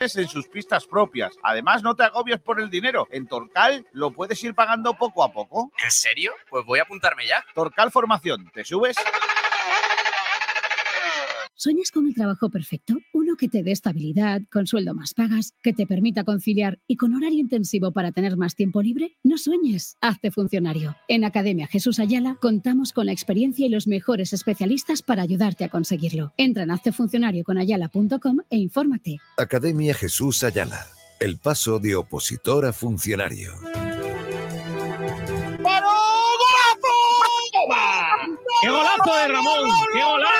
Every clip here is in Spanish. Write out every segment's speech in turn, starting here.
en sus pistas propias. Además, no te agobies por el dinero. En Torcal lo puedes ir pagando poco a poco. ¿En serio? Pues voy a apuntarme ya. Torcal Formación, ¿te subes? ¿Sueñas con el trabajo perfecto? Uno que te dé estabilidad, con sueldo más pagas, que te permita conciliar y con horario intensivo para tener más tiempo libre? No sueñes, hazte funcionario. En Academia Jesús Ayala contamos con la experiencia y los mejores especialistas para ayudarte a conseguirlo. Entra en haztefuncionarioconayala.com e infórmate. Academia Jesús Ayala, el paso de opositor a funcionario. ¡Paró! ¡Golazo! ¡Qué golazo de Ramón! ¡Qué golazo!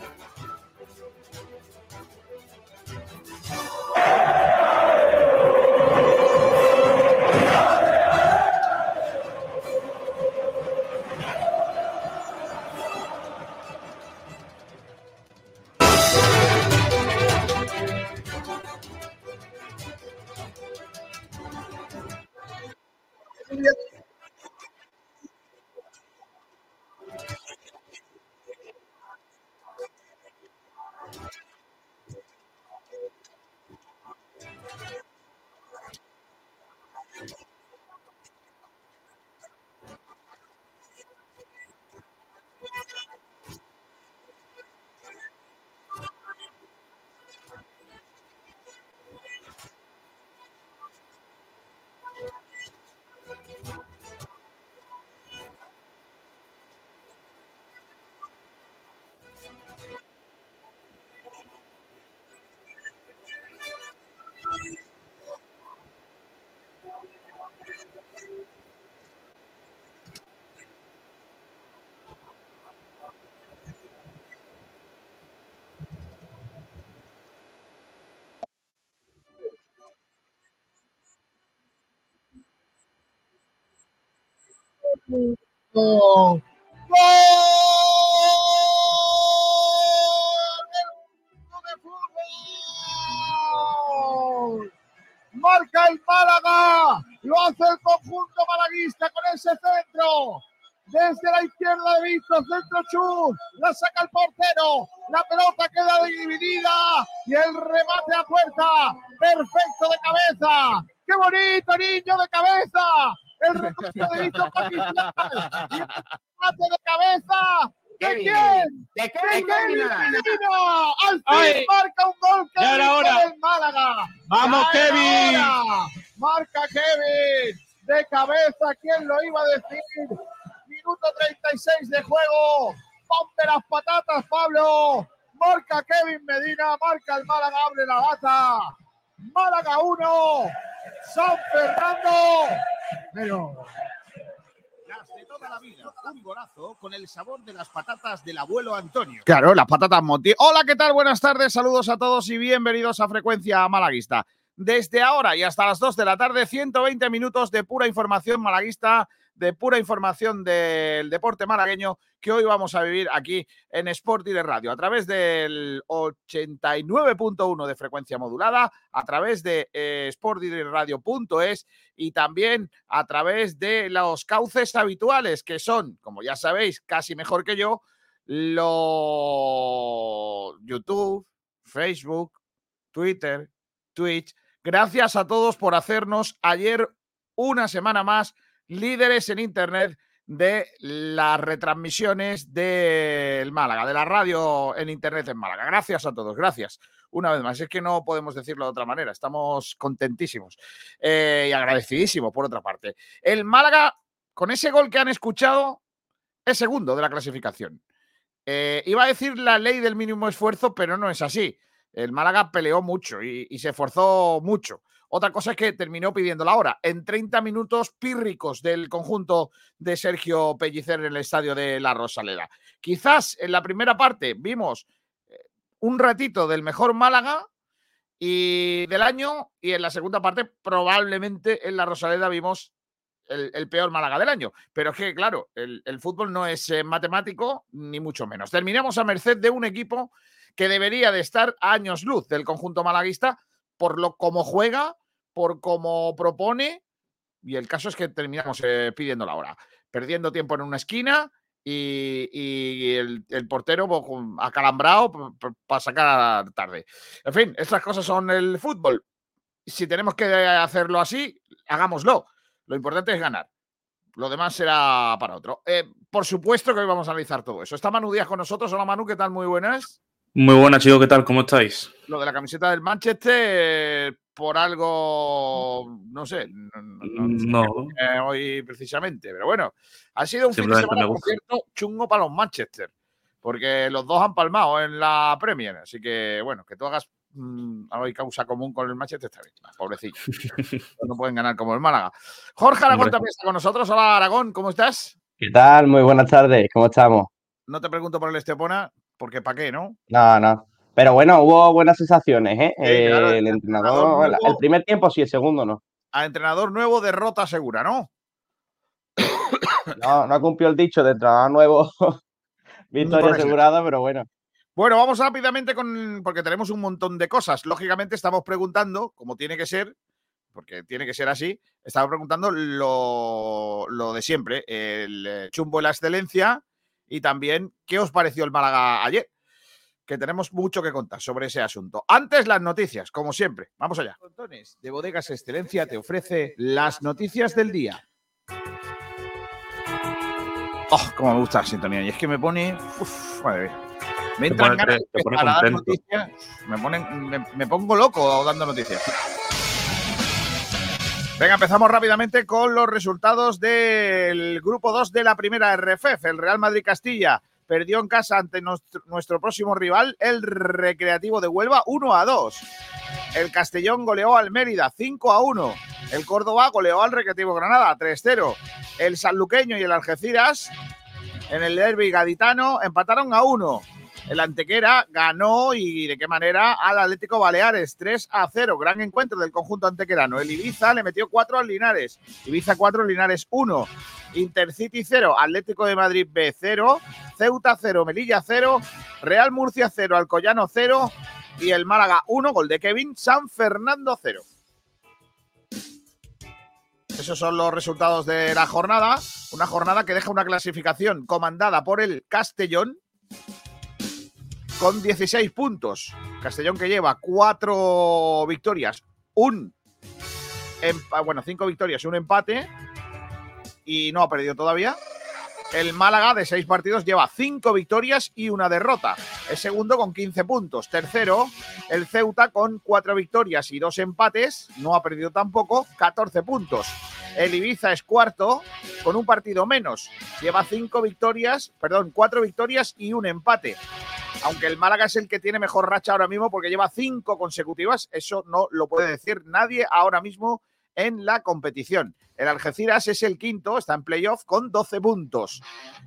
Fútbol! Marca el Málaga, lo hace el conjunto malaguista con ese centro. Desde la izquierda de Visto, centro Chur, la saca el portero, la pelota queda dividida y el remate a puerta, perfecto de cabeza. ¡Qué bonito, niño de cabeza! El remate de magistral. Y el de cabeza ¿De quién? ¿De ¡De Kevin Kevin Medina. Medina! ¡Al fin marca un gol Ya Kevin era hora. con el Málaga! ¡Vamos, Ya Kevin! Marca Kevin de cabeza, ¿quién lo iba a decir? Minuto 36 de juego. Ponte las patatas, Pablo. Marca Kevin Medina, marca el Málaga, abre la lata. Málaga 1, San Fernando. Pero Las de toda la vida, un golazo con el sabor de las patatas del abuelo Antonio. Claro, las patatas Monti. Hola, ¿qué tal? Buenas tardes, saludos a todos y bienvenidos a Frecuencia Malaguista. Desde ahora y hasta las 2 de la tarde, 120 minutos de pura información malaguista, de pura información del deporte malagueño que hoy vamos a vivir aquí en Sport de Radio, a través del 89.1 de frecuencia modulada, a través de eh, sportdirectradio.es y también a través de los cauces habituales, que son, como ya sabéis, casi mejor que yo, lo YouTube, Facebook, Twitter, Twitch. Gracias a todos por hacernos ayer una semana más líderes en Internet de las retransmisiones del Málaga, de la radio en Internet en Málaga. Gracias a todos, gracias. Una vez más, es que no podemos decirlo de otra manera, estamos contentísimos eh, y agradecidísimos por otra parte. El Málaga, con ese gol que han escuchado, es segundo de la clasificación. Eh, iba a decir la ley del mínimo esfuerzo, pero no es así. El Málaga peleó mucho y, y se esforzó mucho. Otra cosa es que terminó pidiendo la hora. En 30 minutos pírricos del conjunto de Sergio Pellicer en el estadio de La Rosaleda. Quizás en la primera parte vimos eh, un ratito del mejor Málaga y del año, y en la segunda parte probablemente en La Rosaleda vimos el, peor Málaga del año. Pero es que, claro, el, fútbol no es eh, matemático, ni mucho menos. Terminamos a merced de un equipo que debería de estar años luz del conjunto malaguista por lo como juega, por cómo propone, y el caso es que terminamos eh, pidiendo la hora, perdiendo tiempo en una esquina y, y el, el, portero acalambrado para sacar tarde. En fin, estas cosas son el fútbol. Si tenemos que hacerlo así, hagámoslo. Lo importante es ganar. Lo demás será para otro. Eh, por supuesto que hoy vamos a analizar todo eso. Está Manu Díaz con nosotros. Hola Manu, ¿qué tal? Muy buenas. Muy buenas, chicos, ¿qué tal? ¿Cómo estáis? Lo de la camiseta del Manchester, por algo, no sé, no, no, no. Eh, hoy precisamente, pero bueno, ha sido un fin de semana, por cierto, chungo para los Manchester, porque los dos han palmado en la Premier, así que bueno, que tú hagas mmm, hay causa común con el Manchester está bien, pobrecillo. no pueden ganar como el Málaga. Jorge Aragón Hombre. también está con nosotros. Hola Aragón, ¿cómo estás? ¿Qué tal? Muy buenas tardes, ¿cómo estamos? No te pregunto por el Estepona, porque ¿para qué, no? No, no. Pero bueno, hubo buenas sensaciones, ¿eh? claro, el, el, entrenador, entrenador el primer tiempo sí, el segundo no. A entrenador nuevo, derrota segura, ¿no? No, no cumplió el dicho de entrenador nuevo, victoria asegurada, pero bueno. Bueno, vamos rápidamente con, porque tenemos un montón de cosas. Lógicamente estamos preguntando, como tiene que ser, porque tiene que ser así, estamos preguntando lo, lo de siempre, el eh, chumbo de la excelencia y también qué os pareció el Málaga ayer que tenemos mucho que contar sobre ese asunto. Antes las noticias, como siempre. Vamos allá. De Bodegas Excelencia te ofrece las noticias del día. Oh, cómo me gusta la sintonía. Y es que me pone. Uf, madre mía. Me entran ganas de para dar noticias. Me, ponen, me, me pongo loco dando noticias. Venga, empezamos rápidamente con los resultados del grupo 2 de la primera RFF, el Real Madrid Castilla perdió en casa ante nuestro, nuestro, próximo rival, el Recreativo de Huelva, 1 a 2. El Castellón goleó al Mérida, 5 a 1. El Córdoba goleó al Recreativo Granada, 3-0. El Sanluqueño y el Algeciras, en el derby gaditano, empataron a 1. El Antequera ganó y de qué manera al Atlético Baleares 3 a 0. Gran encuentro del conjunto antequerano. El Ibiza le metió 4 al Linares. Ibiza 4, Linares 1. Intercity 0, Atlético de Madrid B 0, Ceuta 0, Melilla 0, Real Murcia 0, Alcoyano 0 y el Málaga 1, gol de Kevin, San Fernando 0. Esos son los resultados de la jornada. Una jornada que deja una clasificación comandada por el Castellón con 16 puntos. Castellón que lleva 4 victorias, un bueno, 5 victorias y un empate y no ha perdido todavía. El Málaga de seis partidos lleva cinco victorias y una derrota. Es segundo con 15 puntos. Tercero, el Ceuta con cuatro victorias y dos empates. No ha perdido tampoco, 14 puntos. El Ibiza es cuarto con un partido menos. Lleva cinco victorias, perdón, cuatro victorias y un empate. Aunque el Málaga es el que tiene mejor racha ahora mismo porque lleva cinco consecutivas, eso no lo puede decir nadie ahora mismo en la competición. El Algeciras es el quinto, está en playoff con 12 puntos.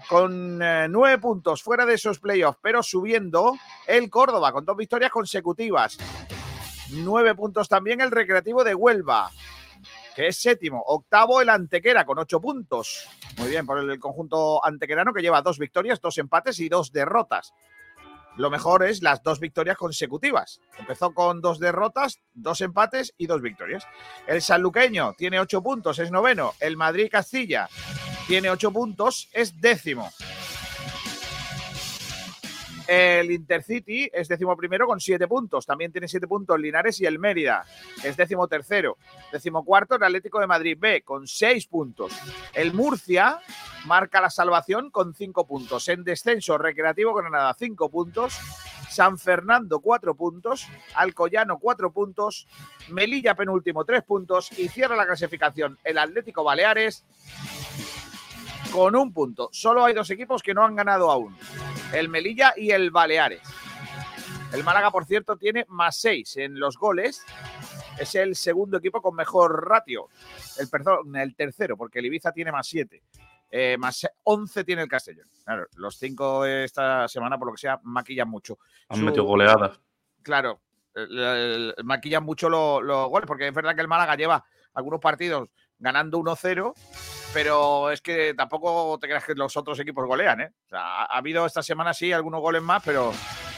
Con eh, 9 puntos fuera de esos playoffs, pero subiendo el Córdoba con dos victorias consecutivas. 9 puntos también el Recreativo de Huelva, que es séptimo. Octavo el Antequera con 8 puntos. Muy bien, por el conjunto antequerano que lleva dos victorias, dos empates y dos derrotas. Lo mejor es las dos victorias consecutivas. Empezó con dos derrotas, dos empates y dos victorias. El sanluqueño tiene ocho puntos, es noveno. El Madrid Castilla tiene ocho puntos, es décimo. El Intercity es décimo primero con siete puntos. También tiene siete puntos Linares y el Mérida. Es décimo tercero. Décimo cuarto el Atlético de Madrid B con seis puntos. El Murcia marca la salvación con cinco puntos. En descenso, Recreativo Granada cinco puntos. San Fernando cuatro puntos. Alcoyano cuatro puntos. Melilla penúltimo tres puntos. Y cierra la clasificación el Atlético Baleares con un punto. Solo hay dos equipos que no han ganado aún. El Melilla y el Baleares. El Málaga, por cierto, tiene más 6 en los goles. Es el segundo equipo con mejor ratio. El, perdón, el tercero, porque el Ibiza tiene más 7. Eh, más 11 tiene el Castellón. Claro, los 5 esta semana, por lo que sea, maquillan mucho. Han metido goleadas. Claro, maquillan mucho los goles, porque es verdad que el Málaga lleva algunos partidos ganando 1-0, pero es que tampoco te creas que los otros equipos golean, ¿eh? ha, habido esta semana sí algunos goles más, pero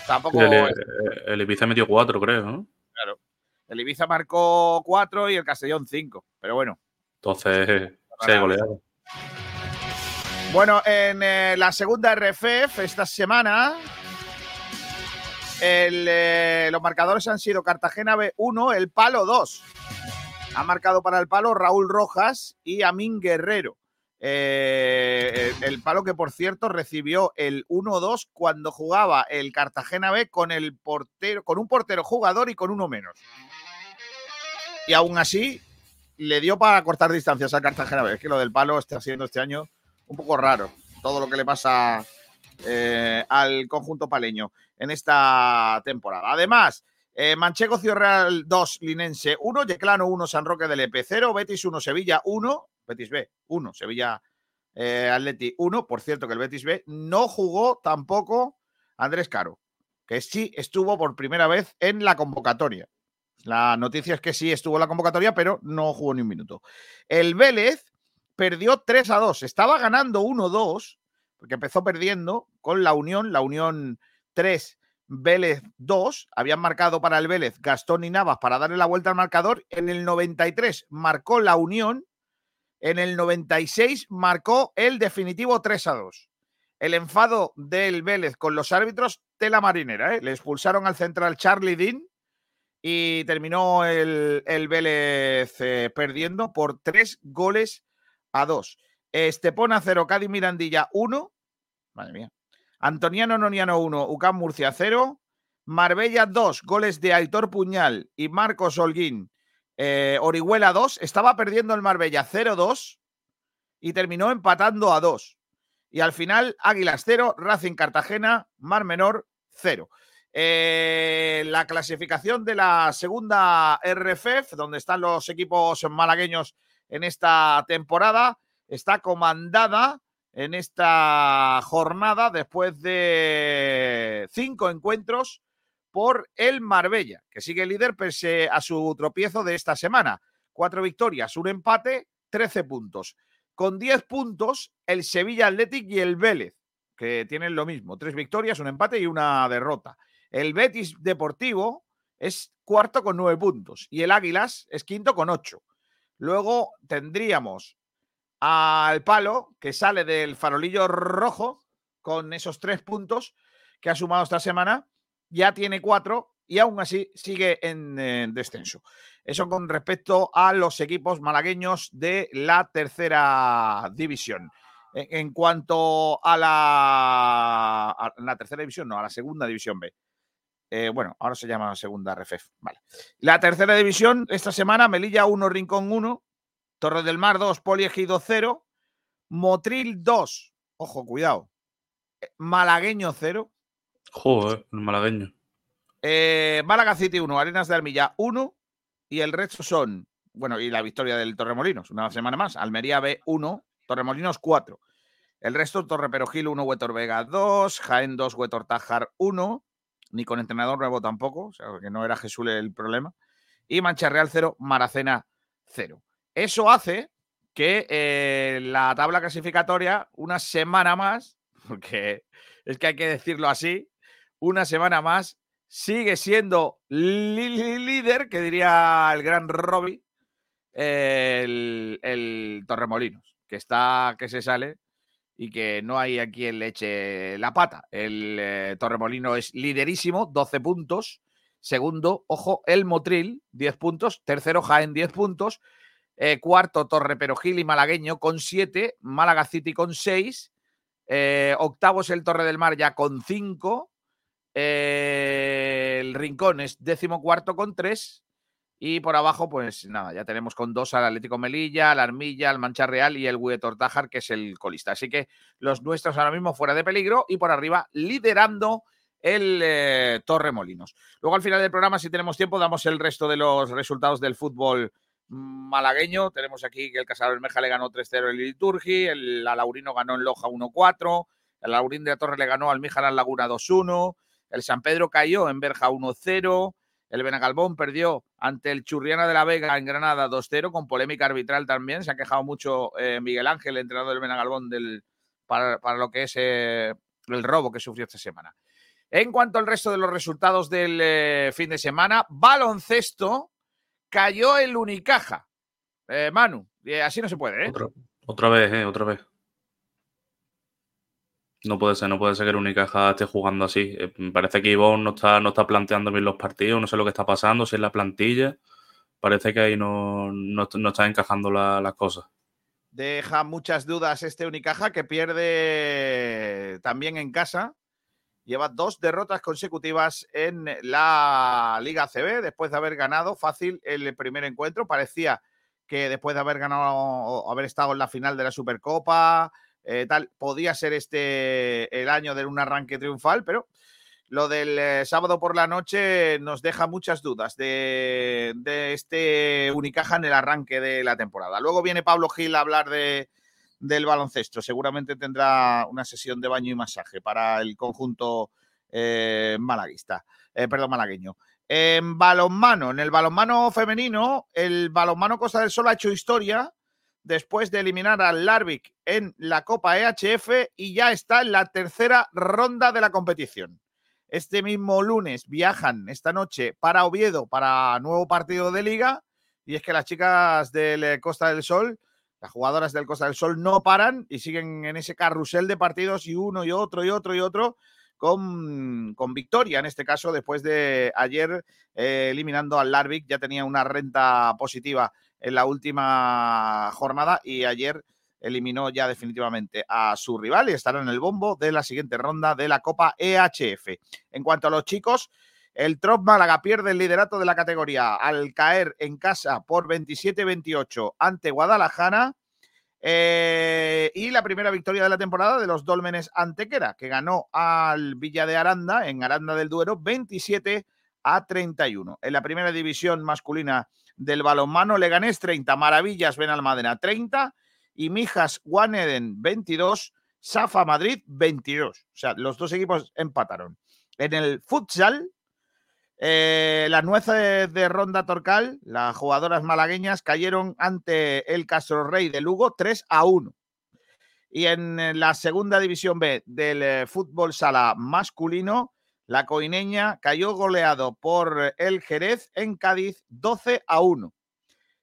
tampoco. El, Ibiza metió 4, creo, ¿no? Claro. El Ibiza marcó 4 y el Castellón 5, pero bueno. Entonces, se ha goleado. Bueno, en eh, la segunda RFF esta semana eh, los marcadores han sido Cartagena B1, el palo 2. Ha marcado para el palo Raúl Rojas y Amin Guerrero. Eh, el, palo que, por cierto, recibió el 1-2 cuando jugaba el Cartagena B con el portero, con un portero jugador y con uno menos. Y aún así le dio para cortar distancias al Cartagena B. Es que lo del palo está siendo este año un poco raro. Todo lo que le pasa eh, al conjunto paleño en esta temporada. Además, eh, Manchego Ciudad Real 2, Linense 1, Yeclano 1, San Roque del EP 0, Betis 1, Sevilla 1, Betis B 1, Sevilla eh, Atleti 1. Por cierto, que el Betis B no jugó tampoco Andrés Caro, que sí estuvo por primera vez en la convocatoria. La noticia es que sí estuvo en la convocatoria, pero no jugó ni un minuto. El Vélez perdió 3 a 2. Estaba ganando 1-2 porque empezó perdiendo con la Unión, la Unión 3, Vélez 2, habían marcado para el Vélez Gastón y Navas para darle la vuelta al marcador, en el 93 marcó la Unión, en el 96 marcó el definitivo 3 a 2. El enfado del Vélez con los árbitros, tela marinera, ¿eh? le expulsaron al central Charlie Dean y terminó el, Vélez eh, perdiendo por 3 goles a 2. Estepona 0, Cádiz Mirandilla 1. Madre mía. Antoniano Noniano 1, UCAM Murcia 0. Marbella 2, goles de Aitor Puñal y Marcos Holguín. Eh, Orihuela 2, estaba perdiendo el Marbella 0-2 y terminó empatando a 2. Y al final, Águilas 0, Racing Cartagena, Mar Menor 0. Eh, la clasificación de la segunda RFF, donde están los equipos malagueños en esta temporada está comandada en esta jornada después de cinco encuentros por el Marbella, que sigue líder pese a su tropiezo de esta semana. Cuatro victorias, un empate, trece puntos. Con diez puntos, el Sevilla Athletic y el Vélez, que tienen lo mismo, tres victorias, un empate y una derrota. El Betis Deportivo es cuarto con nueve puntos y el Águilas es quinto con ocho. Luego tendríamos al palo que sale del farolillo rojo con esos tres puntos que ha sumado esta semana. Ya tiene cuatro y aún así sigue en, descenso. Eso con respecto a los equipos malagueños de la tercera división. En, cuanto a la, la tercera división, no, a la segunda división B. Eh, bueno, ahora se llama segunda RFF. Vale. La tercera división, esta semana, Melilla 1, Rincón 1, Torre del Mar 2, Poliegido 0, Motril 2, ojo, cuidado, eh, Malagueño 0. Joder, el malagueño. Eh, Málaga City 1, Arenas de Armilla 1 y el resto son, bueno, y la victoria del Torremolinos, una semana más, Almería B 1, Torremolinos 4. El resto, Torre Perojil 1, Huetor Vega 2, Jaén 2, Huetor Tajar 1, ni con entrenador nuevo tampoco, o sea, que no era Jesús el problema. Y Mancha Real 0, Maracena 0. Eso hace que eh, la tabla clasificatoria, una semana más, porque es que hay que decirlo así, una semana más, sigue siendo líder, que diría el gran Robbie, el, el, Torremolinos, que está, que se sale y que no hay a quien le eche la pata. El eh, Torremolino es liderísimo, 12 puntos. Segundo, ojo, el Motril, 10 puntos. Tercero, Jaén, 10 puntos. Eh, cuarto, Torre Perojil y Malagueño con siete. Málaga City con seis. Eh, octavo es el Torre del Mar ya con cinco. Eh, el Rincón es décimo cuarto con tres. Y por abajo, pues nada, ya tenemos con dos al Atlético Melilla, al Armilla, al Mancha Real y el Huetor Tájar, que es el colista. Así que los nuestros ahora mismo fuera de peligro y por arriba liderando el eh, Torremolinos. Luego al final del programa, si tenemos tiempo, damos el resto de los resultados del fútbol malagueño. Tenemos aquí que el Casal Bermeja le ganó 3-0 el Liturgi, el Alaurino ganó en Loja 1-4, el Laurín de la Torre le ganó al Mijaran Laguna 2-1, el San Pedro cayó en Berja 1-0, el Benagalbón perdió ante el Churriana de la Vega en Granada 2-0, con polémica arbitral también. Se ha quejado mucho eh, Miguel Ángel, el entrenador del Benagalbón, del, para, lo que es eh, el robo que sufrió esta semana. En cuanto al resto de los resultados del eh, fin de semana, baloncesto, cayó el Unicaja. Eh, Manu, así no se puede, ¿eh? Otra, vez, ¿eh? Otra vez. No puede ser, no puede ser que el Unicaja esté jugando así. Eh, parece que Ivonne no está, no está planteando bien los partidos, no sé lo que está pasando, si es la plantilla. Parece que ahí no, no, está encajando las cosas. Deja muchas dudas este Unicaja que pierde también en casa lleva dos derrotas consecutivas en la Liga CB después de haber ganado fácil el primer encuentro. Parecía que después de haber ganado, haber estado en la final de la Supercopa, eh, tal, podía ser este el año de un arranque triunfal, pero lo del eh, sábado por la noche nos deja muchas dudas de, de este Unicaja en el arranque de la temporada. Luego viene Pablo Gil a hablar de, del baloncesto. Seguramente tendrá una sesión de baño y masaje para el conjunto eh, malaguista, eh, perdón, malagueño. En balonmano, en el balonmano femenino, el balonmano Costa del Sol ha hecho historia después de eliminar al Larvik en la Copa EHF y ya está en la tercera ronda de la competición. Este mismo lunes viajan esta noche para Oviedo para nuevo partido de liga y es que las chicas del eh, Costa del Sol las jugadoras del Costa del Sol no paran y siguen en ese carrusel de partidos y uno y otro y otro y otro con, con victoria, en este caso, después de ayer eh, eliminando al Larvik, ya tenía una renta positiva en la última jornada y ayer eliminó ya definitivamente a su rival y estará en el bombo de la siguiente ronda de la Copa EHF. En cuanto a los chicos, el Trop Málaga pierde el liderato de la categoría al caer en casa por 27-28 ante Guadalajara. Eh, y la primera victoria de la temporada de los Dólmenes Antequera, que ganó al Villa de Aranda, en Aranda del Duero, 27 a 31. En la primera división masculina del balonmano, Leganés 30, Maravillas Benalmádena 30 y Mijas Guaneden 22, Safa Madrid 22. O sea, los dos equipos empataron. En el futsal, eh, las nueces de Ronda Torcal, las jugadoras malagueñas, cayeron ante el Castro Rey de Lugo 3 a 1. Y en la segunda división B del eh, fútbol sala masculino, la coineña cayó goleado por el Jerez en Cádiz 12 a 1.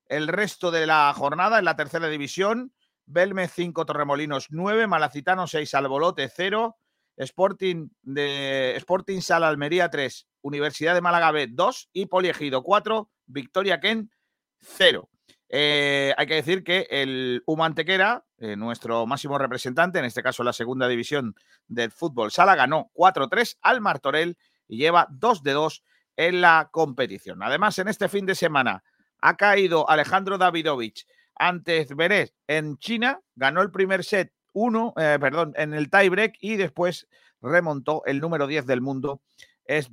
El resto de la jornada en la tercera división, Belme 5, Torremolinos 9, Malacitano 6, Albolote 0, Sporting, de, Sporting Sala Almería 3, Universidad de Málaga B 2 y Poliegido 4, Victoria Ken 0. Eh, hay que decir que el Humantequera, eh, nuestro máximo representante, en este caso la segunda división del fútbol sala, ganó 4-3 al Martorell y lleva 2 de 2 en la competición. Además, en este fin de semana ha caído Alejandro Davidovich ante Zverev en China, ganó el primer set uno, eh, perdón, en el tiebreak y después remontó el número 10 del mundo, es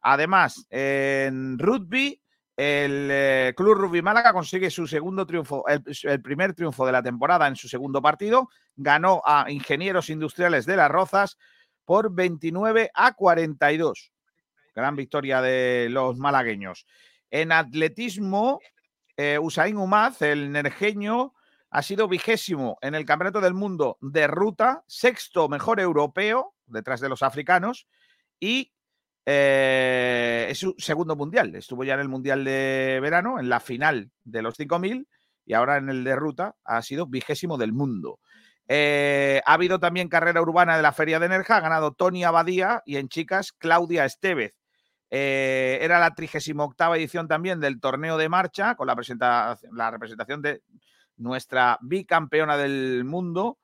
Además, en rugby, el eh, Club Rugby Málaga consigue su segundo triunfo, el, primer triunfo de la temporada en su segundo partido. Ganó a Ingenieros Industriales de las Rozas por 29 a 42. Gran victoria de los malagueños. En atletismo, eh, Usain Umaz, el nerjeño, ha sido vigésimo en el Campeonato del Mundo de ruta, sexto mejor europeo, detrás de los africanos, y eh, es su segundo mundial. Estuvo ya en el Mundial de Verano, en la final de los 5.000, y ahora en el de ruta ha sido vigésimo del mundo. Eh, ha habido también carrera urbana de la Feria de Nerja, ha ganado Tony Abadía y en chicas Claudia Estevez. Eh, era la 38 edición también del torneo de marcha, con la, la representación de nuestra bicampeona del mundo,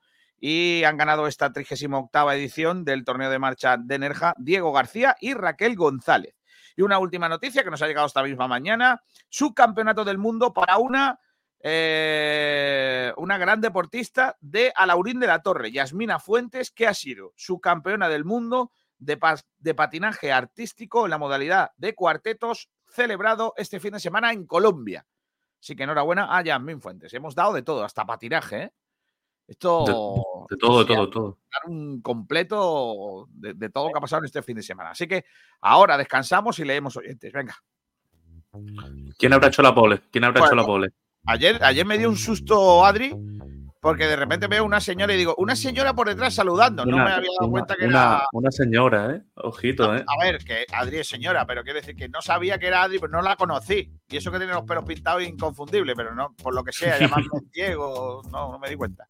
y han ganado esta 38 edición del torneo de marcha de Nerja Diego García y Raquel González. Y una última noticia que nos ha llegado esta misma mañana, subcampeonato del mundo para una, eh, una gran deportista de Alaurín de la Torre, Yasmina Fuentes, que ha sido subcampeona del mundo de, de patinaje artístico en la modalidad de cuartetos celebrado este fin de semana en Colombia. Así que enhorabuena a Yasmin Fuentes. Hemos dado de todo, hasta patinaje. ¿eh? Esto. De, todo, de todo, todo. Un completo de, todo lo que ha pasado en este fin de semana. Así que ahora descansamos y leemos oyentes. Venga. ¿Quién habrá hecho la pole? ¿Quién habrá hecho la pole? Ayer, ayer me dio un susto, Adri, porque de repente veo una señora y digo, una señora por detrás saludando. no me había dado cuenta que era. Una señora, ¿eh? Ojito, ¿eh? A ver, que Adri es señora, pero quiero decir que no sabía que era Adri, pero no la conocí. Y eso que tiene los pelos pintados inconfundible, pero no, por lo que sea, llamarme ciego, no, no me di cuenta.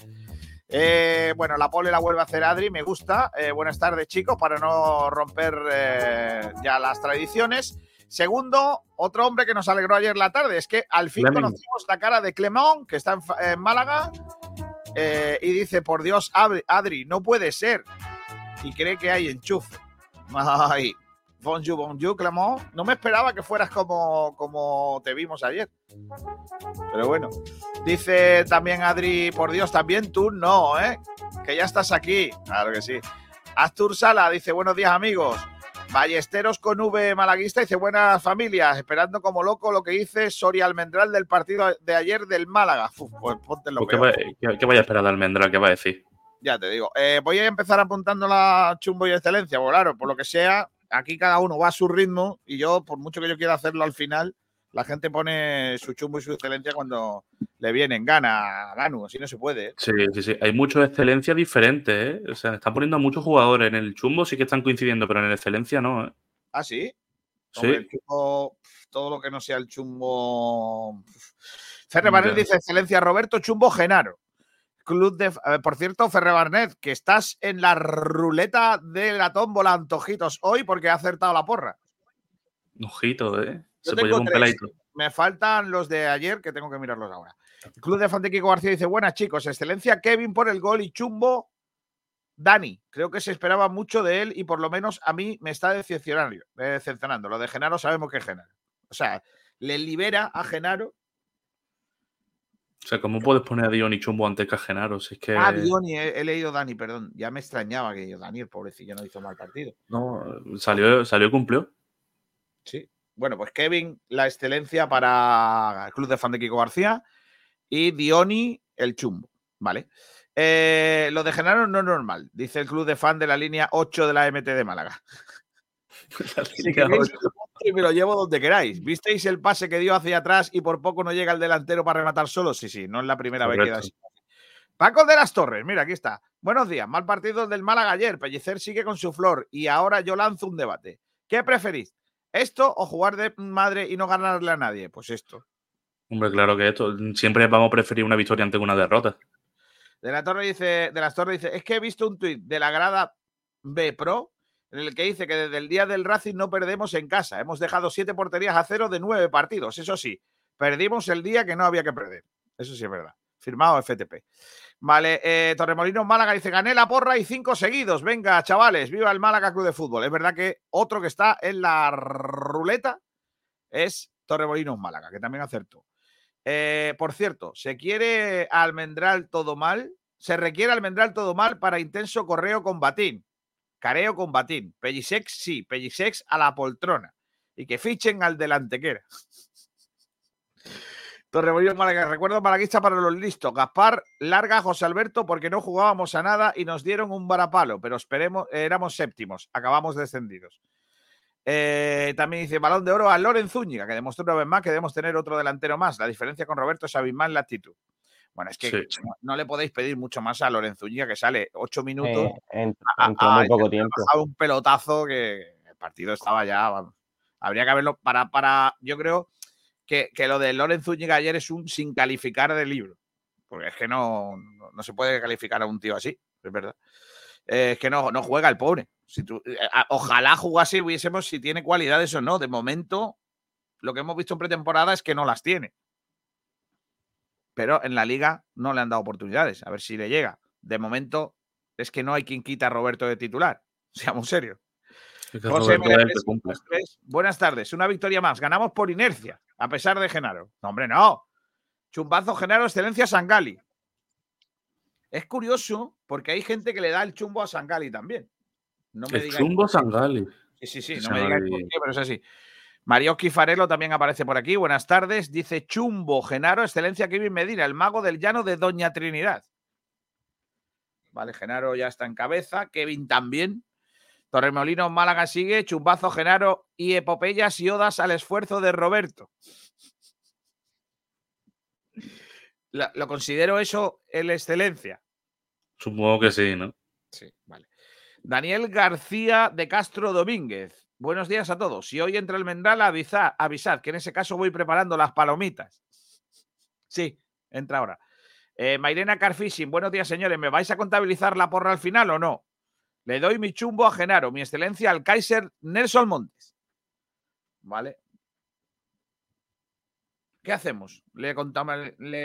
Eh, bueno, la pole la vuelve a hacer Adri, me gusta. Eh, buenas tardes, chicos, para no romper eh, ya las tradiciones. Segundo, otro hombre que nos alegró ayer la tarde, es que al fin conocimos la cara de Clemón, que está en Málaga, eh, y dice, por Dios, Adri, no puede ser. Y cree que hay enchufe. Ay, bonjour, bonjour, Clement. No me esperaba que fueras como, como te vimos ayer. Pero bueno. Dice también Adri, por Dios, también tú no, ¿eh? Que ya estás aquí. Claro que sí. Astur Sala dice, buenos días, amigos. Ballesteros con V malaguista dice buenas familias, esperando como loco lo que dice Soria Almendral del partido de ayer del Málaga. pues ponte lo ¿Qué, vaya, a esperar de Almendral? ¿Qué va a decir? Ya te digo. Eh, voy a empezar apuntando la chumbo y excelencia, porque claro, por lo que sea, aquí cada uno va a su ritmo y yo, por mucho que yo quiera hacerlo al final, la gente pone su chumbo y su excelencia cuando le vienen gana, Manu, así no se puede. ¿eh? Sí, sí, sí. Hay muchas excelencias diferentes, ¿eh? O sea, están poniendo a muchos jugadores. En el chumbo sí que están coincidiendo, pero en el excelencia no, ¿eh? Ah, sí. Sí. todo lo que no sea el chumbo. Ferre Barnet dice excelencia Roberto Chumbo Genaro. Club de. por cierto, Ferre Barnet, que estás en la ruleta de la tómbola Antojitos hoy porque ha acertado la porra. Ojito, ¿eh? Se puede un peladito. Me faltan los de ayer que tengo que mirarlos ahora. El Club de Fantequico García dice: Buenas chicos, excelencia Kevin por el gol y chumbo Dani. Creo que se esperaba mucho de él y por lo menos a mí me está decepcionando. decepcionando. Lo de Genaro sabemos que es Genaro. O sea, le libera a Genaro. O sea, ¿cómo puedes poner a Dioni Chumbo antes que a Genaro? Si es que... Ah, Dioni, he, leído Dani, perdón. Ya me extrañaba que Dani, el pobrecillo, no hizo mal partido. No, salió, salió y cumplió. Sí. Bueno, pues Kevin, la excelencia para el club de fan de Kiko García y Dioni, el chumbo. Vale. Eh, lo de Genaro no es normal, dice el club de fan de la línea 8 de la MT de Málaga. y me lo llevo donde queráis. ¿Visteis el pase que dio hacia atrás y por poco no llega el delantero para rematar solo? Sí, sí, no es la primera vez que da así. Paco de las Torres, mira, aquí está. Buenos días, mal partido del Málaga ayer. Pellicer sigue con su flor y ahora yo lanzo un debate. ¿Qué preferís? ¿Esto o jugar de madre y no ganarle a nadie? Pues esto. Hombre, claro que esto. Siempre vamos a preferir una victoria ante una derrota. De la Torre dice, de las Torres dice, es que he visto un tuit de la grada B Pro en el que dice que desde el día del Racing no perdemos en casa. Hemos dejado siete porterías a cero de nueve partidos. Eso sí, perdimos el día que no había que perder. Eso sí es verdad. Firmado FTP. Vale, eh, Torremolinos Málaga dice, gané la porra y cinco seguidos. Venga, chavales, viva el Málaga Club de Fútbol. Es verdad que otro que está en la ruleta es Torremolinos Málaga, que también acertó. Eh, por cierto, ¿se quiere almendral todo mal? Se requiere almendral todo mal para intenso correo con batín. Careo con batín. Pellisex sí, Pellisex a la poltrona. Y que fichen al delantequera. Torremolinos Málaga. Recuerdo malaguista para los listos. Gaspar, larga José Alberto porque no jugábamos a nada y nos dieron un varapalo, pero esperemos, éramos séptimos. Acabamos descendidos. Eh, también dice balón de oro a Loren Zúñiga, que demostró una vez más que debemos tener otro delantero más. La diferencia con Roberto es abismal en la actitud. Bueno, es que no, le podéis pedir mucho más a Loren Zúñiga, que sale ocho minutos. en, muy poco tiempo. Un pelotazo que el partido estaba ya. Habría que haberlo para, para yo creo que, lo de Loren Zúñiga ayer es un sin calificar de libro. Porque es que no, no, se puede calificar a un tío así, es verdad. es que no, no juega el pobre. Si tú, eh, ojalá jugase y hubiésemos si tiene cualidades o no. De momento, lo que hemos visto en pretemporada es que no las tiene. Pero en la liga no le han dado oportunidades. A ver si le llega. De momento, es que no hay quien quita a Roberto de titular. Seamos serios. José buenas tardes. Una victoria más. Ganamos por inercia, a pesar de Genaro. No, hombre, no. Chumbazo Genaro, excelencia Sangali. Es curioso porque hay gente que le da el chumbo a Sangali también. No me el chumbo Sangali. Sí, sí, sí, no me digáis por qué, pero es así. Marioski Farelo también aparece por aquí. Buenas tardes. Dice Chumbo, Genaro, excelencia Kevin Medina, el mago del llano de Doña Trinidad. Vale, Genaro ya está en cabeza. Kevin también. Torremolinos Málaga sigue. Chumbazo Genaro y epopeyas y odas al esfuerzo de Roberto. ¿Lo considero eso el excelencia? Supongo que sí, ¿no? Sí, vale. Daniel García de Castro Domínguez. Buenos días a todos. Si hoy entra el Mendral, avisad, avisad que en ese caso voy preparando las palomitas. Sí, entra ahora. Eh, Mairena Carfishing, buenos días, señores. ¿Me vais a contabilizar la porra al final o no? Le doy mi chumbo a Genaro, mi excelencia al Kaiser Nelson Montes. ¿Vale? ¿Qué hacemos? ¿Le,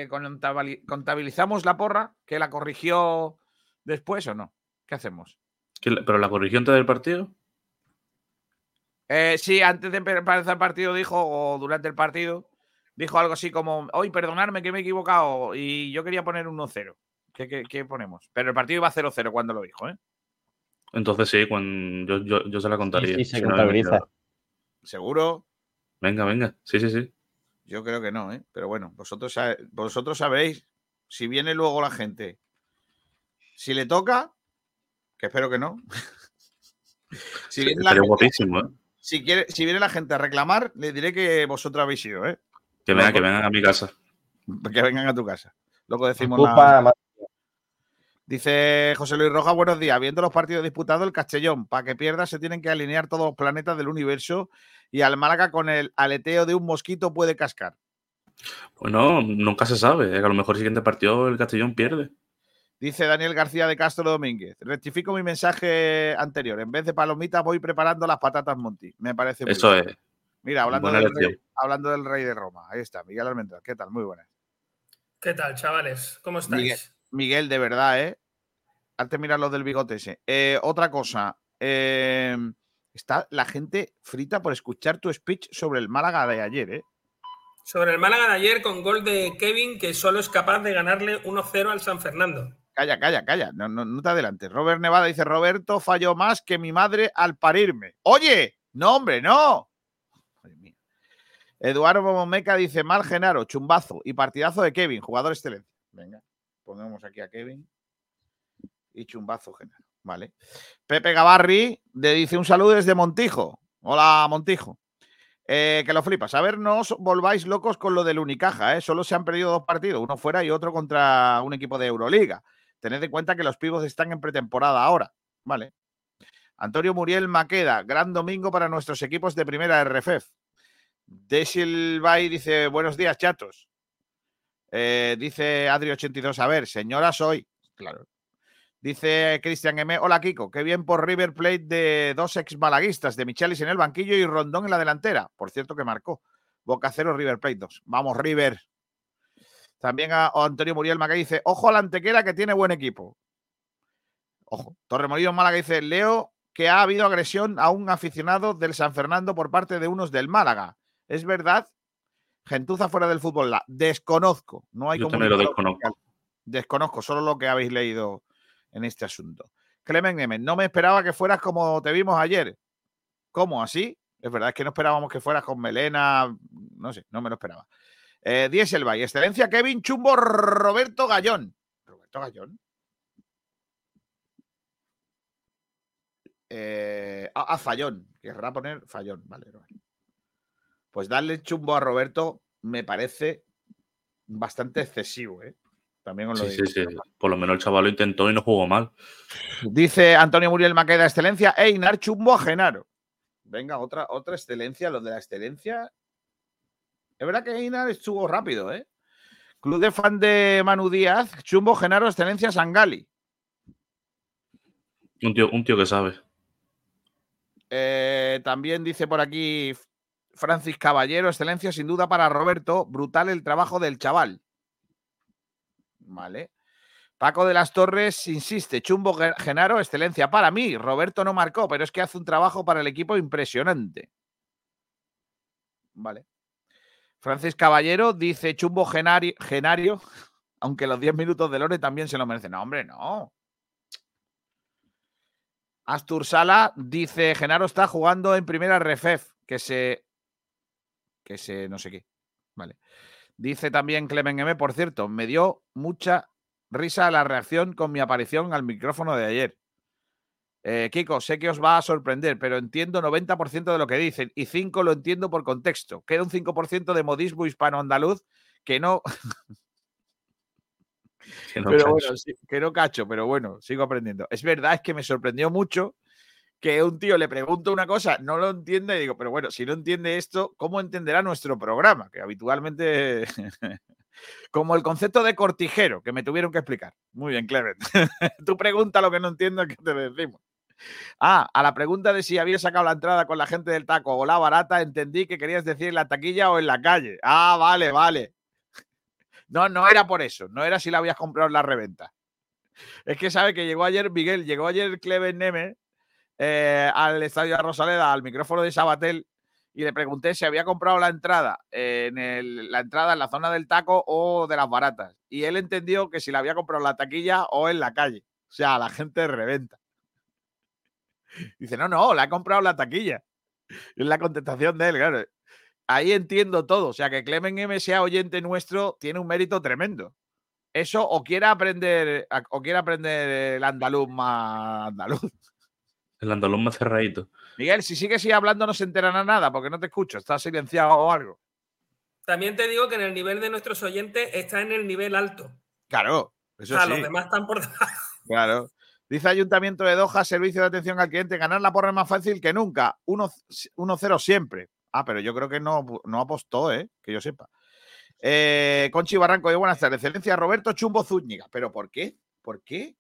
contabilizamos la porra que la corrigió después o no? ¿Qué hacemos? ¿Pero la corrigió antes del partido? Eh, sí, antes de empezar el partido dijo, o durante el partido, dijo algo así como, hoy perdonadme que me he equivocado y yo quería poner 1-0. ¿Qué, ponemos? Pero el partido iba 0-0 cuando lo dijo, ¿eh? Entonces sí, cuando yo, se la contaría. Sí, se contabiliza. ¿Seguro? Venga, venga. Sí, sí, sí. Yo creo que no, ¿eh? Pero bueno, vosotros, vosotros sabéis, si viene luego la gente, si le toca, que espero que no. si viene la guapísimo, ¿eh? Si, quiere, si viene la gente a reclamar, le diré que vosotros habéis ido, ¿eh? Que vengan, que vengan a mi casa. Que vengan a tu casa. Luego decimos Dice José Luis Roja, buenos días. Viendo los partidos disputados, el Castellón, para que pierda se tienen que alinear todos los planetas del universo y al Málaga con el aleteo de un mosquito puede cascar. Bueno, nunca se sabe. ¿eh? A lo mejor el siguiente partido el Castellón pierde. Dice Daniel García de Castro Domínguez. Rectifico mi mensaje anterior. En vez de palomitas voy preparando las patatas Monti. Me parece muy Eso es. Mira, hablando del, rey, hablando del, rey, de Roma. Ahí está, Miguel Almendral. ¿Qué tal? Muy buenas. ¿Qué tal, chavales? ¿Cómo estáis? Miguel, de verdad, ¿eh? Antes mirar lo del bigote ese. Eh, otra cosa. Em, está la gente frita por escuchar tu speech sobre el Málaga de ayer, ¿eh? Sobre el Málaga de ayer con gol de Kevin, que solo es capaz de ganarle 1-0 al San Fernando. Calla, calla, calla. No, no, no te adelantes. Robert Nevada dice: Roberto falló más que mi madre al parirme. Oye, no, hombre, no. Eduardo Momeca dice: Mal Genaro, chumbazo y partidazo de Kevin, jugador excelente. Venga, ponemos aquí a Kevin y chumbazo general. Vale. Pepe Gavarri le dice un saludo desde Montijo. Hola, Montijo. Eh, que lo flipas. A ver, no os volváis locos con lo del Unicaja, ¿eh? Solo se han perdido dos partidos, uno fuera y otro contra un equipo de Euroliga. Tened en cuenta que los pibos están en pretemporada ahora. Vale. Antonio Muriel Maqueda, gran domingo para nuestros equipos de primera RFF. Desil Bay dice: Buenos días, chatos. Eh, dice Adri82, a ver, señora soy. Claro. Dice Cristian M. Hola Kiko, qué bien por River Plate de dos ex malaguistas, de Michelis en el banquillo y Rondón en la delantera. Por cierto que marcó. Boca cero, River Plate 2. Vamos, River. También a Antonio Muriel Maca dice, ojo a la antequera que tiene buen equipo. Ojo. Torremolinos Málaga dice, Leo que ha habido agresión a un aficionado del San Fernando por parte de unos del Málaga. ¿Es verdad? Gentuza fuera del fútbol. La desconozco. No hay Yo también lo desconozco. Desconozco, solo lo que habéis leído en este asunto. Clemen M, no me esperaba que fueras como te vimos ayer. ¿Cómo? ¿Así? Es verdad, es que no esperábamos que fueras con melena, no sé, no me lo esperaba. Eh, Dieselby, excelencia Kevin Chumbo Roberto Gallón. ¿Roberto Gallón? Eh, ah, ah, Fallón. Querrá poner Fallón. Vale, vale. Pues darle chumbo a Roberto me parece bastante excesivo, ¿eh? También os lo sí, Sí, sí. Por lo menos el chaval lo intentó y no jugó mal. Dice Antonio Muriel Maqueda, excelencia. Einar Chumbo a Genaro. Venga, otra, otra excelencia. Lo de la excelencia. Es verdad que Einar estuvo rápido, ¿eh? Club de fan de Manu Díaz, Chumbo, Genaro, excelencia, Sangali. Un tío, un tío que sabe. Eh, también dice por aquí Francis Caballero, excelencia sin duda para Roberto. Brutal el trabajo del chaval. ¿vale? Paco de las Torres insiste, Chumbo Genaro, excelencia para mí. Roberto no marcó, pero es que hace un trabajo para el equipo impresionante. Vale. Francis Caballero dice Chumbo Genario, aunque los 10 minutos de Lore también se lo merecen. No, hombre, no. Astur Sala dice Genaro está jugando en primera refef, que se. Que se. no sé qué. Vale. Dice también Clemen M, por cierto, me dio mucha risa la reacción con mi aparición al micrófono de ayer. Eh, Kiko, sé que os va a sorprender, pero entiendo 90% de lo que dicen y 5 lo entiendo por contexto. Queda un 5% de modismo hispano-andaluz que no. que no, pero bueno, que no cacho, pero bueno, sigo aprendiendo. Es verdad, es que me sorprendió mucho que un tío le pregunta una cosa, no lo entiende y digo, pero bueno, si no entiende esto, ¿cómo entenderá nuestro programa? Que habitualmente Como el concepto de cortijero que me tuvieron que explicar. Muy bien, Clement. Tú pregunta lo que no entiendo que te decimos. Ah, a la pregunta de si había sacado la entrada con la gente del taco o la barata, entendí que querías decir en la taquilla o en la calle. Ah, vale, vale. No, no era por eso. No era si la habías comprado en la reventa. Es que sabe que llegó ayer Miguel, llegó ayer Clement Neme eh, al estadio de Rosaleda, al micrófono de Sabatel, y le pregunté si había comprado la entrada en la entrada en la zona del taco o de las baratas. Y él entendió que si la había comprado en la taquilla o en la calle. O sea, la gente reventa. Dice, no, no, la ha comprado en la taquilla. Es la contestación de él, claro. Ahí entiendo todo. O sea, que Clemen M sea oyente nuestro tiene un mérito tremendo. Eso o quiere aprender, o quiere aprender el andaluz más andaluz. El andaluz más cerradito. Miguel, si sigues así hablando no se enterará nada porque no te escucho, estás silenciado o algo. También te digo que en el nivel de nuestros oyentes está en el nivel alto. Claro, eso o sea, los demás están por. Claro. Dice Ayuntamiento de Doha, servicio de atención al cliente, ganar la porra es más fácil que nunca. 1-0 siempre. Ah, pero yo creo que no, no apostó, ¿eh? que yo sepa. Eh, Conchi Barranco, de buenas tardes. Excelencia Roberto Chumbo Zúñiga. ¿Pero por qué? ¿Por qué?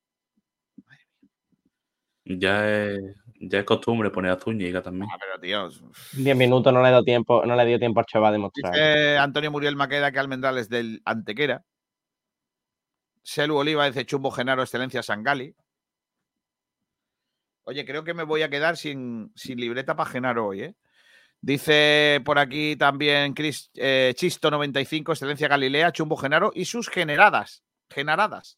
Ya es, ya es costumbre poner a Zúñiga también. Ah, pero tío. 10 minutos no le dio tiempo, no le dio tiempo a Cheva a demostrar. Dice Antonio Muriel Maqueda que Almendral es del Antequera. Selu Oliva dice Chumbo Genaro, Excelencia Sangali. Oye, creo que me voy a quedar sin, sin libreta para Genaro hoy, ¿eh? Dice por aquí también Chris, eh, Chisto95, Excelencia Galilea, Chumbo Genaro y sus generadas. Generadas.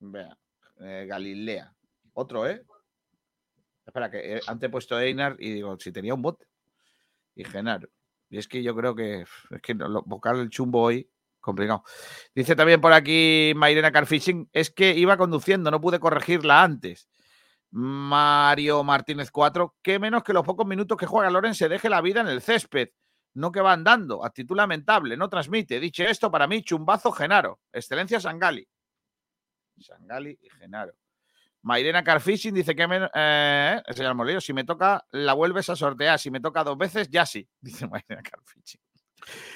Vea. Eh, Galilea. Otro, ¿eh? Espera, que eh, antes he puesto Einar y digo, si tenía un bot. Y Genaro. Y es que yo creo que es que vocal el chumbo hoy, complicado. Dice también por aquí Mairena Carfishing, es que iba conduciendo, no pude corregirla antes. Mario Martínez 4, que menos que los pocos minutos que juega Loren se deje la vida en el césped, no que va andando, actitud lamentable, no transmite. Dicho esto, para mí, chumbazo Genaro, excelencia Sangali. Sangali y Genaro. Mairena Carfishing dice que me, eh, señor Molino, si me toca, la vuelves a sortear. Si me toca dos veces, ya sí, dice Mairena Carfishing.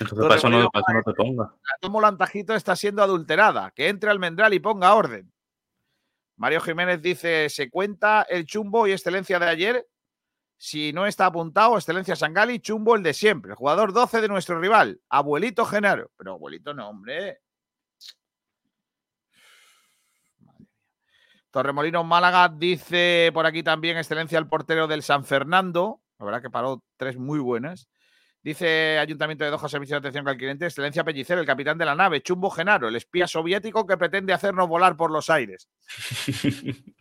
Entonces, para eso, no, te ponga. La tomo Lantajito está siendo adulterada. Que entre Almendral y ponga orden. Mario Jiménez dice: ¿se cuenta el chumbo y excelencia de ayer? Si no está apuntado, excelencia Sangali, chumbo el de siempre. El jugador 12 de nuestro rival, abuelito Genaro. Pero abuelito no, hombre. Torremolinos Málaga dice por aquí también excelencia al portero del San Fernando. La verdad que paró tres muy buenas. Dice Ayuntamiento de Doha, Servicio de Atención al Cliente, Excelencia Pellicer, el capitán de la nave, Chumbo Genaro, el espía soviético que pretende hacernos volar por los aires.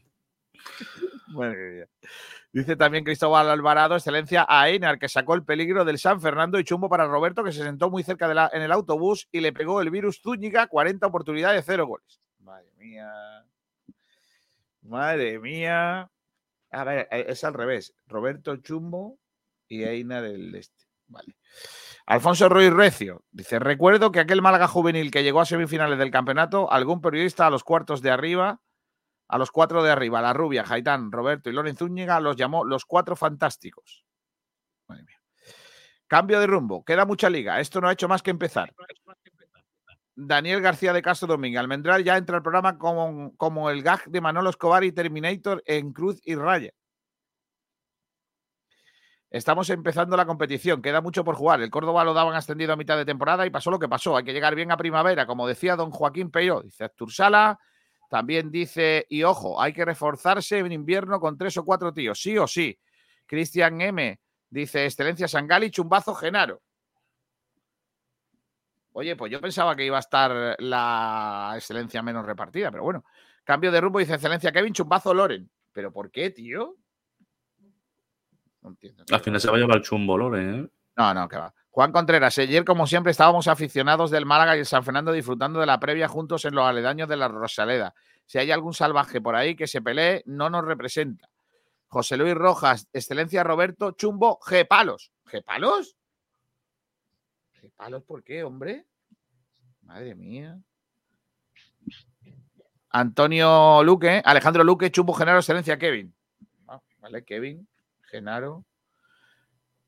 Dice también Cristóbal Alvarado, excelencia a Einar, que sacó el peligro del San Fernando y chumbo para Roberto, que se sentó muy cerca de la, en el autobús y le pegó el virus Zúñiga, 40 oportunidades, cero goles. Madre mía. Madre mía. A ver, eh, es al revés. Roberto Chumbo y Eina del Este. Vale. Alfonso Ruiz Recio dice: Recuerdo que aquel Málaga juvenil que llegó a semifinales del campeonato, algún periodista a los cuartos de arriba, a los cuatro de arriba, la rubia, Jaitán, Roberto y Lorenzo Zúñiga, los llamó los cuatro fantásticos. Madre mía. Cambio de rumbo, queda mucha liga. Esto no ha hecho más que empezar. Daniel García de Castro Domínguez. Almendral ya entra al programa como, como el gag de Manolo Escobar y Terminator en Cruz y Raya. Estamos empezando la competición, queda mucho por jugar. El Córdoba lo daban ascendido a mitad de temporada y pasó lo que pasó. Hay que llegar bien a primavera, como decía don Joaquín Peyo. Dice Artur Sala, también dice, y ojo, hay que reforzarse en invierno con tres o cuatro tíos, sí o sí. Cristian M dice, excelencia Sangali, chumbazo Genaro. Oye, pues yo pensaba que iba a estar la excelencia menos repartida, pero bueno. Cambio de rumbo, dice excelencia Kevin, chumbazo Loren. ¿Pero por qué, tío? No entiendo. Al final se va a llevar el chumbo Loren, ¿eh? No, no, que va. Juan Contreras, ayer como siempre estábamos aficionados del Málaga y el San Fernando disfrutando de la previa juntos en los aledaños de la Rosaleda. Si hay algún salvaje por ahí que se pelee, no nos representa. José Luis Rojas, excelencia Roberto, chumbo, G palos. ¿G palos? ¿G palos por qué, hombre? Madre mía. Antonio Luque, Alejandro Luque, chumbo, Genaro, excelencia Kevin. Ah, vale, Kevin, Genaro.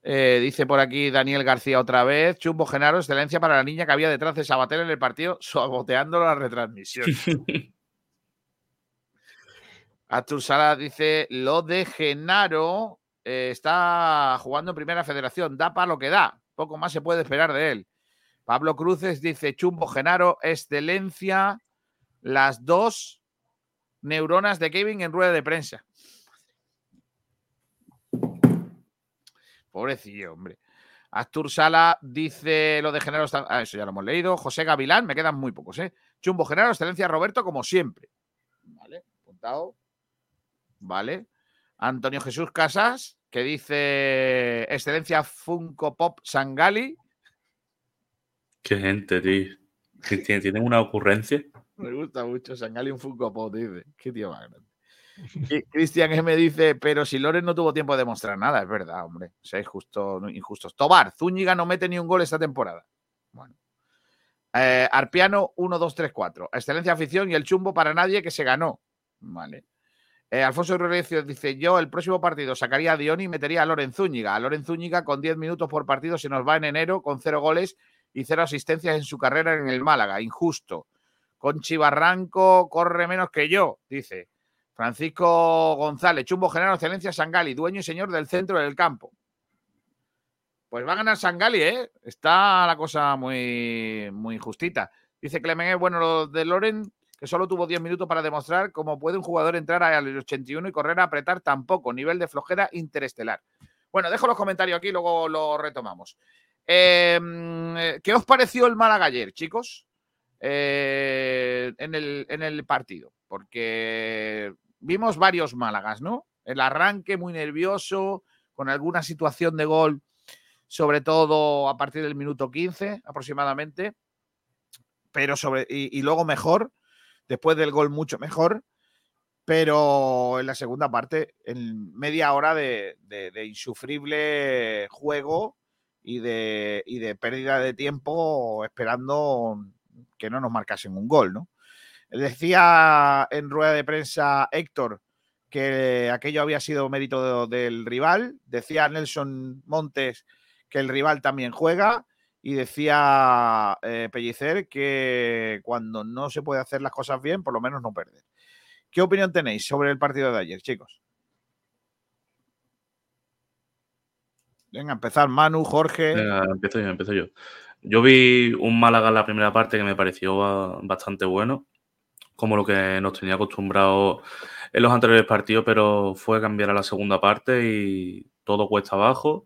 Eh, dice por aquí Daniel García otra vez, Chumbo Genaro, excelencia para la niña que había detrás de Sabater en el partido, saboteando la retransmisión. Artur Sala dice, lo de Genaro eh, está jugando en Primera Federación, da para lo que da, poco más se puede esperar de él. Pablo Cruces dice, Chumbo Genaro, excelencia, las dos neuronas de Kevin en rueda de prensa. Pobrecillo, hombre. Astur Sala dice lo de Genaro. Ah, eso ya lo hemos leído. José Gavilán, me quedan muy pocos, ¿eh? Chumbo Genaro, excelencia Roberto, como siempre. Vale, apuntado. Vale. Antonio Jesús Casas, que dice excelencia Funko Pop Sangali. Qué gente, tío. Tienen una ocurrencia. Me gusta mucho Sangali un Funko Pop, dice. Qué tío más grande. Cristian me dice, pero si Loren no tuvo tiempo de demostrar nada, es verdad, hombre. O sea, injusto, injustos. Tobar, Zúñiga no mete ni un gol esta temporada. Bueno. Eh, Arpiano 1, 2, 3, 4. Excelencia afición y el chumbo para nadie que se ganó. Vale. Eh, Alfonso Rurecio dice: Yo el próximo partido sacaría a Dioni y metería a Loren Zúñiga. A Loren Zúñiga con 10 minutos por partido se nos va en enero con cero goles y cero asistencias en su carrera en el Málaga. Injusto. Con Chivarranco corre menos que yo, dice. Francisco González, Chumbo General Excelencia Sangali, dueño y señor del centro del campo. Pues va a ganar Sangali, ¿eh? Está la cosa muy, muy justita. Dice Clemente, bueno, lo de Loren, que solo tuvo 10 minutos para demostrar cómo puede un jugador entrar al 81 y correr a apretar tampoco. Nivel de flojera interestelar. Bueno, dejo los comentarios aquí, luego lo retomamos. Em, ¿Qué os pareció el Málaga ayer, chicos? Eh, en, el, en el partido. Porque vimos varios Málagas, ¿no? El arranque muy nervioso, con alguna situación de gol, sobre todo a partir del minuto 15 aproximadamente, pero sobre, y, luego mejor, después del gol mucho mejor, pero en la segunda parte, en media hora de, insufrible juego y de, y de pérdida de tiempo esperando que no nos marcasen un gol, ¿no? Decía en rueda de prensa Héctor que aquello había sido mérito del rival. Decía Nelson Montes que el rival también juega. Y decía eh, Pellicer que cuando no se puede hacer las cosas bien, por lo menos no perder. ¿Qué opinión tenéis sobre el partido de ayer, chicos? Venga, empezar Manu, Jorge. empiezo yo, empiezo yo. Yo vi un Málaga en la primera parte que me pareció bastante bueno como lo que nos tenía acostumbrado en los anteriores partidos, pero fue cambiar a la segunda parte y todo cuesta abajo.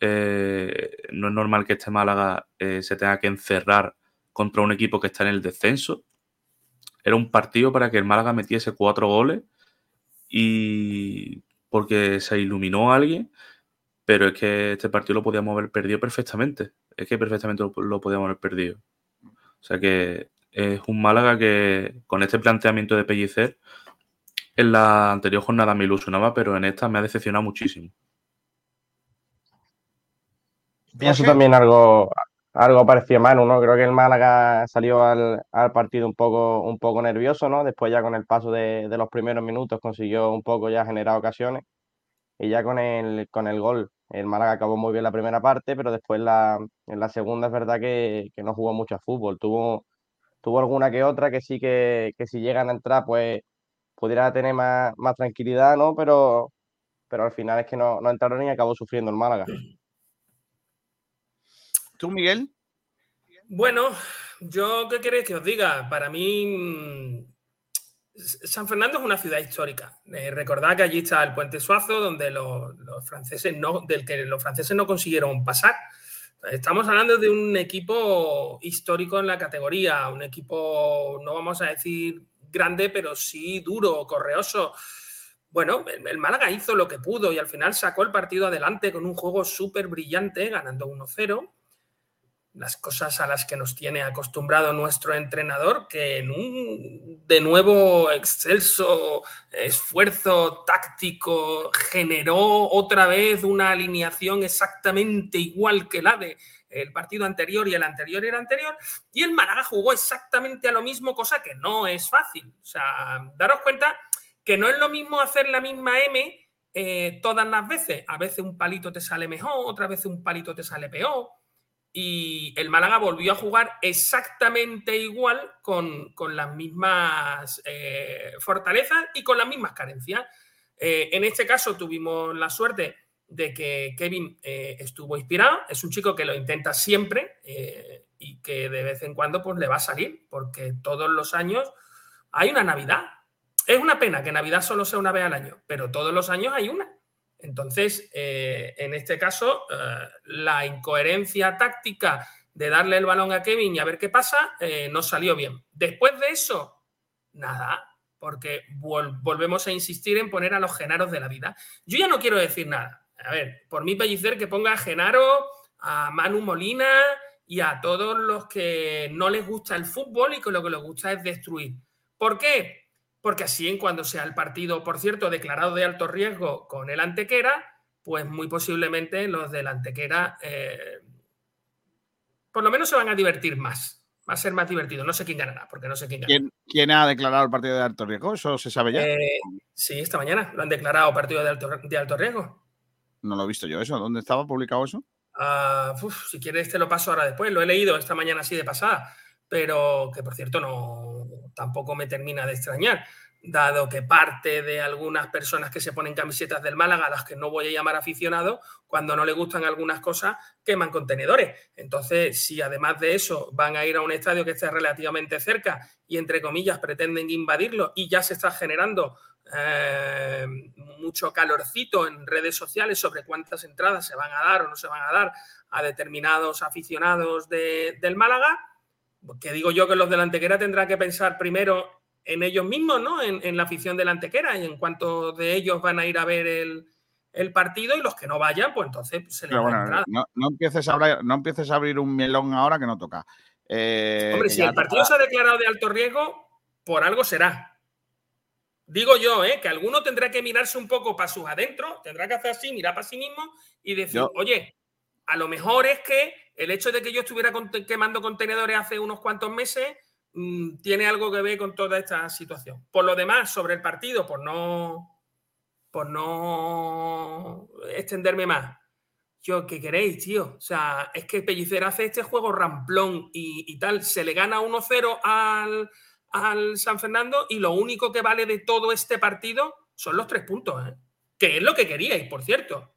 Eh, no es normal que este Málaga eh, se tenga que encerrar contra un equipo que está en el descenso. Era un partido para que el Málaga metiese cuatro goles y porque se iluminó alguien, pero es que este partido lo podíamos haber perdido perfectamente. Es que perfectamente lo, lo podíamos haber perdido. O sea que es un Málaga que con este planteamiento de Pellicer en la anterior jornada me ilusionaba, pero en esta me ha decepcionado muchísimo. Pienso también algo, algo parecido a Manu, ¿no? Creo que el Málaga salió al, partido un poco, un poco nervioso, ¿no? Después ya con el paso de, los primeros minutos consiguió un poco ya generar ocasiones. Y ya con el, con el gol, el Málaga acabó muy bien la primera parte, pero después la, en la segunda es verdad que, que no jugó mucho a fútbol. Tuvo tuvo alguna que otra que sí que, si llegan a entrar, pues pudiera tener más, más tranquilidad, ¿no? Pero, pero al final es que no, no entraron y acabó sufriendo el Málaga. ¿Tú, Miguel? Bueno, yo qué queréis que os diga. Para mí, San Fernando es una ciudad histórica. Eh, recordad que allí está el Puente Suazo, donde los, franceses no, del que los franceses no consiguieron pasar. Estamos hablando de un equipo histórico en la categoría, un equipo, no vamos a decir grande, pero sí duro, correoso. Bueno, el Málaga hizo lo que pudo y al final sacó el partido adelante con un juego súper brillante, ganando 1-0 las cosas a las que nos tiene acostumbrado nuestro entrenador, que en un de nuevo excelso esfuerzo táctico generó otra vez una alineación exactamente igual que la de el partido anterior y el anterior y el anterior, y el Málaga jugó exactamente a lo mismo, cosa que no es fácil. O sea, daros cuenta que no es lo mismo hacer la misma M eh, todas las veces. A veces un palito te sale mejor, otra vez un palito te sale peor y el Málaga volvió a jugar exactamente igual con, las mismas eh, fortalezas y con las mismas carencias. Eh, en este caso tuvimos la suerte de que Kevin eh, estuvo inspirado, es un chico que lo intenta siempre y que de vez en cuando pues, le va a salir, porque todos los años hay una Navidad. Es una pena que Navidad solo sea una vez al año, pero todos los años hay una. Entonces, eh, en este caso, eh, la incoherencia táctica de darle el balón a Kevin y a ver qué pasa, eh, no salió bien. Después de eso, nada, porque volvemos a insistir en poner a los Genaros de la vida. Yo ya no quiero decir nada. A ver, por mí pellicer que ponga a Genaro, a Manu Molina y a todos los que no les gusta el fútbol y que lo que les gusta es destruir. ¿Por qué? Porque así en cuando sea el partido, por cierto, declarado de alto riesgo con el Antequera, pues muy posiblemente los del Antequera eh, por lo menos se van a divertir más. Va a ser más divertido. No sé quién ganará, porque no sé quién ganará. ¿Quién, ha declarado el partido de alto riesgo? ¿Eso se sabe ya? Eh, sí, esta mañana lo han declarado partido de alto, de alto riesgo. No lo he visto yo eso. ¿Dónde estaba publicado eso? Ah, si quieres te lo paso ahora después. Lo he leído esta mañana así de pasada, pero que por cierto no, tampoco me termina de extrañar, dado que parte de algunas personas que se ponen camisetas del Málaga, a las que no voy a llamar aficionados, cuando no le gustan algunas cosas, queman contenedores. Entonces, si además de eso van a ir a un estadio que esté relativamente cerca y, entre comillas, pretenden invadirlo y ya se está generando eh, mucho calorcito en redes sociales sobre cuántas entradas se van a dar o no se van a dar a determinados aficionados del Málaga, que digo yo que los de la Antequera tendrán que pensar primero en ellos mismos, ¿no? En, la afición de la Antequera y en cuanto de ellos van a ir a ver el, partido y los que no vayan, pues entonces se les bueno, no, no, empieces a abrir, no empieces a abrir un melón ahora que no toca. Eh, Hombre, si el partido se ha declarado de alto riesgo, por algo será. Digo yo, ¿eh? que alguno tendrá que mirarse un poco para sus adentro, tendrá que hacer así, mirar para sí mismo y decir, oye, a lo mejor es que el hecho de que yo estuviera quemando contenedores hace unos cuantos meses mm, tiene algo que ver con toda esta situación. Por lo demás, sobre el partido, por no, por no extenderme más, yo, ¿qué queréis, tío? O sea, es que Pellicer hace este juego ramplón y, tal, se le gana 1-0 al, al, San Fernando y lo único que vale de todo este partido son los tres puntos, ¿eh? que es lo que queríais, por cierto.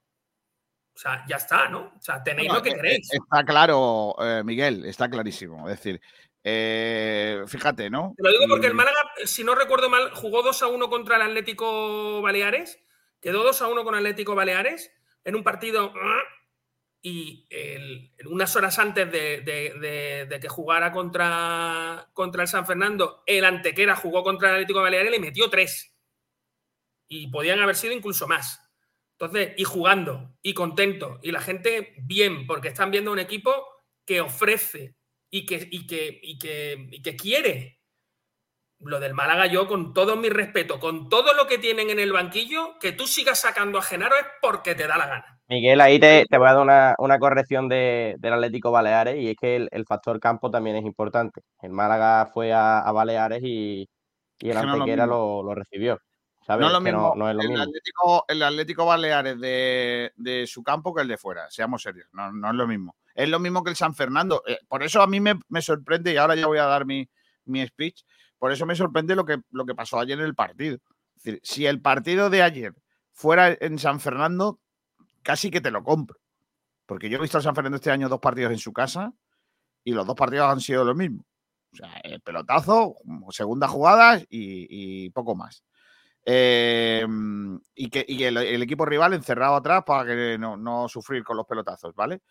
O sea, ya está, ¿no? O sea, tenéis lo que eh, queréis. Está claro, eh, Miguel, está clarísimo. Es decir, eh, fíjate, ¿no? Te lo digo porque el Málaga, si no recuerdo mal, jugó 2 a 1 contra el Atlético Baleares, quedó 2 a 1 con Atlético Baleares en un partido y unas horas antes de, que jugara contra, contra el San Fernando, el Antequera jugó contra el Atlético Baleares y le metió 3. Y podían haber sido incluso más. Entonces, y jugando, y contento, y la gente bien, porque están viendo un equipo que ofrece y que, y que, y que, y que quiere. Lo del Málaga, yo con todo mi respeto, con todo lo que tienen en el banquillo, que tú sigas sacando a Genaro es porque te da la gana. Miguel, ahí te, voy a dar una, corrección del Atlético Baleares y es que el, factor campo también es importante. El Málaga fue a, Baleares y, el Antequera lo, lo recibió. No, lo mismo. el, Atlético, el Atlético Baleares de, su campo que el de fuera, seamos serios, no, es lo mismo. Es lo mismo que el San Fernando. Eh, por eso a mí me, sorprende, y ahora ya voy a dar mi, speech, por eso me sorprende lo que, lo que pasó ayer en el partido. Es decir, si el partido de ayer fuera en San Fernando, casi que te lo compro. Porque yo he visto a San Fernando este año dos partidos en su casa y los dos partidos han sido lo mismo. O sea, el pelotazo, segunda jugada y, poco más. Em, y que el, equipo rival encerrado atrás para que no, sufrir con los pelotazos, ¿vale?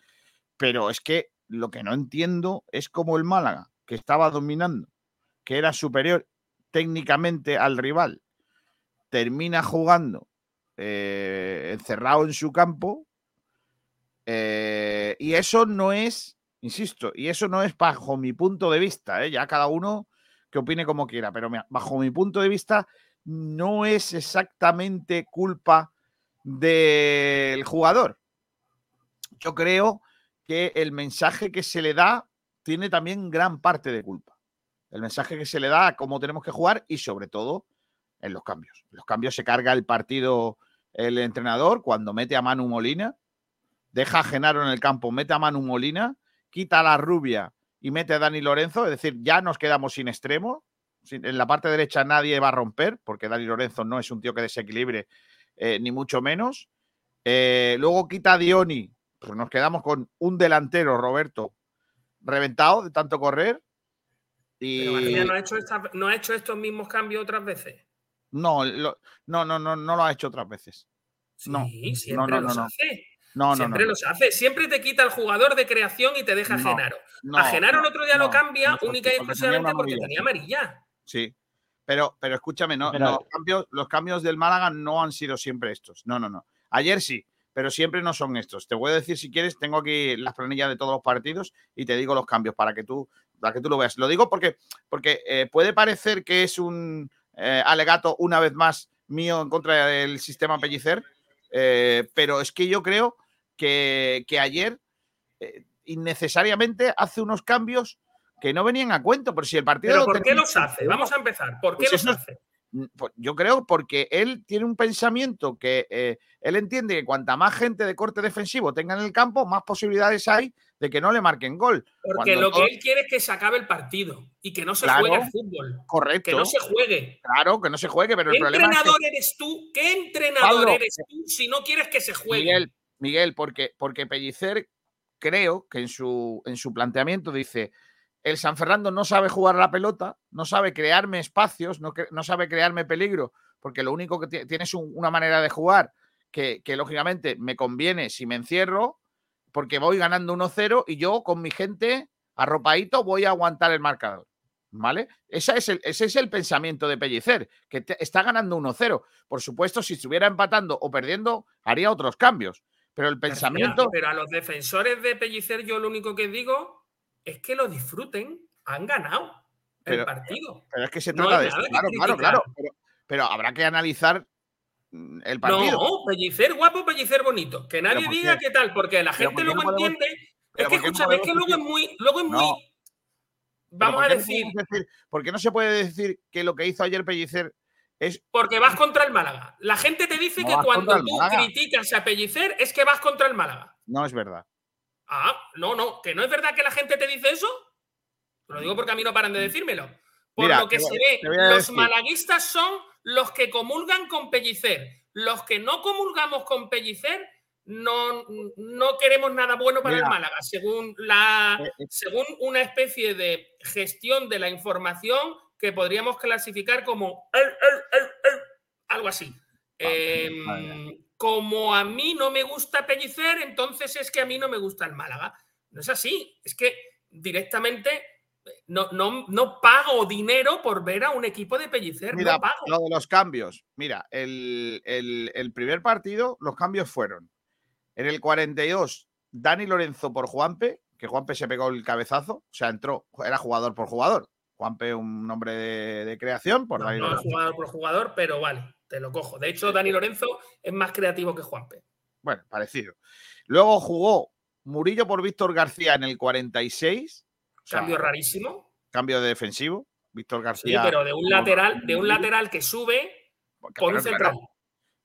Pero es que lo que no entiendo es cómo el Málaga, que estaba dominando, que era superior técnicamente al rival, termina jugando eh, encerrado en su campo. Eh, y eso no es, insisto, y eso no es bajo mi punto de vista, ¿eh? ya cada uno que opine como quiera, pero bajo mi punto de vista no es exactamente culpa del jugador. Yo creo que el mensaje que se le da tiene también gran parte de culpa. El mensaje que se le da a cómo tenemos que jugar y sobre todo en los cambios. los cambios se carga el partido el entrenador cuando mete a Manu Molina, deja a Genaro en el campo, mete a Manu Molina, quita la rubia y mete a Dani Lorenzo, es decir, ya nos quedamos sin extremo. En la parte derecha nadie va a romper, porque Dani Lorenzo no es un tío que desequilibre, eh, ni mucho menos. Eh, luego quita a Dioni, pues nos quedamos con un delantero, Roberto, reventado de tanto correr. Y... no ha, hecho no ha hecho estos mismos cambios otras veces. No, no, no, no, no lo ha hecho otras veces. Sí, siempre los hace. No, siempre los hace. Siempre te quita el jugador de creación y te deja a Genaro. a Genaro el otro día lo cambia única y exclusivamente porque tenía amarilla. Sí. Pero, pero escúchame, no, los, cambios, los cambios del Málaga no han sido siempre estos. No, no, no. Ayer sí, pero siempre no son estos. Te voy a decir si quieres, tengo aquí las planillas de todos los partidos y te digo los cambios para que tú, para que tú lo veas. Lo digo porque, porque eh, puede parecer que es un eh, alegato una vez más mío en contra del sistema Pellicer, eh, pero es que yo creo que, ayer eh, innecesariamente hace unos cambios que no venían a cuento, pero si el partido... ¿Pero por qué los hace? Vamos a empezar. ¿Por qué pues los hace? Mm, pues yo creo porque él tiene un pensamiento que él entiende que cuanta más gente de corte defensivo tenga en el campo, más posibilidades hay de que no le marquen gol. Porque lo que él quiere es que se acabe el partido y que no se juegue el fútbol. Correcto. Que no se juegue. Claro, que no se juegue, pero ¿Qué el problema entrenador eres tú? ¿Qué entrenador eres tú si no quieres que se juegue? Miguel, Miguel porque, porque Pellicer creo que en su, en su planteamiento dice, el San Fernando no sabe jugar la pelota, no sabe crearme espacios, no, no sabe crearme peligro, porque lo único que tiene es una manera de jugar que, que lógicamente me conviene si me encierro, porque voy ganando 1-0 y yo con mi gente arropadito voy a aguantar el marcador. ¿Vale? Ese es el, ese es el pensamiento de Pellicer, que está ganando 1-0. Por supuesto, si estuviera empatando o perdiendo, haría otros cambios. Pero el pensamiento. Pero a los defensores de Pellicer, yo lo único que digo es que lo disfruten. Han ganado el partido. Pero es que se trata de eso. Claro, claro, claro. pero, habrá que analizar Mm, el partido. No, pellicer guapo, pellicer bonito. Que nadie diga qué tal, porque la gente luego entiende. Es que, escúchame, es que luego es muy. Luego es muy. Vamos a decir, ¿Por qué no se puede decir que lo que hizo ayer Pellicer es. Porque vas contra el Málaga. La gente te dice que cuando tú criticas a Pellicer es que vas contra el Málaga. No es verdad. Ah, no, no. ¿Que no es verdad que la gente te dice eso? Lo digo porque a mí no paran de decírmelo. Por lo que se ve, los malaguistas son los que comulgan con Pellicer. Los que no comulgamos con Pellicer no, no queremos nada bueno para el Málaga, según, la, eh, eh. según una especie de gestión de la información que podríamos clasificar como algo así. Em, como a mí no me gusta Pellicer, entonces es que a mí no me gusta el Málaga. No es así, es que directamente no, no, no pago dinero por ver a un equipo de pellicer. Mira, pago. lo de los cambios. Mira, el, primer partido, los cambios fueron. En el 42, Dani Lorenzo por Juanpe, que Juanpe se pegó el cabezazo, o sea, entró, era jugador por jugador. Juanpe, un nombre de, creación por Dani no, jugador por jugador, pero vale, te lo cojo. De hecho, Dani Lorenzo es más creativo que Juanpe. Bueno, parecido. Luego jugó Murillo por Víctor García en el 46 Cambio rarísimo. Cambio de defensivo. Víctor García. Sí, pero de un lateral, de un lateral que sube por un central.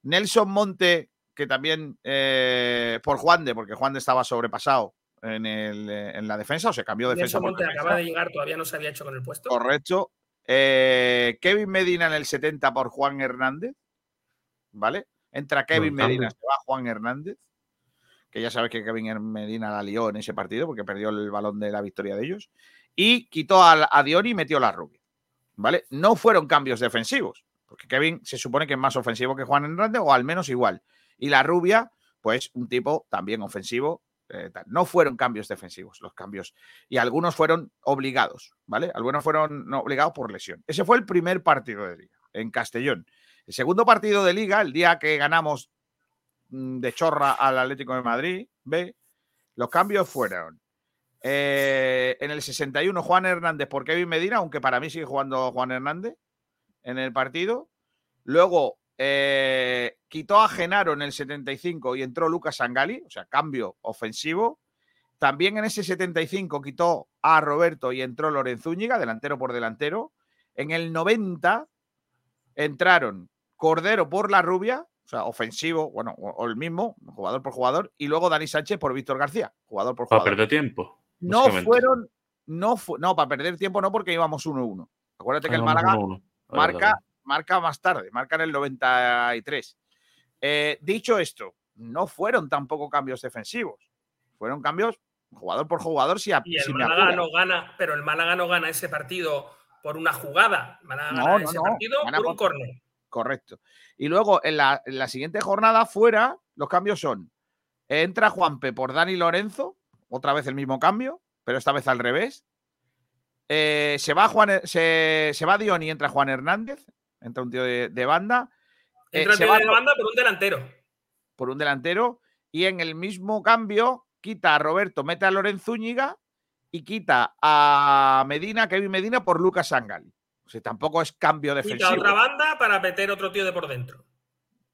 Nelson Monte, que también eh, por Juan de, porque Juan de estaba sobrepasado en, en, la defensa, o se cambió de defensa. Nelson Monte acaba de llegar, todavía no se había hecho con el puesto. Correcto. Eh, Kevin Medina en el 70 por Juan Hernández. ¿Vale? Entra Kevin Medina, se va Juan Hernández, que ya sabes que Kevin Medina la lió en ese partido porque perdió el balón de la victoria de ellos. Y quitó a, a Dioni y metió la rubia. ¿Vale? No fueron cambios defensivos, porque Kevin se supone que es más ofensivo que Juan Hernández, o al menos igual. Y la rubia, pues un tipo también ofensivo. Eh, no fueron cambios defensivos los cambios. Y algunos fueron obligados, ¿vale? Algunos fueron obligados por lesión. Ese fue el primer partido de liga en Castellón. El segundo partido de liga, el día que ganamos mm, de chorra al Atlético de Madrid, ¿ve? Los cambios fueron eh, en el 61 Juan Hernández por Kevin Medina, aunque para mí sigue jugando Juan Hernández en el partido. Luego eh, quitó a Genaro en el 75 y entró Lucas Sangali, o sea, cambio ofensivo. También en ese 75 quitó a Roberto y entró Lorenzúñiga, delantero por delantero. En el 90 entraron Cordero por la rubia, o sea, ofensivo, bueno, o, el mismo, jugador por jugador, y luego Dani Sánchez por Víctor García, jugador por jugador. Para perder tiempo. No fueron, no, no, para perder tiempo no, porque íbamos 1-1. Acuérdate que el Málaga marca, marca más tarde, marca en el 93. Eh, dicho esto, no fueron tampoco cambios defensivos, fueron cambios jugador por jugador. Si, y el Málaga no gana, pero el Málaga no gana ese partido por una jugada, Málaga no, gana ese partido por un córner. Correcto. Y luego en la, en la, siguiente jornada, fuera, los cambios son: entra Juanpe por Dani Lorenzo, otra vez el mismo cambio, pero esta vez al revés. Eh, se va Juan, se, se va Dion y entra Juan Hernández, entra un tío de, banda. Eh, entra un tío de banda por un delantero. Por un delantero. Y en el mismo cambio, quita a Roberto, mete a Lorenzo Zúñiga y quita a Medina, Kevin Medina, por Lucas Sangali. O sea, tampoco es cambio defensivo. Quita otra banda para meter otro tío de por dentro.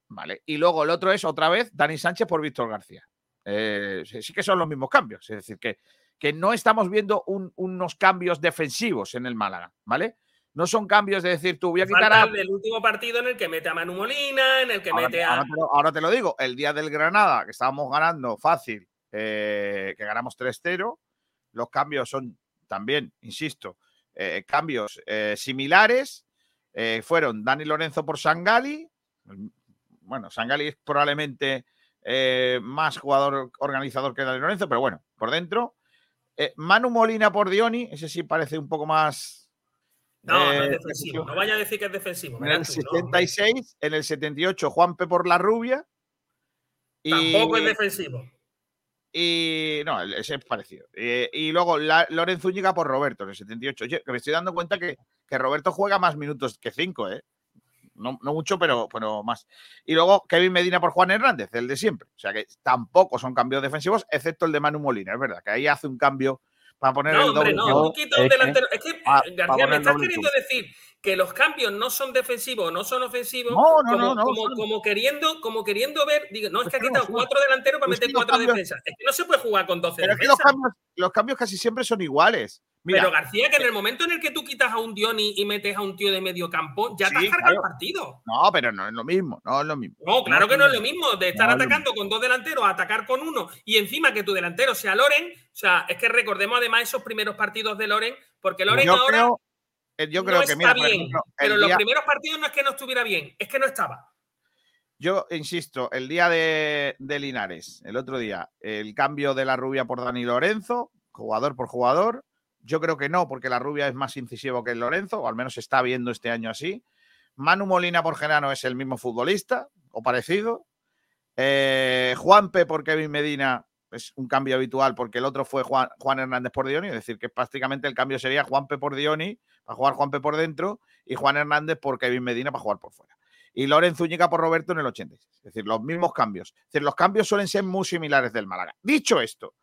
Vale. Y luego el otro es otra vez Dani Sánchez por Víctor García. Eh, sí que son los mismos cambios. Es decir, que, que no estamos viendo unos cambios defensivos en el Málaga, ¿vale? No son cambios de decir tú voy a quitar a... el último partido en el que mete a Manu Molina, en el que mete a. Ahora te, lo, digo, el día del Granada, que estábamos ganando fácil, eh, que ganamos 3-0, los cambios son también, insisto, eh, cambios eh, similares. fueron Dani Lorenzo por Sangali. Bueno, Sangali es probablemente más jugador organizador que Dani Lorenzo, pero bueno, por dentro. Manu Molina por Dioni, ese sí parece un poco más no, no es eh, defensivo. No vaya a decir que es defensivo. En el 76, en el 78, Juanpe por la rubia. Tampoco es defensivo. Y no, ese es parecido. Y luego Loren Zúñiga por Roberto en el 78. que me estoy dando cuenta que, que Roberto juega más minutos que cinco, ¿eh? No, no, mucho, pero, pero más. Y luego Kevin Medina por Juan Hernández, el de siempre. O sea que tampoco son cambios defensivos, excepto el de Manu Molina, es verdad, que ahí hace un cambio para poner no, el doble. Hombre, no, tú quitas un delantero. Es que, García, me estás queriendo decir que los cambios no son defensivos, no son ofensivos, no, no, como, no, como, como, queriendo, como queriendo ver, digo, no, es que ha quitado cuatro delanteros para meter cuatro defensas. Es que no se puede jugar con 12 Pero defensas. Es que los cambios, los cambios casi siempre son iguales. Mira, pero García, que en el momento en el que tú quitas a un Dioni y metes a un tío de medio campo, ya te has cargado el partido. No, pero no es lo mismo, no es lo mismo. No, claro que no es lo mismo de estar atacando con dos delanteros a atacar con uno y encima que tu delantero sea Loren. O sea, es que recordemos además esos primeros partidos de Loren, porque Loren ahora eh, yo creo no que está bien, pero los primeros partidos no es que no estuviera bien, es que no estaba. Yo insisto, el día de, de Linares, el otro día, el cambio de la rubia por Dani Lorenzo, jugador por jugador yo creo que no, porque la rubia es más incisivo que el Lorenzo, o al menos se está viendo este año así. Manu Molina por Genano es el mismo futbolista, o parecido. Eh, Juanpe por Kevin Medina es un cambio habitual, porque el otro fue Juan, Juan Hernández por Dioni, es decir, que prácticamente el cambio sería Juanpe por Dioni para jugar Juanpe por dentro y Juan Hernández por Kevin Medina para jugar por fuera. Y Loren Zúñiga por Roberto en el 86. Es decir, los mismos cambios. Es decir, los cambios suelen ser muy similares del Málaga. Dicho esto,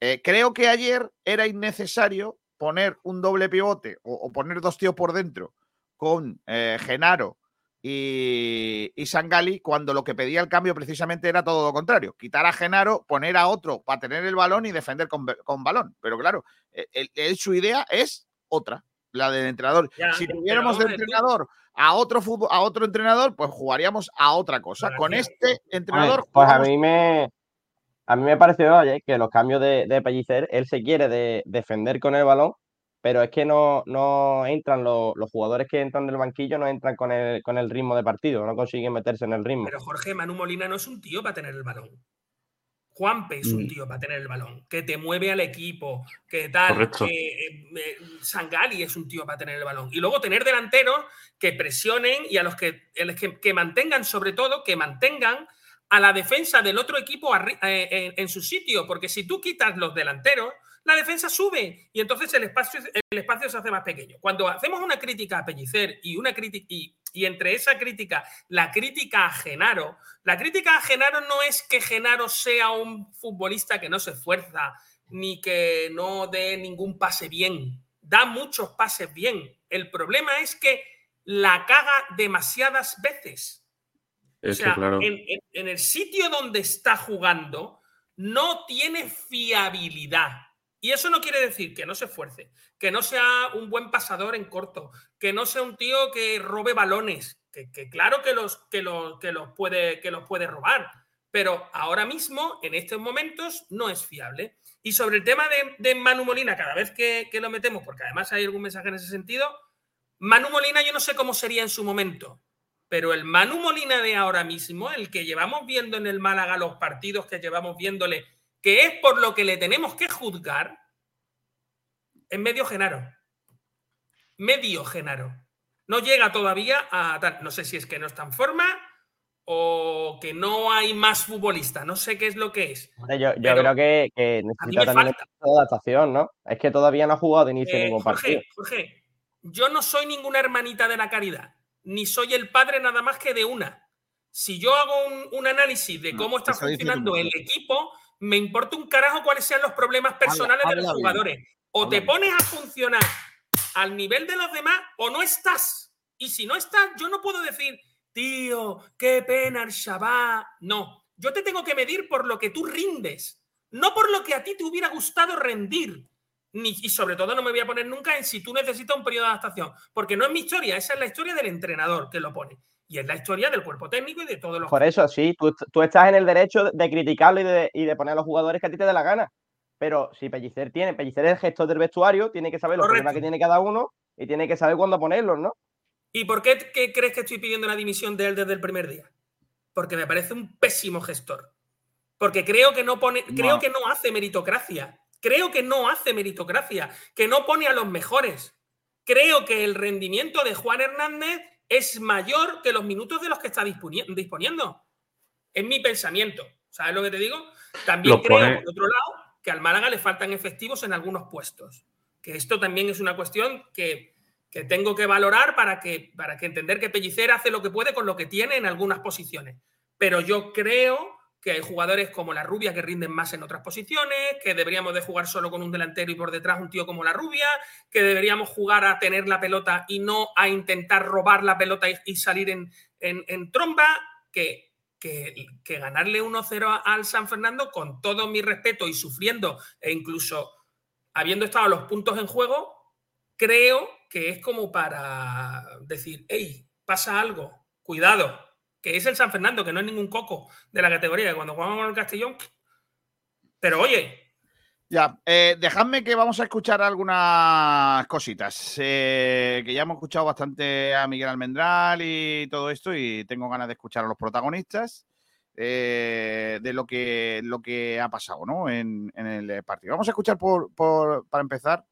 eh, creo que ayer era innecesario poner un doble pivote o, poner dos tíos por dentro con eh, Genaro y, y, Sangali cuando lo que pedía el cambio precisamente era todo lo contrario. Quitar a Genaro, poner a otro para tener el balón y defender con, balón. Pero claro, e, su idea es otra, la del entrenador. si tuviéramos de entrenador a otro fútbol, a otro entrenador, pues jugaríamos a otra cosa. Con este entrenador. pues a mí me, a mí me pareció ayer que los cambios de, de Pellicer, él se quiere de, defender con el balón pero es que no, no entran los, los jugadores que entran del banquillo, no entran con el, con el ritmo de partido, no consiguen meterse en el ritmo. Pero Jorge, Manu Molina no es un tío para tener el balón. Juanpe es un Mm. tío para tener el balón, que te mueve al equipo, que tal, Correcto. que eh, eh, Sangali es un tío para tener el balón. Y luego tener delanteros que presionen y a los que, que, que mantengan, sobre todo, que mantengan a la defensa del otro equipo eh, en, en su sitio, porque si tú quitas los delanteros, la defensa sube y entonces el espacio, el espacio se hace más pequeño. Cuando hacemos una crítica a Pellicer y una crítica y, y entre esa crítica, la crítica a Genaro, la crítica a Genaro no es que Genaro sea un futbolista que no se esfuerza ni que no dé ningún pase bien. Da muchos pases bien. El problema es que la caga demasiadas veces. O sea, que claro. en, en- en el sitio donde está jugando no tiene fiabilidad. Y eso no quiere decir que no se esfuerce, que no sea un buen pasador en corto, que no sea un tío que robe balones, que, que claro que los, que, los, que, los puede, que los puede robar, pero ahora mismo, en estos momentos, no es fiable. Y sobre el tema de, de Manu Molina, cada vez que, que lo metemos, porque además hay algún mensaje en ese sentido, Manu Molina yo no sé cómo sería en su momento, pero el Manu Molina de ahora mismo, el que llevamos viendo en el Málaga los partidos que llevamos viéndole, que es por lo que le tenemos que juzgar, es medio Genaro. Medio Genaro. No llega todavía a tal. No sé si es que no está en forma o que no hay más futbolistas. No sé qué es lo que es. Yo, creo que, que necesita también adaptación, ¿no? Es que todavía no ha jugado de inicio Eh, ningún partido. Jorge, Jorge, yo no soy ninguna hermanita de la caridad, ni soy el padre nada más que de una. Si yo hago un, un análisis de No, cómo está funcionando el equipo, me importa un carajo cuáles sean los problemas personales de habla los bien. jugadores. O Habla te pones a funcionar al nivel de los demás o no estás. Y si no estás, yo no puedo decir, tío, qué pena el Shabbat. No, yo te tengo que medir por lo que tú rindes, no por lo que a ti te hubiera gustado rendir. Ni, y sobre todo no me voy a poner nunca en si tú necesitas un periodo de adaptación, porque no es mi historia, esa es la historia del entrenador que lo pone. Y es la historia del cuerpo técnico y de todos los... Por eso, sí, tú, tú estás en el derecho de criticarlo y de, y de poner a los jugadores que a ti te dé la gana. Pero si Pellicer tiene, Pellicer es el gestor del vestuario, tiene que saber los Correcto. problemas que tiene cada uno y tiene que saber cuándo ponerlos, ¿no? ¿Y por qué, qué crees que estoy pidiendo la dimisión de él desde el primer día? Porque me parece un pésimo gestor. Porque creo que no pone, creo que no hace meritocracia. Creo que no hace meritocracia, que no pone a los mejores. Creo que el rendimiento de Juan Hernández es mayor que los minutos de los que está disponi- disponiendo. Es mi pensamiento. ¿Sabes lo que te digo? También Lo creo, pone- por otro lado, que al Málaga le faltan efectivos en algunos puestos. Que esto también es una cuestión que, que tengo que valorar para que, para que entender que Pellicer hace lo que puede con lo que tiene en algunas posiciones. Pero yo creo que hay jugadores como la Rubia que rinden más en otras posiciones, que deberíamos de jugar solo con un delantero y por detrás un tío como la Rubia, que deberíamos jugar a tener la pelota y no a intentar robar la pelota y, salir en, en- tromba, que, que, que ganarle 1-0 a- al San Fernando con todo mi respeto y sufriendo e incluso habiendo estado los puntos en juego, creo que es como para decir, hey, pasa algo, cuidado, que es el San Fernando, que no es ningún coco de la categoría, cuando jugamos con el Castellón. Pero oye, Ya, eh, dejadme que vamos a escuchar algunas cositas. eh, que ya hemos escuchado bastante a Miguel Almendral y todo esto, y tengo ganas de escuchar a los protagonistas eh, de lo que, lo que ha pasado ¿no? en, en el partido. Vamos a escuchar por, por- para empezar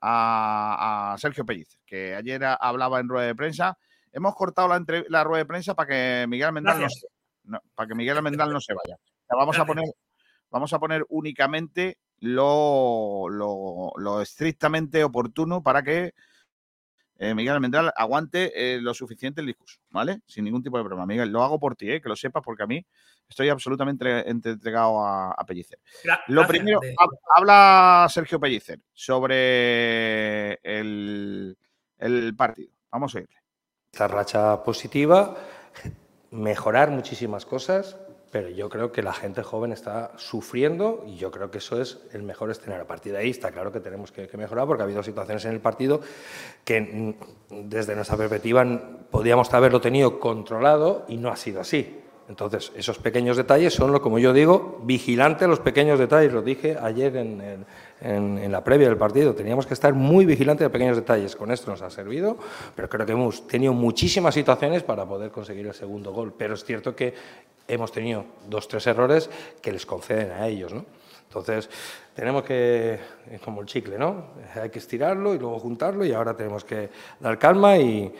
a, Sergio Pellicer, que ayer hablaba en rueda de prensa. Hemos cortado la, entre- la rueda de prensa para que Miguel Almendral no, no, para que Miguel Almendral no se vaya. O sea, vamos a poner vamos a poner únicamente lo, lo- lo estrictamente oportuno para que eh, Miguel Almendral aguante eh, lo suficiente el discurso, ¿vale? Sin ningún tipo de problema. Miguel, lo hago por ti, eh, que lo sepas, porque a mí estoy absolutamente entre- entregado a, a Pellicer. Lo primero, de- habla Sergio Pellicer sobre el, el partido. Vamos a oírle. Esta racha positiva, mejorar muchísimas cosas, pero yo creo que la gente joven está sufriendo y yo creo que eso es el mejor escenario. A partir de ahí está claro que tenemos que, mejorar porque ha habido situaciones en el partido que mm, desde nuestra perspectiva podíamos haberlo tenido controlado y no ha sido así. Entonces, esos pequeños detalles son, lo, como yo digo, vigilante a los pequeños detalles. Lo dije ayer en, el- en, la previa del partido. Teníamos que estar muy vigilantes de pequeños detalles. Con esto nos ha servido, pero creo que hemos tenido muchísimas situaciones para poder conseguir el segundo gol. Pero es cierto que hemos tenido dos, tres errores que les conceden a ellos, ¿no? Entonces, tenemos que, es como el chicle, ¿no? Hay que estirarlo y luego juntarlo y ahora tenemos que dar calma y,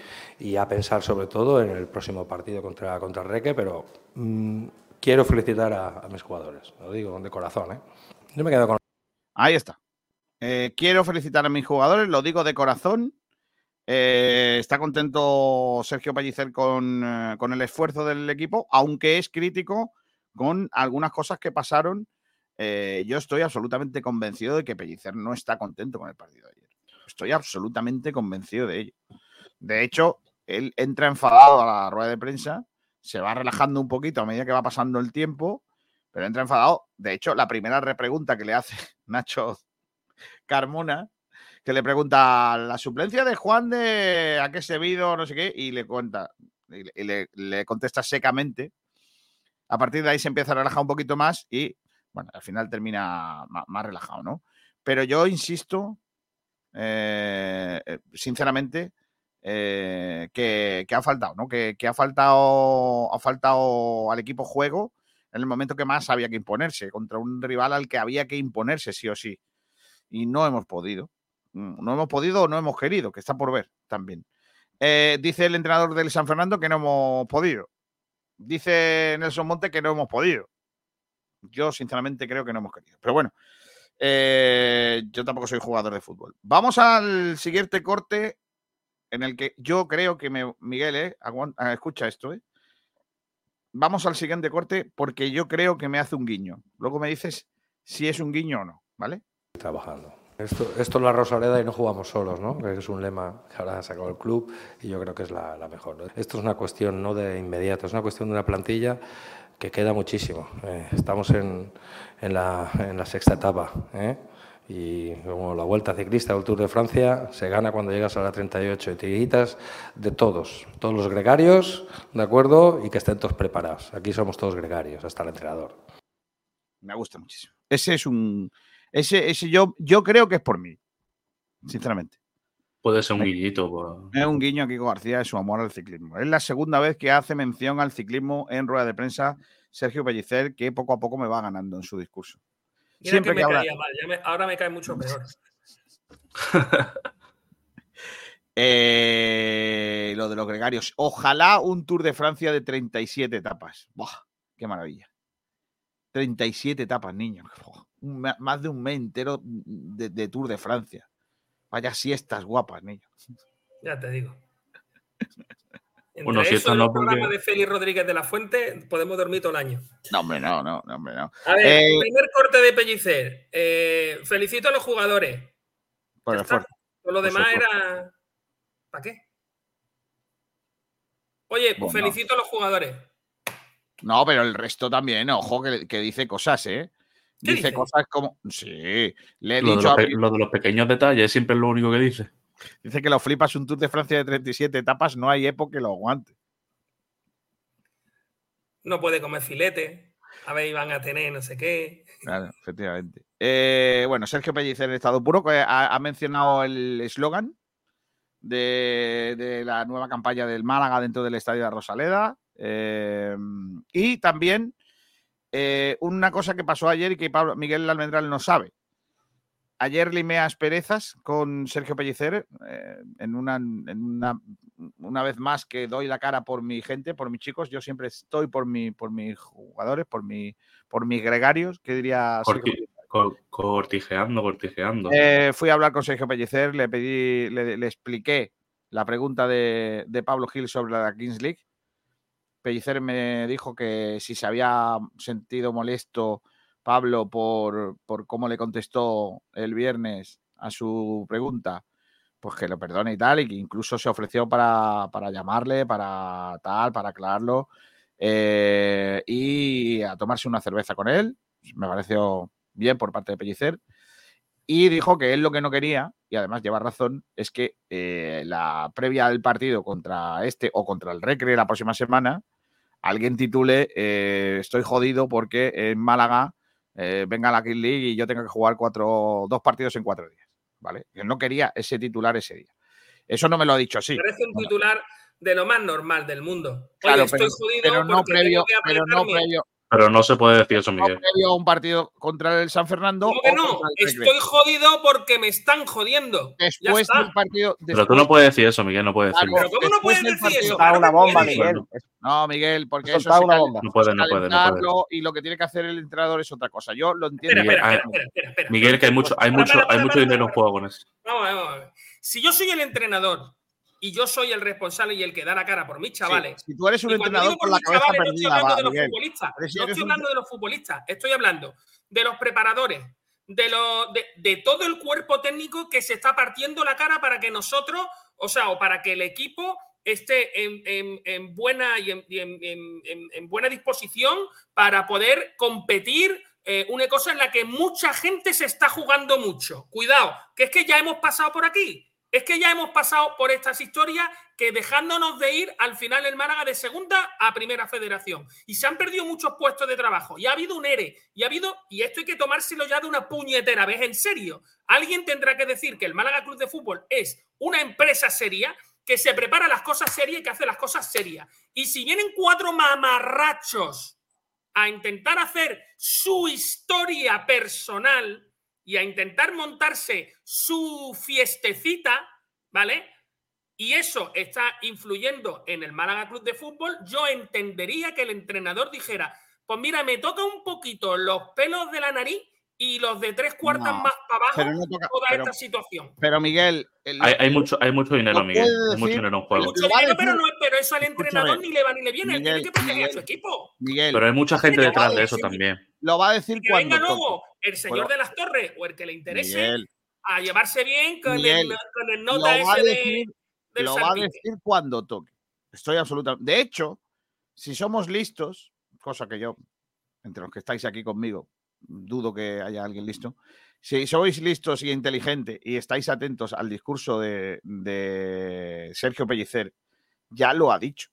a pensar sobre todo en el próximo partido contra, contra Reque, pero mm, quiero felicitar a, mis jugadores, lo digo de corazón, ¿eh? Yo me quedo con... Ahí está. Eh, quiero felicitar a mis jugadores, lo digo de corazón. Eh, está contento Sergio Pellicer con, eh, con el esfuerzo del equipo, aunque es crítico con algunas cosas que pasaron yo estoy absolutamente convencido de que Pellicer no está contento con el partido de ayer. Estoy absolutamente convencido de ello. De hecho, él entra enfadado a la rueda de prensa, se va relajando un poquito a medida que va pasando el tiempo, pero entra enfadado. De hecho, la primera repregunta que le hace Nacho Carmona, que le pregunta la suplencia de Juan de a qué se vido, no sé qué, y le cuenta, y le, contesta secamente. A partir de ahí se empieza a relajar un poquito más y bueno, al final termina más, relajado, ¿no? Pero yo insisto, eh, eh, sinceramente, eh, que, ha faltado, ¿no? Que, ha faltado, ha faltado al equipo juego en el momento que más había que imponerse, contra un rival al que había que imponerse, sí o sí. Y no hemos podido. Mm, no hemos podido o no hemos querido, que está por ver también. dice el entrenador del San Fernando que no hemos podido. Dice Nelson Monte que no hemos podido. Yo, sinceramente, creo que no hemos querido. Pero bueno, eh, yo tampoco soy jugador de fútbol. Vamos al siguiente corte en el que yo creo que me, Miguel, eh, ah, escucha esto, eh. Vamos al siguiente corte porque yo creo que me hace un guiño. Luego me dices si es un guiño o no, ¿vale? Trabajando. Esto, esto es la Rosaleda y no jugamos solos, ¿no? Es un lema que ahora ha sacado el club y yo creo que es la, mejor. Esto es una cuestión no de inmediato, es una cuestión de una plantilla que queda muchísimo. Eh, estamos en, en, la, en, la, sexta etapa. ¿eh? Y como la Vuelta Ciclista del Tour de Francia se gana cuando llegas a la 38 tiritas de todos, todos los gregarios, ¿de acuerdo? Y que estén todos preparados. Aquí somos todos gregarios, hasta el entrenador. Me gusta muchísimo. Ese es un. Ese, ese yo, yo creo que es por mí, sinceramente. Puede ser un guiñito. Es un guiño aquí con García de su amor al ciclismo. Es la segunda vez que hace mención al ciclismo en rueda de prensa Sergio Pellicer, que poco a poco me va ganando en su discurso. Siempre que, me caía mal, ahora me cae mucho peor. Eh, lo de los gregarios. Ojalá un Tour de Francia de 37 etapas. ¡Buah! ¡Qué maravilla! 37 etapas, niños. Más de un mes entero de Tour de Francia. Vaya siestas guapas, niño. Ya te digo. bueno, si eso no, programa de Félix Rodríguez de la Fuente, podemos dormir todo el año. No, hombre, no, no, hombre, no. A ver, eh, primer corte de Pellicer. Eh, felicito a los jugadores. Por el esfuerzo. lo demás era. ¿Para qué? Oye, felicito a los jugadores. No, pero el resto también, ojo, que dice cosas, ¿eh? Dice, cosas como. Sí, le he lo dicho. De lo de los pequeños detalles siempre es lo único que dice. Dice que lo flipas un Tour de Francia de 37 etapas, no hay época que lo aguante. No puede comer filete. A ver, iban a tener no sé qué. Claro, efectivamente. Eh, bueno, Sergio Pellicer en estado puro, que ha, mencionado el eslogan de, la nueva campaña del Málaga dentro del estadio de Rosaleda. Eh, y también eh, una cosa que pasó ayer y que Pablo, Miguel Almendral no sabe. Ayer limé asperezas con Sergio Pellicer eh, en, una, una, vez más que doy la cara por mi gente, por mis chicos. Yo siempre estoy por, mi, por mis jugadores, por, mi, por mis gregarios, que diría... cortijeando, cortijeando. Eh, fui a hablar con Sergio Pellicer, le pedí, le, expliqué la pregunta de, de Pablo Gil sobre la Kings League Pellicer me dijo que si se había sentido molesto Pablo por, por cómo le contestó el viernes a su pregunta, pues que lo perdone y tal, y que incluso se ofreció para, llamarle, para tal, para aclararlo, eh, y a tomarse una cerveza con él. Me pareció bien por parte de Pellicer. Y dijo que él lo que no quería, y además lleva razón, es que eh, la previa del partido contra este o contra el Recre la próxima semana, alguien titule eh, Estoy jodido porque en Málaga eh, venga la King League y yo tenga que jugar cuatro, dos partidos en cuatro días. ¿Vale? Él no quería ese titular ese día. Eso no me lo ha dicho así. Parece un titular de lo más normal del mundo. Claro, estoy pero, jodido pero no previo, pero no previo, Pero no se puede decir eso, Miguel. previo a un partido contra el San Fernando. ¿Cómo que o no? Estoy jodido porque me están jodiendo. Después está. del partido. Pero tú no puedes decir eso, Miguel, no puedes decirlo. Pero ¿cómo no después puedes decir partido- eso? Claro una bomba. Miguel. Es- No, Miguel, porque eso se una bomba. No puede, no puede, no puede. y lo que tiene que hacer el entrenador es otra cosa. Yo lo entiendo. Espera, espera, Miguel, espera, espera, espera, espera. Miguel, que hay mucho, hay Para, mucho, para, hay mucho dinero en juego con eso. Vamos, vamos. Si yo soy el entrenador y yo soy el responsable y el que da la cara por mis chavales. Si tú eres un entrenador por la cabeza chavales, no estoy hablando va, de los futbolistas. Si No estoy un- hablando de los futbolistas. Estoy hablando de los preparadores, de, lo, de, de todo el cuerpo técnico que se está partiendo la cara para que nosotros, o sea, o para que el equipo esté en, en- en buena y en buena disposición para poder competir. eh, una cosa en la que mucha gente se está jugando mucho. Cuidado, que es que ya hemos pasado por aquí. Es que ya hemos pasado por estas historias que dejándonos de ir al final el Málaga de segunda a primera federación. Y se han perdido muchos puestos de trabajo. Y ha habido un ERE. Y ha habido, y esto hay que tomárselo ya de una puñetera vez en serio. Alguien tendrá que decir que el Málaga Club de Fútbol es una empresa seria que se prepara las cosas serias y que hace las cosas serias. Y si vienen cuatro mamarrachos a intentar hacer su historia personal y a intentar montarse su fiestecita, ¿vale? Y eso está influyendo en el Málaga Club de Fútbol, yo entendería que el entrenador dijera, pues mira, me toca un poquito los pelos de la nariz y los de tres cuartas No, más para abajo pero no toca- toda pero- esta situación. Pero Miguel, el- Hay, hay mucho, hay mucho dinero, No Miguel. Hay mucho dinero en juego. Mucho dinero, pero, no, pero eso al entrenador Escúchame, ni le va ni le viene. Él Miguel, tiene que proteger a su equipo. Miguel, Pero hay mucha gente detrás de eso también. lo va a decir Que cuando venga toque. luego el señor Bueno, de las torres o el que le interese Miguel, a llevarse bien con, Miguel, el, con el lo nota va a ese de, decir, lo va a decir cuando toque. Estoy absolutamente. De hecho, si somos listos, cosa que yo, entre los que estáis aquí conmigo, dudo que haya alguien listo. Si sois listos y inteligentes y estáis atentos al discurso de, de Sergio Pellicer, ya lo ha dicho.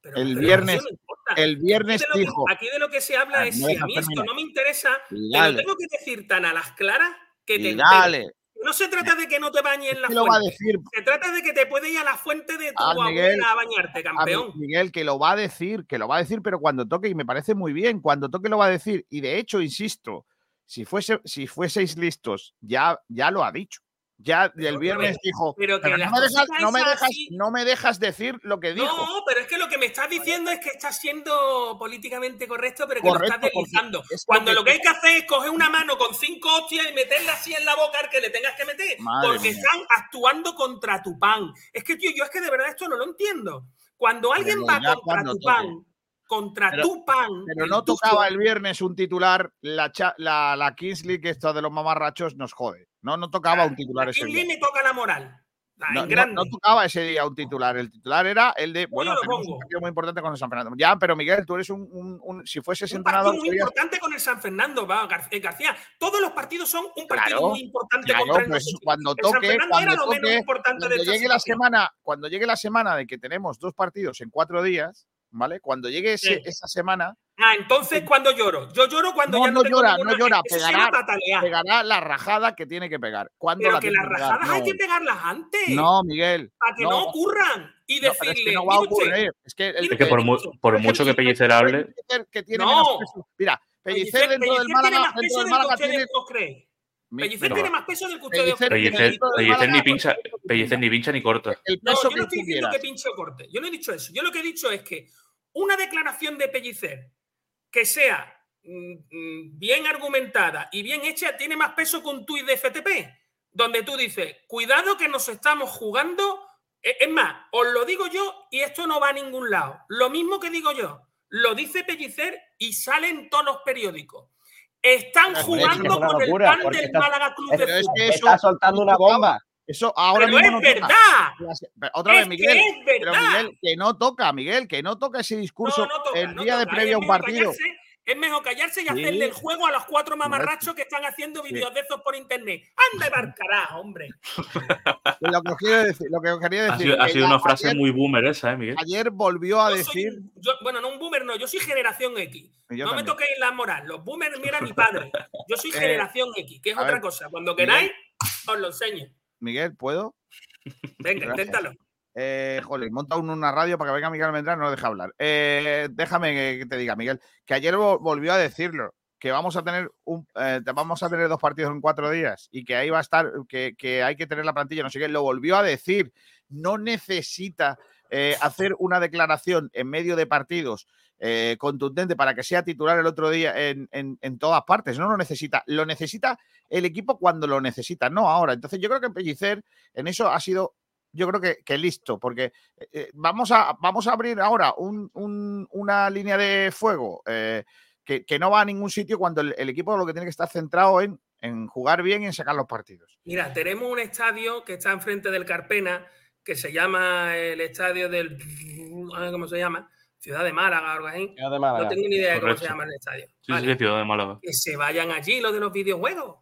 Pero- el pero viernes- no. El viernes aquí de, lo dijo. que, aquí de lo que se habla Ah, es si a mí esto no me interesa, te lo tengo que decir tan a las claras que te dale. No se trata de que no te bañes en la ¿Qué lo va a fuente. decir? Se trata de que te puedes ir a la fuente de tu Ah, abuela Miguel, a bañarte, a campeón. Mi- Miguel, que lo va a decir, que lo va a decir, pero cuando toque, y me parece muy bien, cuando toque lo va a decir. Y de hecho, insisto, si, fuese, si fueseis listos, ya, ya lo ha dicho. Ya Pero el viernes vez, dijo, pero que "Pero no, me dejas, no, me dejas, así- no me dejas decir lo que dijo. No, pero es que lo que me estás diciendo es que estás siendo políticamente correcto, pero que lo estás deslizando. es Cuando lo que hay que hacer es coger una mano con cinco hostias y meterla así en la boca al que le tengas que meter. Madre porque mía. están actuando contra tu pan. Es que, tío, yo es que de verdad esto no lo entiendo. Cuando alguien Pero va contra tu toque. pan, contra Pero- tu pan. Pero no tocaba el viernes un titular, la, cha- la, la Kings League, esto de los mamarrachos nos jode. No, no tocaba un titular ¿A ese día. toca la moral? Ah, No, tocaba ese día un titular. El titular era el de, bueno, tenemos un partido muy importante con el San Fernando. Ya, pero Miguel, tú eres un, un- un- si fueses un entrenador, partido muy importante con el San Fernando, va, Gar- eh, García. Todos los partidos son un partido Claro, muy importante Claro, contra el pues cuando El San toque, cuando era lo menos importante cuando llegue la semana, cuando llegue la semana de que tenemos dos partidos en cuatro días, ¿vale? Cuando llegue ese- Sí. esa semana, Ah, entonces cuando lloro. Yo lloro cuando no, ya no, no llora, no llora, pegará, la rajada que tiene que pegar. ¿Cuándo Pero la que las pegar? rajadas hay No. que pegarlas antes. No, Miguel. Para que no, no. ocurran. Y No, pero es que decirle. no va a ocurrir. Es que el, Es que por, mu- por mucho que Pellicer hable, Pellicer que tiene No. Mira, Pellicer Pellicer- dentro del Pellicer Málaga, tiene más dentro peso del Málaga ustedes tiene. Pellicer no. tiene más peso del que ustedes Pellicer creen. Pellicer, ni pincha, Pellicer ni pincha ni corta. El No, yo no estoy diciendo que pinche o corte. Yo no he dicho eso. Yo lo que he dicho es que una declaración de Pellicer que sea mm, mm, bien argumentada y bien hecha tiene más peso que un tuit de FTP, donde tú dices, cuidado que nos estamos jugando. Eh, Es más, os lo digo yo y esto no va a ningún lado. Lo mismo que digo yo, lo dice Pellicer y sale en todos los periódicos. Están jugando con el pan del Málaga Club de Fútbol. Está soltando una bomba. Eso ahora Pero mismo es no toca. verdad. Otra Es vez, que Miguel. es Pero. Miguel, que no toca, Miguel, que no toca ese discurso No, no toca, el no día de previo a Es un mejor partido. callarse, Es mejor callarse y Sí. hacerle el juego a los cuatro mamarrachos que están haciendo Sí. vídeos de esos por internet. ¡Anda y va carajo, hombre! Lo que os quiero decir, lo que os quería Ha decir. sido, ha sido una frase ayer, muy boomer esa, ¿eh, Miguel? ayer volvió a Yo decir. yo- bueno, no un boomer, no, yo soy generación X. Yo no me toquéis la moral. Los boomers, mira mi padre. Yo soy Eh, generación X, que es otra ver, cosa. Cuando Miguel. queráis, os lo enseño. Miguel, ¿puedo? Venga, Gracias. inténtalo. Eh, joder, monta un- una radio para que venga Miguel Almendral, no lo deja hablar. Eh, déjame que, te diga, Miguel, que ayer vol- volvió a decirlo, que vamos a tener un, eh, vamos a tener dos partidos en cuatro días y que ahí va a estar, que, que hay que tener la plantilla, no sé qué, lo volvió a decir. No necesita eh, hacer una declaración en medio de partidos eh, contundente para que sea titular el otro día en, en- todas partes. No lo necesita. Lo necesita el equipo cuando lo necesita, no ahora. Entonces, yo creo que Pellicer en eso ha sido yo creo que, que listo, porque eh, vamos, a, vamos a abrir ahora un- un- una línea de fuego eh, que, que no va a ningún sitio cuando el, el equipo lo que tiene que estar centrado en, en jugar bien y en sacar los partidos. Mira, tenemos un estadio que está enfrente del Carpena, que se llama el estadio del. ¿Cómo se llama? Ciudad de Málaga o algo así. Ciudad de Málaga. No tengo ni idea de cómo se llama el estadio. Sí, Vale. sí, Ciudad de Málaga. Que se vayan allí los de los videojuegos.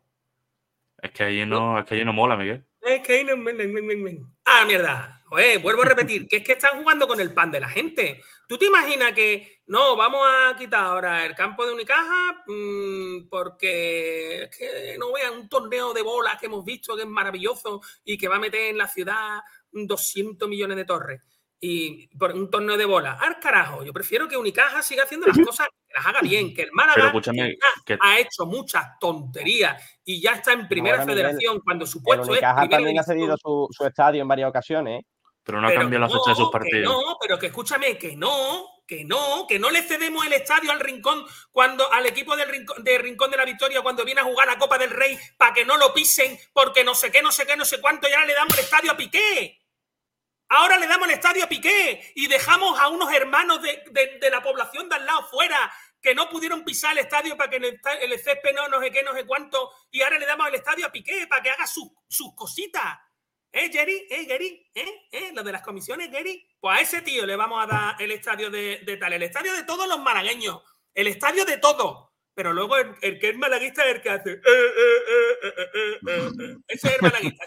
Es que allí no, es que allí no mola, Miguel. Es que ahí no- men, men, men, men, men. Ah, mierda. Oye, vuelvo a repetir, que es que están jugando con el pan de la gente. ¿Tú te imaginas que no, vamos a quitar ahora el campo de Unicaja mm, porque es que no vean un torneo de bolas que hemos visto que es maravilloso y que va a meter en la ciudad 200 millones de torres? Y por un torneo de bolas. ¡Al carajo! Yo prefiero que Unicaja siga haciendo las cosas, que las haga bien, que el Málaga Pero escúchame, que ya que- ha hecho muchas tonterías y ya está en primera Ahora, Miguel, federación cuando su El puesto es Unicaja primera también ha cedido su, su estadio en varias ocasiones. Pero no ha Pero cambiado la fecha de sus partidos. no, pero que escúchame, que no, que no, que no le cedemos el estadio al Rincón cuando al equipo del Rincón, de Rincón de la Victoria cuando viene a jugar la Copa del Rey para que no lo pisen porque no sé qué, no sé qué, no sé cuánto y ahora le damos el estadio a Piqué. Ahora le damos el estadio a Piqué y dejamos a unos hermanos de, de- la población de al lado fuera que no pudieron pisar el estadio para que el, el césped no, no sé qué, no sé cuánto y ahora le damos el estadio a Piqué para que haga sus- sus cositas. ¿Eh, Jerry? ¿Eh, Gary? ¿Eh? ¿Eh? Lo de las comisiones, Gary. Pues a ese tío le vamos a dar el estadio de, de tal, el estadio de todos los malagueños, el estadio de todos. Pero luego el, que es malaguista es el que hace. "Eh, eh, eh, eh, eh, eh, eh". Ese es el malaguista.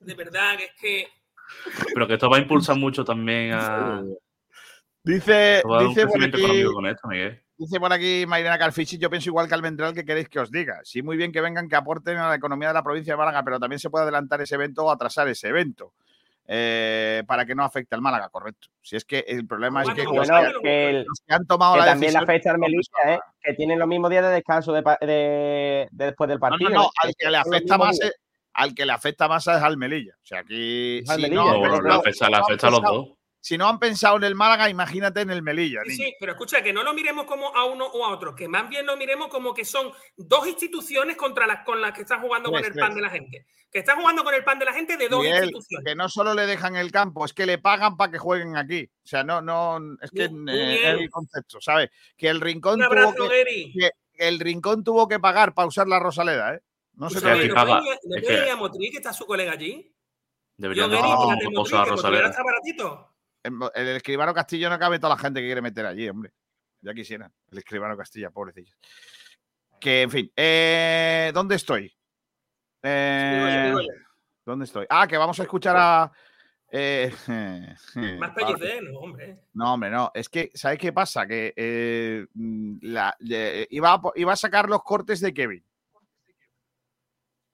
De verdad es que. Pero que esto va a impulsar mucho también a. Dice, dice, por aquí, con esto, dice por aquí Mayrena Calfichi, yo pienso igual que Almendral, que queréis que os diga. Sí, muy bien que vengan, que aporten a la economía de la provincia de Málaga, pero también se puede adelantar ese evento o atrasar ese evento. eh, para que no afecte al Málaga, correcto. Si es que el problema es que, Bueno, los, Bueno, que, que, el- los que han tomado que la también la decisión. fecha Melilla, ¿eh? que tienen los mismos días de descanso de, pa- de- de después del No, partido. no, no, ¿eh? al que le afecta más es, al que le afecta más es al Melilla. O sea, aquí si Melilla, no, bueno, los dos. si no han pensado en el Málaga, imagínate en el Melilla. Sí, sí, pero escucha, que no lo miremos como a uno o a otro, que más bien lo miremos como que son dos instituciones contra las con las que están jugando con Tres, el pan de la gente. Que están jugando con el pan de la gente de dos Miguel, instituciones. que no solo le dejan el campo, es que le pagan para que jueguen aquí. O sea, no, no, es que Muy- muy eh, es el concepto, ¿sabes? Que el rincón Un tuvo abrazo, que, Gary. que el rincón tuvo que pagar para usar la Rosaleda, ¿eh? No se Escúchame, aquí te ¿no ¿no es que- Motriz, que está su colega allí? Deberían Yo, de Gary, hacer fíjate, un Motriz, poco a baratito. En el escribano Castillo no cabe toda la gente que quiere meter allí, hombre. Ya quisieran. El escribano Castilla, pobrecillos. Que, en fin. eh, ¿Dónde estoy? Eh. ¿Dónde estoy? Ah, que vamos a escuchar a. eh, Más Pablo. pellecer, no, hombre. No, hombre, no. Es que, ¿sabes qué pasa? Que eh, mm, la- iba, a, iba a sacar los cortes de Kevin.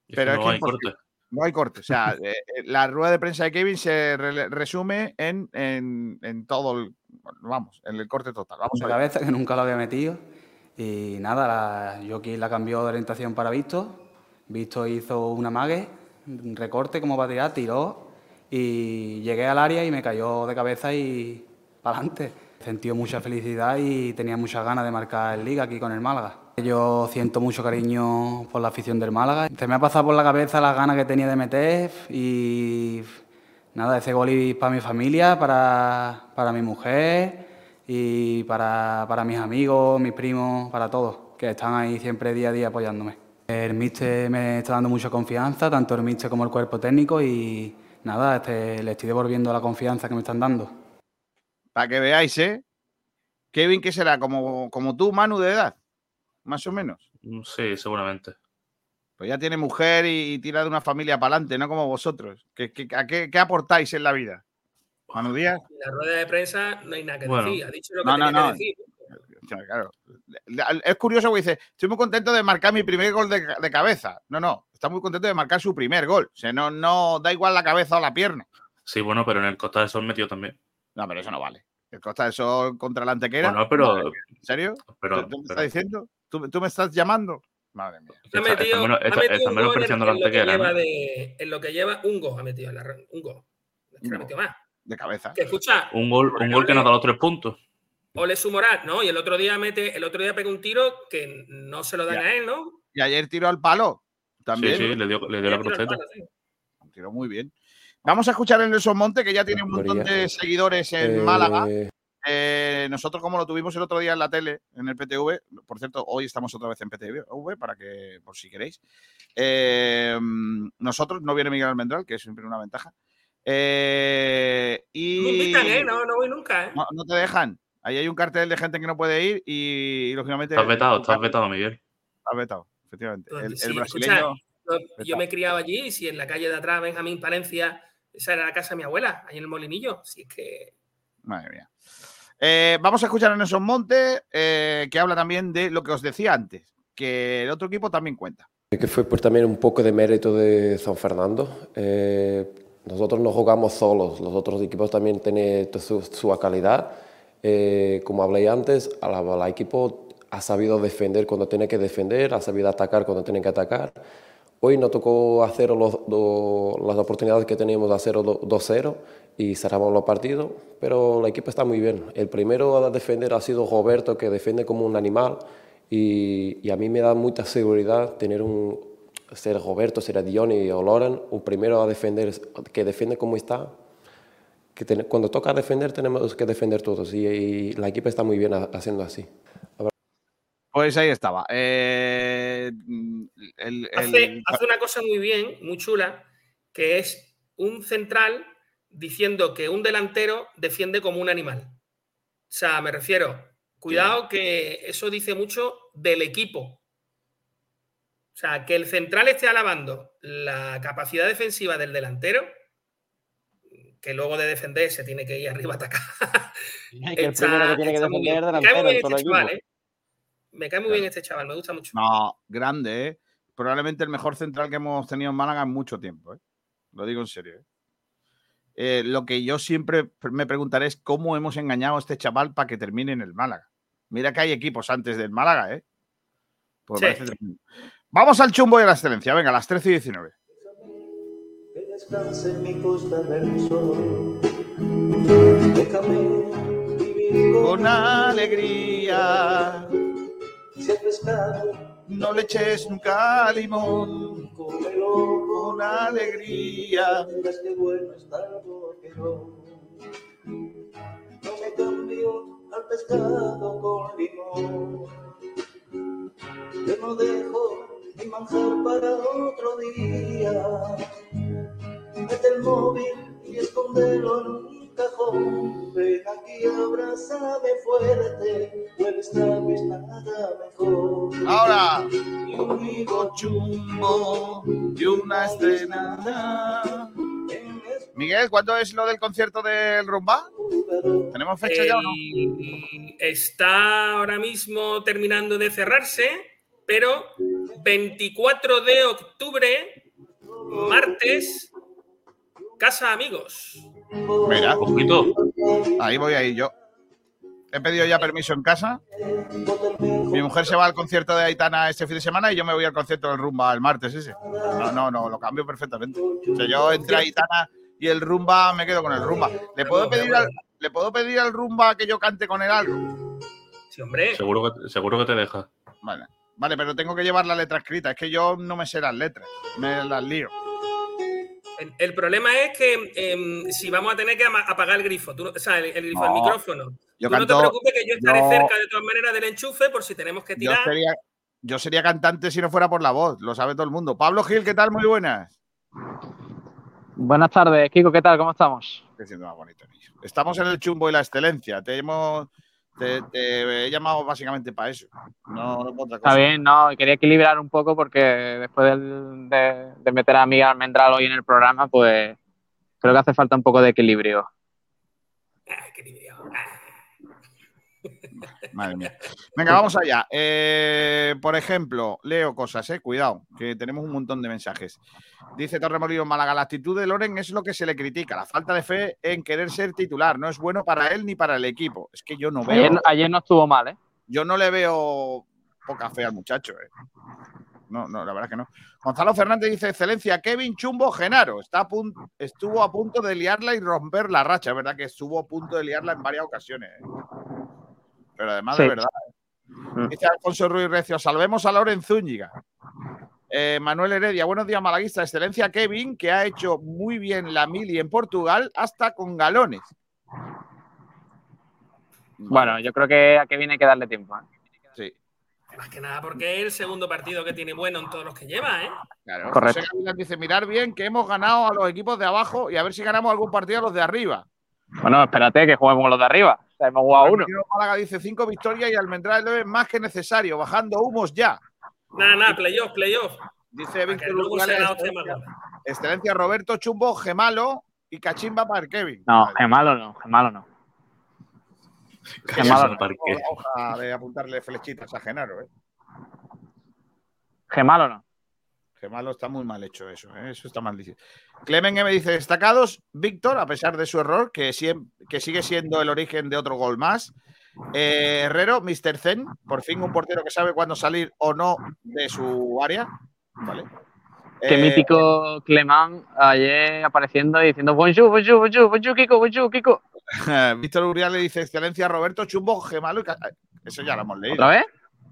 Es que Pero es no que hay corte. No hay corte. O sea, eh, eh, la rueda de prensa de Kevin se re- resume en, en- en todo el. Vamos, en el corte total. Vamos de a cabeza que nunca lo había metido. Y nada, la, Joaquín la cambió de orientación para Visto. Visto hizo una mague, un recorte como para tirar, tiró y llegué al área y me cayó de cabeza y para adelante. Sentí mucha felicidad y tenía muchas ganas de marcar el liga aquí con el Málaga. Yo siento mucho cariño por la afición del Málaga. Se me ha pasado por la cabeza las ganas que tenía de meter y nada, ese gol es para mi familia, para, para mi mujer y para, para mis amigos, mis primos, para todos, que están ahí siempre día a día apoyándome. El míster me está dando mucha confianza, tanto el míster como el cuerpo técnico y nada, este, le estoy devolviendo la confianza que me están dando. Para que veáis, ¿eh? Kevin, ¿qué será? Como, como tú, Manu, de edad, más o menos. Mm, Sí, seguramente. Pues ya tiene mujer y, y tira de una familia para adelante, no como vosotros. ¿Qué, qué, a qué- qué aportáis en la vida? Manu Díaz. En la rueda de prensa no hay nada que Bueno. decir. Ha dicho lo que No, no, tenía no. que decir. Claro. Es curioso porque dice, estoy muy contento de marcar mi primer gol de, de cabeza. No, no, está muy contento de marcar su primer gol. O sea, no, no da igual la cabeza o la pierna. Sí, bueno, pero en el Costa del Sol metió también. No, pero eso no vale. El Costa del Sol contra la Antequera. Bueno, pero- ¿En serio? pero- ¿Tú, tú me pero- estás diciendo? ¿Tú, tú me estás llamando? Madre mía. Ha Está- metido, está ha está- metido está un menos gol en, presión de la en lo que Antequera, lleva ¿no? de- en lo que lleva un gol ha metido en la un gol. Es que no ha metido más. De cabeza. Que escucha, Un gol, un gol que nos da los tres puntos. Ole su moral, ¿no? Y el otro día mete, el otro día pega un tiro que no se lo dan Ya. a él, ¿no? Y ayer tiró al palo. También. Sí, sí, le dio, le dio la cruceta. palo, sí. Tiró muy bien. Vamos a escuchar el Nelson Monte, que ya tiene un montón de seguidores en Eh, Málaga. Eh, nosotros, como lo tuvimos el otro día en la tele, en el PTV, por cierto, hoy estamos otra vez en PTV, para que, por si queréis. Eh, nosotros, no viene Miguel Almendral, que es siempre una ventaja. Eh, y Me invitan, ¿eh? No, no voy nunca, ¿eh? no, no te dejan. Ahí hay un cartel de gente que no puede ir y, y, lógicamente. Estás vetado, estás vetado, Miguel. Estás vetado, efectivamente. El, el Sí, brasileño. escucha, yo, yo me he criado allí y si en la calle de atrás, Benjamín Palencia, esa era la casa de mi abuela, ahí en el Molinillo. Si es que. Madre mía. Eh, vamos a escuchar a Nelson Monte, eh, que habla también de lo que os decía antes, que el otro equipo también cuenta. que fue por también un poco de mérito de San Fernando. Eh, nosotros no jugamos solos, los otros equipos también tienen su, su calidad. Eh, como hablé antes, el equipo ha sabido defender cuando tiene que defender, ha sabido atacar cuando tiene que atacar. Hoy nos tocó hacer los, lo- las oportunidades que teníamos de hacer 2-0 y cerramos los partidos, pero el equipo está muy bien. El primero a defender ha sido Roberto, que defiende como un animal y, y a mí me da mucha seguridad tener un, ser Roberto, ser Dioni o Loren, un primero a defender, que defiende como está. Que ten- cuando toca defender tenemos que defender todos y, y la equipa está muy bien ha- haciendo así. Pues ahí estaba. Eh, el- el- Hace, hace una cosa muy bien, muy chula, que es un central diciendo que un delantero defiende como un animal. O sea, me refiero, cuidado que eso dice mucho del equipo. O sea, que el central esté alabando la capacidad defensiva del delantero, que luego de defender se tiene que ir arriba a atacar. que el primero que tiene que defender es Me cae muy delantero bien este chaval. ¿eh? Me cae muy bien este chaval, me gusta mucho. No, grande, ¿eh? Probablemente el mejor central que hemos tenido en Málaga en mucho tiempo, ¿eh? Lo digo en serio. ¿eh? Eh, lo que yo siempre me preguntaré es cómo hemos engañado a este chaval para que termine en el Málaga. Mira que hay equipos antes del Málaga, ¿eh? Pues Sí. Vamos al chumbo y a la excelencia. Venga, a las 13 y 19. Que descanse en mi costa del sol. Déjame vivir Con alegría. Si el pescado No le eches nunca limón. cómelo Con alegría. Qué bueno está boquerón. No me cambio al pescado con limón. Yo no dejo mi manjar para otro día. Mete el móvil y escóndelo en cajón. Ven aquí, abrázame fuerte. Huele esta vez nada mejor. Ahora. Y conmigo chumbo y una estrenada. Miguel, ¿cuándo es lo del concierto del Rumba? ¿Tenemos fecha ya o no? Está ahora mismo terminando de cerrarse, pero 24 de octubre, martes, Casa Amigos. Mira, poquito. Ahí voy ahí yo. He pedido ya permiso en casa. Mi mujer se va al concierto de Aitana este fin de semana y yo me voy al concierto del Rumba el martes ese. No, no, no, lo cambio perfectamente. O sea, yo entre Aitana y el Rumba me quedo con el Rumba. ¿Le puedo pedir al, ¿le puedo pedir al Rumba que yo cante con él algo? Sí, hombre. Seguro que, seguro que te deja. Vale. Vale, pero tengo que llevar la letra escrita. Es que yo no me sé las letras. Me las lío. El, el problema es que em, si vamos a tener que apagar el grifo, tú o sea, el, el grifo, el No, micrófono. yo tú no te preocupes que yo estaré yo- cerca de todas maneras del enchufe por si tenemos que Yo tirar. sería, yo sería cantante si no fuera por la voz. Lo sabe todo el mundo. Pablo Gil, ¿qué tal? Muy buenas. Buenas tardes, Kiko, ¿qué tal? ¿Cómo estamos? Qué siendo más bonito, niño. Estamos en el chumbo y la excelencia. Te hemos, Te, te he llamado básicamente para eso. No, no por otra Está cosa. bien, no, quería equilibrar un poco porque después del- de, de meter a Miguel Almendral hoy en el programa, pues creo que hace falta un poco de equilibrio. Madre mía. Venga, vamos allá. Eh, por ejemplo, leo cosas, eh. Cuidado, que tenemos un montón de mensajes. Dice Torremolinos Málaga, la actitud de Loren es lo que se le critica, la falta de fe en querer ser titular. No es bueno para él ni para el equipo. Es que yo no veo. Ayer, no- ayer no estuvo mal, ¿eh? Yo no le veo poca fe al muchacho. eh. No, no, la verdad es que no. Gonzalo Fernández dice: Excelencia, Kevin Chumbo Genaro. Está a estuvo a punto de liarla y romper la racha. Es verdad que estuvo a punto de liarla en varias ocasiones. eh. Pero además de verdad. eh. Dice Alfonso Ruiz Recio: Salvemos a Loren Zúñiga. Eh, Manuel Heredia, buenos días, Malaguista. Excelencia Kevin, que ha hecho muy bien la mili en Portugal, hasta con galones. Bueno, yo creo que a Kevin hay que darle tiempo. ¿eh? Sí. Más que nada porque es el segundo partido que tiene bueno en todos los que lleva, ¿eh? Claro, Correcto. José dice, mirar bien que hemos ganado a los equipos de abajo y a ver si ganamos algún partido a los de arriba. Bueno, espérate que juguemos con los de arriba. Sea, hemos jugado uno. Málaga dice cinco victorias y Almendral es más que necesario, bajando humos ya. Nada, nada, playoff, playoff. Dice Víctor excelencia, excelencia Roberto Chumbo, Gemalo y Cachimba para Kevin. No, Gemalo no, Gemalo no. Gemalo no. La hoja de apuntarle flechitas a Genaro, ¿eh? Gemalo no. Gemalo está muy mal hecho eso, ¿eh? eso está mal dicho. Clemen me dice destacados, Víctor, a pesar de su error, que, sigue siendo el origen de otro gol más. Eh, Herrero, Mr. Zen, por fin un portero que sabe cuándo salir o no de su área. Vale. Qué Eh, mítico Clemán ayer apareciendo y diciendo bonjour, bonjour, bonjour, bonjour, Kiko, bonjour, Kiko. Víctor Uriel le dice excelencia Roberto Chumbo, Gemalo y Eso ya lo hemos leído. ¿Otra vez?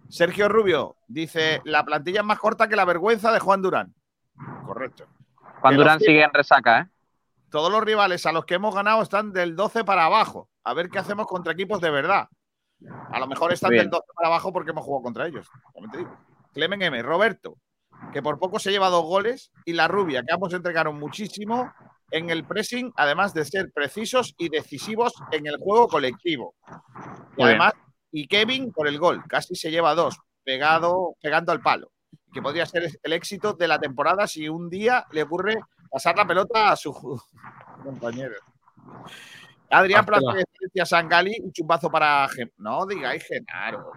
Sergio Rubio dice la plantilla es más corta que la vergüenza de Juan Durán. Correcto. Juan Que Durán sigue en resaca, ¿eh? Todos los rivales a los que hemos ganado están del 12 para abajo. A ver qué hacemos contra equipos de verdad. A lo mejor están del bien. 12 para abajo porque hemos jugado contra ellos. También te digo. Clemen M. Roberto, que por poco se lleva dos goles. Y la rubia, que ambos entregaron muchísimo en el pressing, además de ser precisos y decisivos en el juego colectivo. Y bien. Y Kevin por el gol, casi se lleva dos, pegado, pegando al palo. Que podría ser el éxito de la temporada si un día le ocurre pasar la pelota a su ju- compañero. Adrián Plaza, excelencia Sangali, un chumbazo para. No digáis Genaro.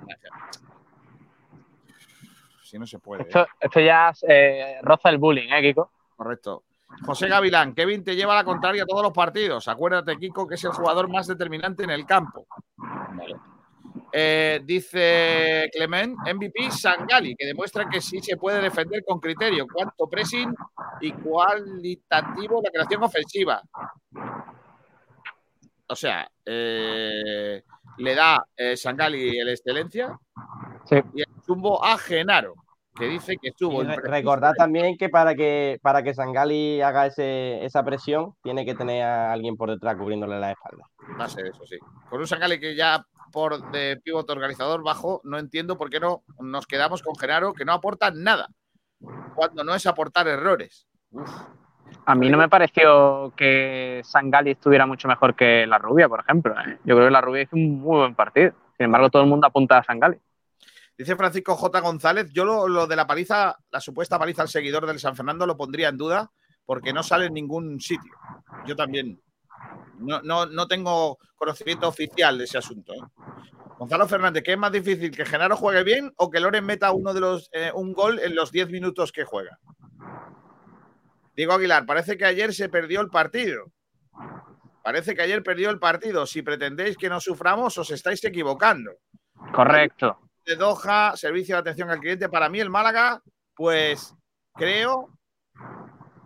Si no se puede. ¿eh? Esto, esto ya eh, roza el bullying, ¿eh, Kiko? Correcto. José Gavilán, Kevin te lleva a la contraria a todos los partidos. Acuérdate, Kiko, que es el jugador más determinante en el campo. Vale. Eh, dice Clement, MVP Sangali, que demuestra que sí se puede defender con criterio. Cuánto pressing y cualitativo la creación ofensiva. O sea, eh, le da eh, Sangali el excelencia y el chumbo a Genaro, que dice que estuvo. Re- recordad también que para que para que Sangali haga ese, esa presión, tiene que tener a alguien por detrás cubriéndole la espalda. Va a ser eso, sí. Con un Sangali que ya por de pivote organizador bajo, no entiendo por qué no nos quedamos con Genaro, que no aporta nada. Cuando no es aportar errores. Uf, A mí no me pareció que Sangali estuviera mucho mejor que la rubia, por ejemplo. ¿eh? Yo creo que la rubia hizo un muy buen partido. Sin embargo, todo el mundo apunta a Sangali. Dice Francisco J. González, yo lo, lo de la paliza, la supuesta paliza al seguidor del San Fernando lo pondría en duda porque no sale en ningún sitio. Yo también. No, no, no tengo conocimiento oficial de ese asunto. ¿eh? Gonzalo Fernández, ¿qué es más difícil? ¿Que Genaro juegue bien o que Loren meta uno de los, eh, un gol en los 10 minutos que juega? Diego Aguilar, parece que ayer se perdió el partido. Parece que ayer perdió el partido. Si pretendéis que no suframos, os estáis equivocando Correcto. de Doha, servicio de atención al cliente. Para mí, el Málaga, pues creo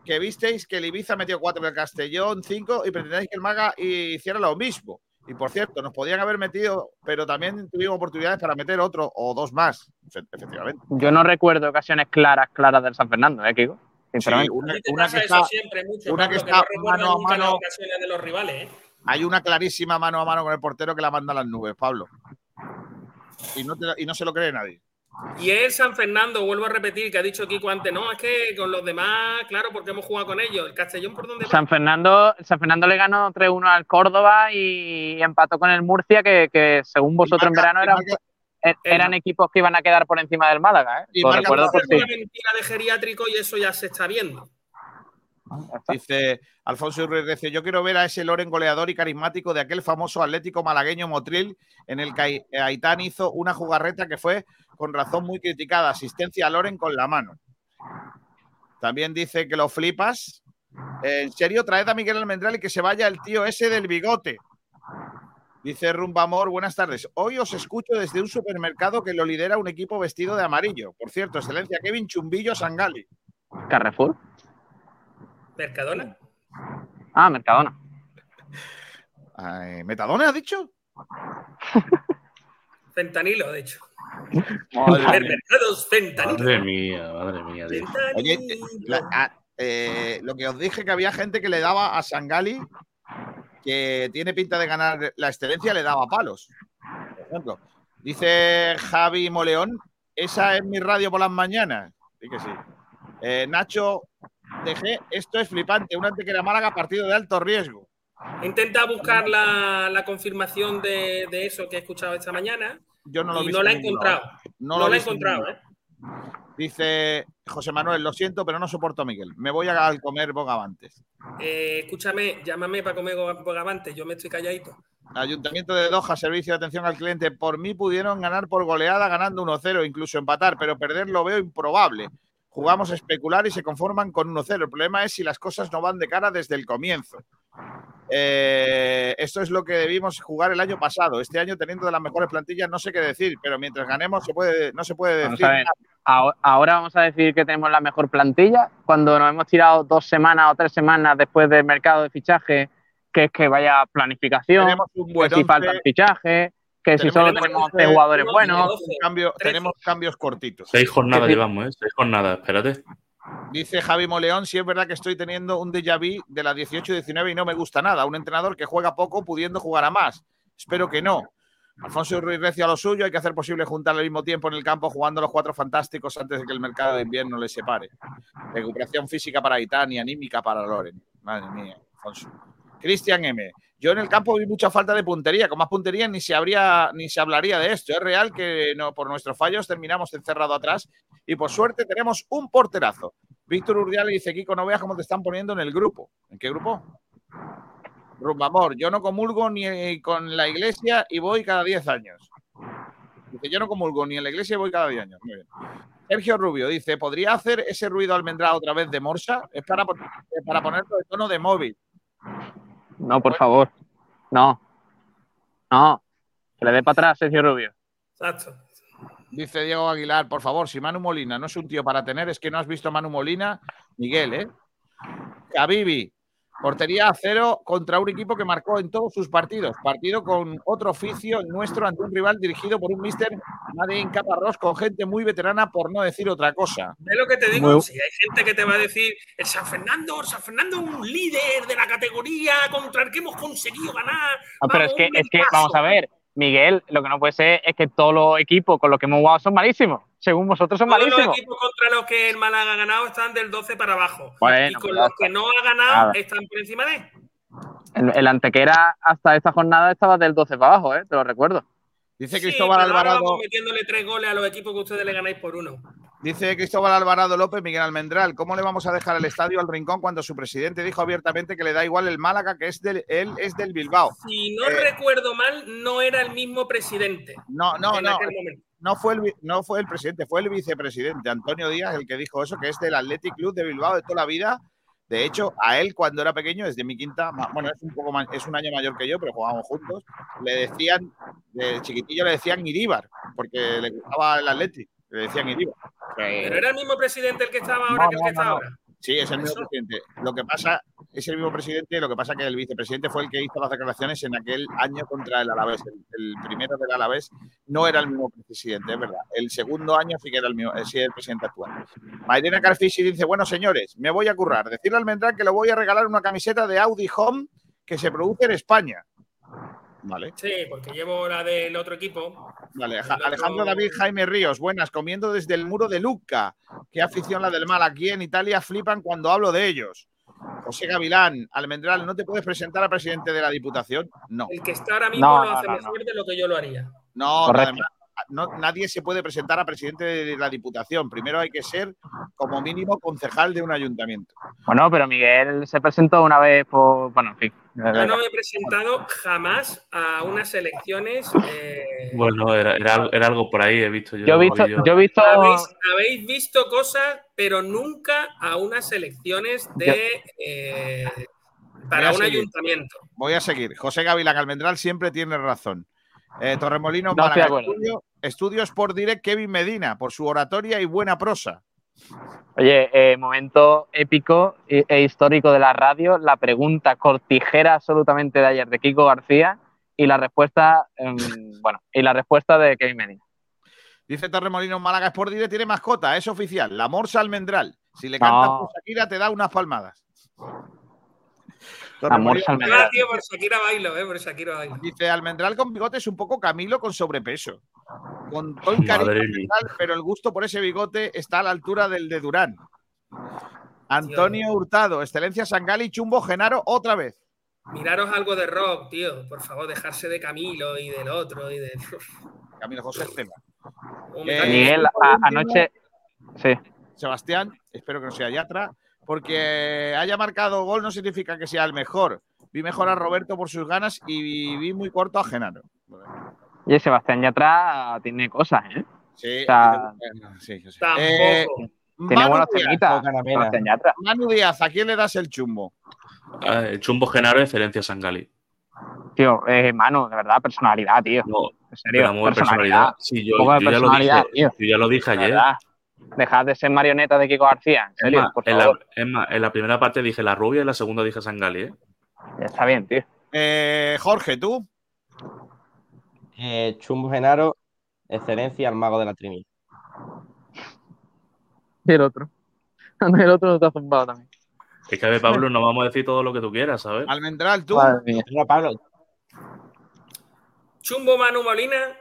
que visteis que el Ibiza metió cuatro, el Castellón cinco, y pretendéis que el Málaga hiciera lo mismo. Y por cierto, nos podían haber metido, pero también tuvimos oportunidades para meter otro o dos más, efe- efectivamente. Yo no recuerdo ocasiones claras, claras del San Fernando, ¿eh, Kiko? Sí, Sinceramente. una, que está, siempre mucho, una Pablo, que que está no recuerdas mano a las mano. ocasiones de los rivales, ¿eh? hay una clarísima mano a mano con el portero que la manda a las nubes, Pablo. Y no, te y no se lo cree nadie. Y el San Fernando, vuelvo a repetir, que ha dicho Kiko antes, no, es que con los demás, claro, porque hemos jugado con ellos. ¿El Castellón por dónde va? San Fernando, San Fernando le ganó 3-1 al Córdoba y empató con el Murcia, que, que según vosotros en verano eran, er- eran equipos que iban a quedar por encima del Málaga. ¿eh? Y Lo marca recuerdo por una si- mentira de geriátrico y eso ya se está viendo. Dice Alfonso Ruiz Recio, yo quiero ver a ese Loren goleador y carismático de aquel famoso atlético malagueño Motril en el que Ai- Aitán hizo una jugarreta que fue con razón muy criticada, asistencia a Loren con la mano. También dice que lo flipas. En serio, traed a Miguel Almendral y que se vaya el tío ese del bigote. Dice Rumbamor, buenas tardes. Hoy os escucho desde un supermercado que lo lidera un equipo vestido de amarillo. Por cierto, excelencia, Kevin Chumbillo Sangali. Carrefour. Mercadona. Ah, Mercadona. Ay, ¿Metadona has dicho? Fentanilo, de hecho. Supermercados fentanilo. Madre mía, madre mía. Oye, eh, la- a- eh, lo que os dije que había gente que le daba a Sangali, que tiene pinta de ganar la excelencia, le daba palos. Por ejemplo, dice Javi Moleón, esa es mi radio por las mañanas. Sí que sí. Eh, Nacho DG, esto es flipante. Un Antequera Málaga partido de alto riesgo. Intenta buscar la, la confirmación de, de eso que he escuchado esta mañana. Yo no lo he y visto no la he encontrado. lado. No, lo he encontrado, ¿eh? Dice José Manuel, lo siento, pero no soporto a Miguel. Me voy a comer bogavantes. Eh, escúchame, llámame para comer bogavante, yo me estoy calladito. Ayuntamiento de Doha, servicio de atención al cliente. Por mí pudieron ganar por goleada ganando 1-0, incluso empatar, pero perder lo veo improbable. Jugamos a especular y se conforman con 1-0. El problema es si las cosas no van de cara desde el comienzo. Eh, esto es lo que debimos jugar el año pasado. Este año, teniendo de las mejores plantillas, no sé qué decir, pero mientras ganemos se puede, no se puede decir. ahora, vamos a decir que tenemos la mejor plantilla, cuando nos hemos tirado dos semanas o tres semanas después del mercado de fichaje, que es que vaya planificación, Tenemos un que buen si once. faltan fichajes, que si once, 11 jugadores buenos. cambio- tenemos cambios cortitos. Seis jornadas llevamos, ¿eh? Seis jornadas, espérate. Dice Javi Moleón, sí es verdad que estoy teniendo un déjà vu de la 18-19 y no me gusta nada. Un entrenador que juega poco pudiendo jugar a más. Espero que no. Alfonso Ruiz Recio a lo suyo, hay que hacer posible juntar al mismo tiempo en el campo jugando los cuatro fantásticos antes de que el mercado de invierno les separe. Recuperación física para Itán y anímica para Loren. Madre mía, Alfonso. Cristian M. Yo en el campo vi mucha falta de puntería. Con más puntería ni se, habría, ni se hablaría de esto. Es real que por nuestros fallos terminamos encerrado atrás y por suerte tenemos un porterazo. Víctor Urdial dice, Kiko, no veas cómo te están poniendo en el grupo. ¿En qué grupo? Rumbamor, yo no comulgo ni con la iglesia y voy cada 10 años. Dice, yo no comulgo ni en la iglesia y voy cada 10 años. Muy bien. Sergio Rubio dice, ¿podría hacer ese ruido almendra otra vez de morsa? Es para, eh, para ponerlo de tono de móvil. No, por favor. No. No. Que le dé para atrás, Sergio Rubio. Exacto. Dice Diego Aguilar, por favor, si Manu Molina no es un tío para tener, es que no has visto a Manu Molina, Miguel, ¿eh? Javibi, portería a cero contra un equipo que marcó en todos sus partidos. Partido con otro oficio, nuestro, ante un rival dirigido por un mister nadie en Caparrós con gente muy veterana, por no decir otra cosa. ¿Ves lo que te digo? Muy- Si hay gente que te va a decir, el San Fernando, el San Fernando es un líder de la categoría contra el que hemos conseguido ganar. No, pero es que, es que, vamos a ver, Miguel, lo que no puede ser es que todos los equipos con los que hemos jugado son malísimos. Según vosotros son Todos los malísimos. equipos contra los que el Málaga ha ganado están del 12 para abajo. Bueno, y con los que no ha ganado Nada. están por encima de. El, el Antequera hasta esta jornada estaba del 12 para abajo, ¿eh? te lo recuerdo. Dice Sí, Cristóbal pero ahora Alvarado. vamos metiéndole tres goles a los equipos que ustedes le ganáis por uno. Dice Cristóbal Alvarado López, Miguel Almendral, ¿cómo le vamos a dejar el estadio al rincón cuando su presidente dijo abiertamente que le da igual el Málaga, que es del, él es del Bilbao? Si no Eh, recuerdo mal, no era el mismo presidente. No, no, en no. aquel momento. No fue, el, vi- no fue el presidente, fue el vicepresidente, Antonio Díaz, el que dijo eso, que es del Athletic Club de Bilbao de toda la vida. De hecho, a él cuando era pequeño, desde mi quinta, bueno, es un poco ma- es un año mayor que yo, pero jugábamos juntos, le decían, de chiquitillo le decían Iríbar, porque le gustaba el Athletic, le decían Iríbar. Pero era el mismo presidente el que estaba ahora No, que el no, que está no. ahora. Sí, es el mismo presidente. Lo que pasa, es el mismo presidente, lo que pasa que el vicepresidente fue el que hizo las declaraciones en aquel año contra el Alavés. El, el primero del Alavés no era el mismo presidente, es verdad. El segundo año sí que era el mismo, eh, sí el presidente actual. Mairena Carfisi dice, bueno, señores, me voy a currar. Decirle al Almendral que le voy a regalar una camiseta de Audi Home que se produce en España. Vale. Sí, porque llevo la del otro equipo. Vale, otro- Alejandro David Jaime Ríos, buenas, comiendo desde el muro de Lucca. Qué afición la del mal. Aquí en Italia flipan cuando hablo de ellos. José Gavilán, Almendral, ¿no te puedes presentar a presidente de la Diputación? No. El que está ahora mismo No, lo no, hace no, mejor de lo que yo lo haría. No, Correcto. además, no, nadie se puede presentar a presidente de la Diputación. Primero hay que ser, como mínimo, concejal de un ayuntamiento. Bueno, pero Miguel se presentó una vez por. Bueno, en fin. Yo no me he presentado jamás a unas elecciones. eh, Bueno, era, era, algo- era algo por ahí, he visto yo. Yo he visto, yo- yo he visto. habéis, habéis visto cosas, pero nunca a unas elecciones de eh, Voy para a un seguir. ayuntamiento. Voy a seguir. José Gavilán Almendral siempre tiene razón. Eh, Torremolinos, No Málaga, estudio, estudios por direct Kevin Medina, por su oratoria y buena prosa. Oye, eh, momento épico e, histórico de la radio, la pregunta cortijera absolutamente de ayer de Kiko García y la respuesta, em, bueno, y la respuesta de Kevin Medina. Dice Torremolinos, Málaga Sport Direct tiene mascota, es oficial, la Morsa Almendral. Si le No. cantas por Shakira, te da unas palmadas. La Morsa Almendral. Tío, por Shakira bailo, eh, por Shakira bailo. Dice Almendral con bigote es un poco Camilo con sobrepeso. Con todo el cariño pero el gusto por ese bigote está a la altura del de Durán. Antonio Hurtado, Excelencia Sangali, Chumbo Genaro, otra vez. Miraros algo de rock, tío. Por favor, dejarse de Camilo y del otro y de. Camilo José Estela. Eh, Miguel, a- anoche. Sí. Sebastián, espero que no sea Yatra, porque haya marcado gol no significa que sea el mejor. Vi mejor a Roberto por sus ganas y vi muy corto a Genaro. Oye, Sebastián Yatra tiene cosas, ¿eh? Sí, O sea, sí, yo sé. Tampoco. Eh, tiene buenas temitas. Sebastián Yatra. Manu Díaz, ¿a quién le das el chumbo? Ah, el Chumbo Genaro, excelencia Sangali. Tío, eh, Manu, de verdad, personalidad, tío. No, En serio, personalidad. Sí, yo, Un poco de yo ya lo personalidad, dije, tío. yo ya lo dije ayer. verdad. Dejad de ser marioneta de Kiko García, en Es serio, más, por en la, favor. es más, en la primera parte dije la rubia y en la segunda dije Sangali, ¿eh? Ya está bien, tío. Eh, Jorge, ¿tú? Eh, Chumbo Genaro, excelencia al mago de la Trini. Y el otro. El otro no ha zumbado también. Es que a ver, Pablo, no vamos a decir todo lo que tú quieras, ¿sabes? Almendral, tú. Venga, Pablo, Chumbo Manu Molina.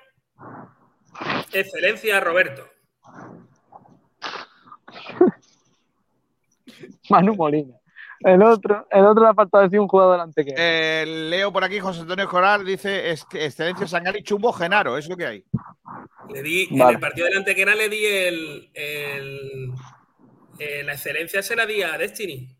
Excelencia Roberto. Manu Molina. El otro, el otro le ha faltado decir un jugador delante que. Eh, leo por aquí, José Antonio Joral dice Excelencia Sangali, Chumbo Genaro, es lo que hay. Le di, en el partido del Antequera le di el, el- eh, la excelencia se la di a Destiny.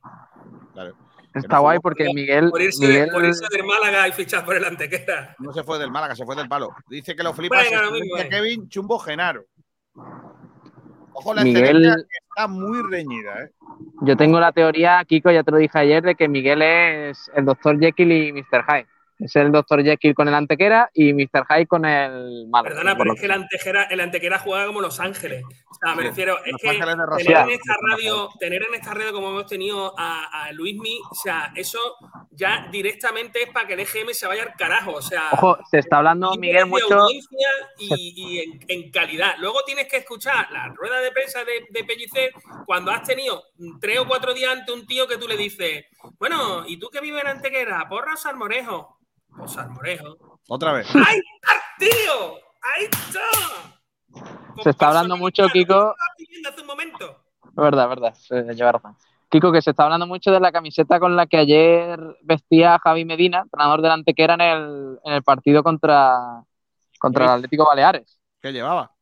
Claro. Está guay porque Miguel. Por irse, Miguel por irse del Málaga y fichar por el Antequera. No se fue del Málaga, se fue del palo. Dice que lo Excelencia mismo, eh. Kevin, Chumbo Genaro. Ojo, la Miguel- está muy reñida, ¿eh? Yo tengo la teoría, Kiko, ya te lo dije ayer, de que Miguel es el Dr. Jekyll y Mr. Hyde. Es el Dr. Jekyll con el Antequera y Mr. Hyde con el Málaga. Perdona, pero es que el Antequera, el Antequera juega como Los Ángeles. O sea, me Sí, refiero, es que tener en esta radio, tener en esta radio como hemos tenido a, a Luismi, o sea, eso ya directamente es para que el EGM se vaya al carajo. O sea, Ojo, se está hablando, Miguel, mucho. y, y en, en calidad. Luego tienes que escuchar la rueda de prensa de, de Pellicer cuando has tenido tres o cuatro días ante un tío que tú le dices, bueno, ¿y tú que vives en Antequera? ¿Porra o Salmorejo? Pues Salmorejo. Otra vez. ¡Ahí está, tío! ¡Ahí está! Se está hablando mucho, Kiko. Estaba pidiendo hace un momento. Verdad, verdad, se lleva razón. Kiko, que se está hablando mucho de la camiseta con la que ayer vestía Javi Medina, entrenador del Antequera, en el, en el partido contra, contra el Atlético Baleares. ¿Qué llevaba?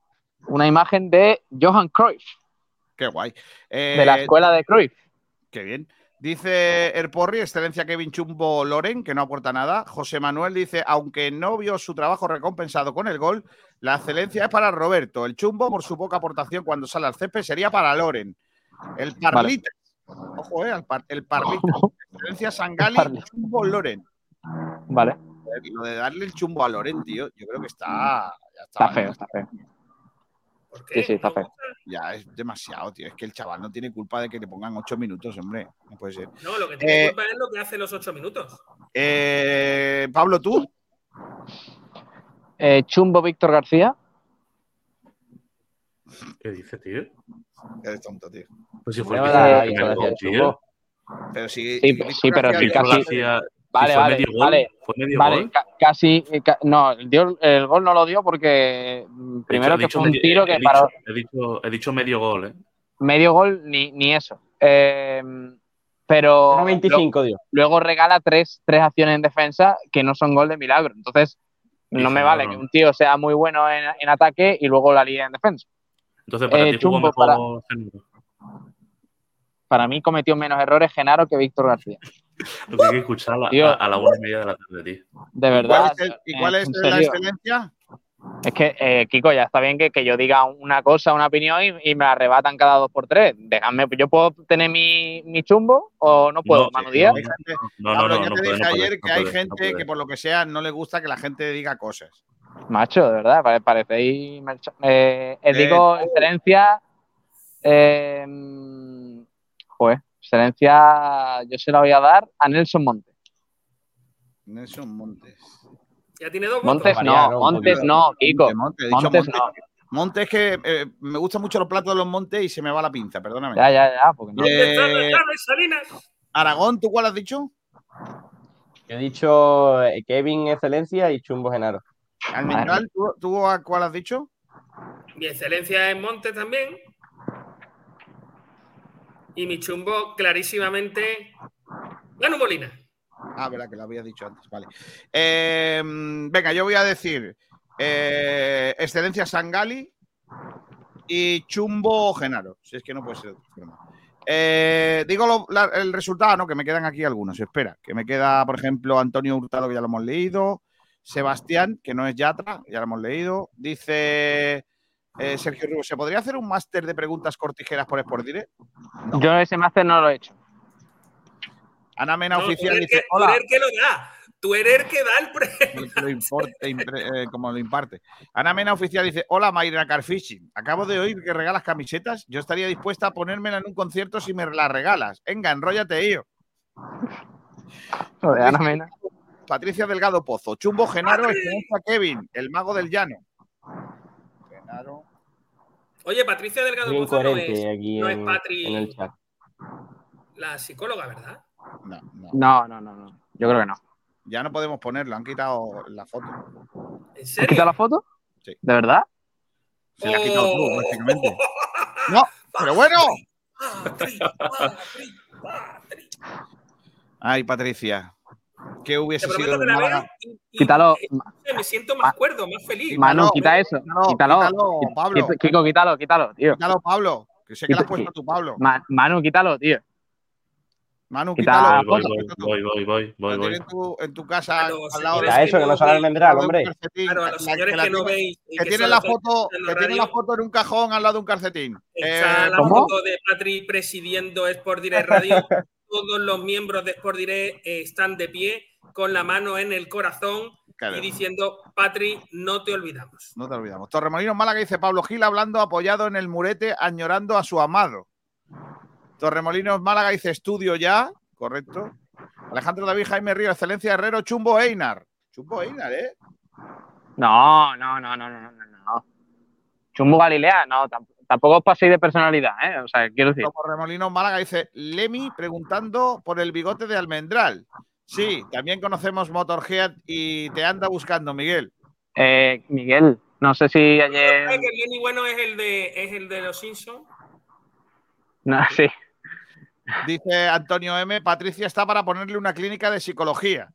Una imagen de Johan Cruyff, Qué guay. de la Eh, escuela de Cruyff. Qué bien. Dice Erporri, excelencia Kevin Chumbo Loren, que no aporta nada. José Manuel dice, aunque no vio su trabajo recompensado con el gol, la excelencia es para Roberto. El Chumbo, por su poca aportación cuando sale al césped, sería para Loren. El Parlita. Ojo, eh, el, par- el Parlita. Excelencia Sangali, Chumbo Loren. Vale. Lo de darle el chumbo a Loren, tío, yo creo que está. Ya Está está, feo, está feo. ¿Por Sí, sí, está feo. Ya es demasiado, tío. Es que el chaval no tiene culpa de que le pongan ocho minutos, hombre. No puede ser. No, lo que tiene Eh, culpa es lo que hace los ocho minutos. Eh, Pablo, tú. Eh, Chumbo Víctor García. ¿Qué dice, tío? Eres tonto, tío. Pues si fue el. Pero sí, sí, pero García Vale, fue vale, medio gol, vale. Fue medio Vale, gol. ca- casi. ca- No, dio- el gol no lo dio porque mm, primero He que dicho fue un medio- tiro he que dicho- paró. He dicho, he dicho medio gol, ¿eh? Medio gol, ni, ni eso. Eh, pero. 0.25 lo- dio. Luego regala tres, tres acciones en defensa que no son gol de milagro. Entonces, no me vale no, que un tío sea muy bueno en, en ataque y luego la liga en defensa. Entonces, para Eh, ti jugó mejor para-. Para mí cometió menos errores Genaro que Víctor García. Lo que hay que escuchar a, la- Tío. a, a la una y media de la tarde, tío. De ¿Y verdad. cuál es, el- y eh, cuál es en la serio. excelencia? Es que, eh, Kiko, ya está bien que, que yo diga una cosa, una opinión y, y me la arrebatan cada dos por tres. Déjame, yo puedo tener mi, mi chumbo o no puedo, No, Manu Díaz. No, no, no, ya no te dije ayer no que hay gente que por lo que sea no le gusta que la gente diga cosas. Macho, de verdad, pare- parecéis. Eh, eh, Eh, digo, tú. excelencia. Eh, joder, excelencia, yo se la voy a dar a Nelson Montes. Nelson Montes. Ya tiene dos Montes no, Montes no, Kiko. Montes, Montes, Montes Montes. no. Montes que eh, me gustan mucho los platos de los Montes y se me va la pinza, perdóname. Ya, ya, ya, porque no. Eh. Aragón, ¿tú cuál has dicho? Yo he dicho eh, Kevin Excelencia y Chumbo Genaro. Almendral, ¿tú, tú a cuál has dicho? Mi excelencia es Monte también. Y mi chumbo, clarísimamente, Manu Molina. Ah, verdad que lo había dicho antes, vale. Eh, venga, yo voy a decir eh, Excelencia Sangali y Chumbo Genaro, si es que no puede ser. Eh, digo el resultado, no, que me quedan aquí algunos, espera, que me queda, por ejemplo, Antonio Hurtado, que ya lo hemos leído, Sebastián, que no es Yatra, ya lo hemos leído, dice eh, Sergio Rubio, ¿se podría hacer un máster de preguntas cortijeras por Sport Direct? Yo ese máster no lo he hecho. Ana Mena No, tú Oficial eres dice, que- tú hola, eres el que lo da. Tú eres el que da el premio. lo impor- e impre- eh, como lo imparte. Ana Mena Oficial dice: Hola Mayra Carfishing. Acabo de oír que regalas camisetas. Yo estaría dispuesta a ponérmela en un concierto si me las regalas. Venga, enróllate, yo. Joder, Ana Mena. Patricia Delgado Pozo. Chumbo Genaro, Excelencia Kevin, el mago del llano. Genaro. Oye, Patricia Delgado no es, aquí no es en, Patri, en el chat. la psicóloga, ¿verdad? No, no. No, no, no, no. Yo creo que no. Ya no podemos ponerlo, han quitado la foto. ¿En ¿Has serio? quitado la foto? Sí. ¿De verdad? Se la has quitado tú, Oh. básicamente. No, pero bueno. Patri, Patri, Patri. Ay, Patricia. ¿Qué hubiese Te sido prometo que de la Málaga? veo y- y- Quítalo. me siento más cuerdo, más feliz. Manu, Quítalo, quita eso. quítalo, Quítalo. quítalo, Pablo. Quita- Kiko, quítalo, quítalo, tío. Quítalo, Pablo. Que sé que le has puesto tú, Pablo. Ma- Manu, quítalo, tío. Manu, quítalo. Voy, voy, voy, voy, voy, voy, Lo en tu casa al lado eso, que no sale almendral, hombre. Claro, a los señores que no tiene- veis y que tiene solo la foto, que tiene la foto en un cajón al lado de un calcetín. Está Eh, la ¿cómo? foto de Patri presidiendo Sport Direct Radio. Todos los miembros de Sport Direct eh, están de pie con la mano en el corazón claro, y diciendo, Patri, no te olvidamos. no te olvidamos. Torremolinos Málaga dice Pablo Gil hablando apoyado en el murete, añorando a su amado. Torremolinos Málaga dice estudio ya, correcto. Alejandro David Jaime Río, Excelencia Herrero, Chumbo Einar. Chumbo Einar, ¿eh? No, no, no, no, no, no, no. Chumbo Galilea, no, tamp- tampoco os paséis de personalidad, ¿eh? O sea, quiero decir. Torremolinos Málaga dice Lemi preguntando por el bigote de Almendral. Sí, también conocemos Motorhead y te anda buscando, Miguel. Eh, Miguel, no sé si ayer. ¿Sabes que Lenny bueno es el de, es el de los Simpsons? No, sí. Dice Antonio M. Patricia está para ponerle una clínica de psicología.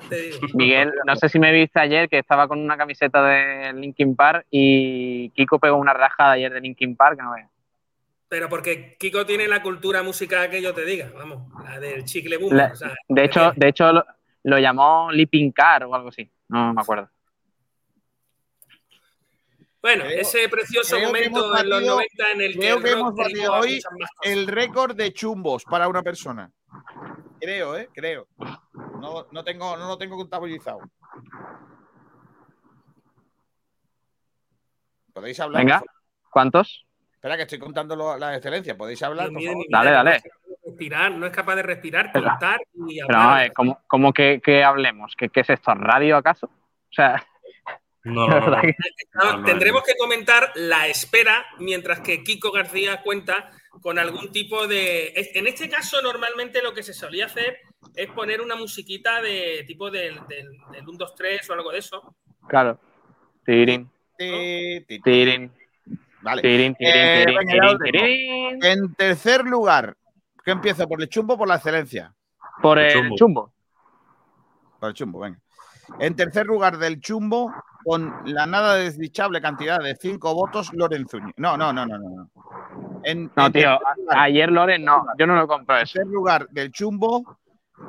Ya te digo. Miguel, no sé si me viste ayer que estaba con una camiseta de Linkin Park y Kiko pegó una rajada ayer de Linkin Park, que no veas. Pero porque Kiko tiene la cultura musical que yo te diga, vamos, la del chicle boom. La- o sea, De hecho, de hecho lo, lo llamó Leaping Car o algo así. No me acuerdo. bueno, creo- ese precioso momento hemos en los batido- 90 en el que Creo el que hemos batido hoy el récord de chumbos para una persona. Creo, ¿eh? Creo. No, no, tengo, no lo tengo contabilizado. ¿Podéis hablar? Venga, ¿cuántos? Espera, que estoy contando lo- las excelencias. ¿Podéis hablar? Por favor? Dale, dale. No es capaz de respirar, no es capaz de respirar, contar y Pero no, hablar. eh, ¿cómo, cómo que, que hablemos? ¿Qué, qué es esto? ¿Radio acaso? O sea, No, no, tendremos que comentar la espera mientras que Kiko García cuenta con algún tipo de. En este caso, normalmente lo que se solía hacer es poner una musiquita de tipo del, del, del 1, 2, 3 o algo de eso. Claro. Tirin. Ti, ti, ti. Tirin. Vale. Tirin, tirin, Eh, tirin. En tercer lugar, ¿qué empieza? ¿Por el chumbo o por la excelencia? Por El el chumbo. chumbo. Por el chumbo, venga. En tercer lugar del chumbo, con la nada desdichable cantidad de cinco votos, Loren Zúñiga. No, no, no, no, no. no. En, No, en tío, lugar- ayer Loren no, yo no lo compro En eso. tercer lugar del chumbo,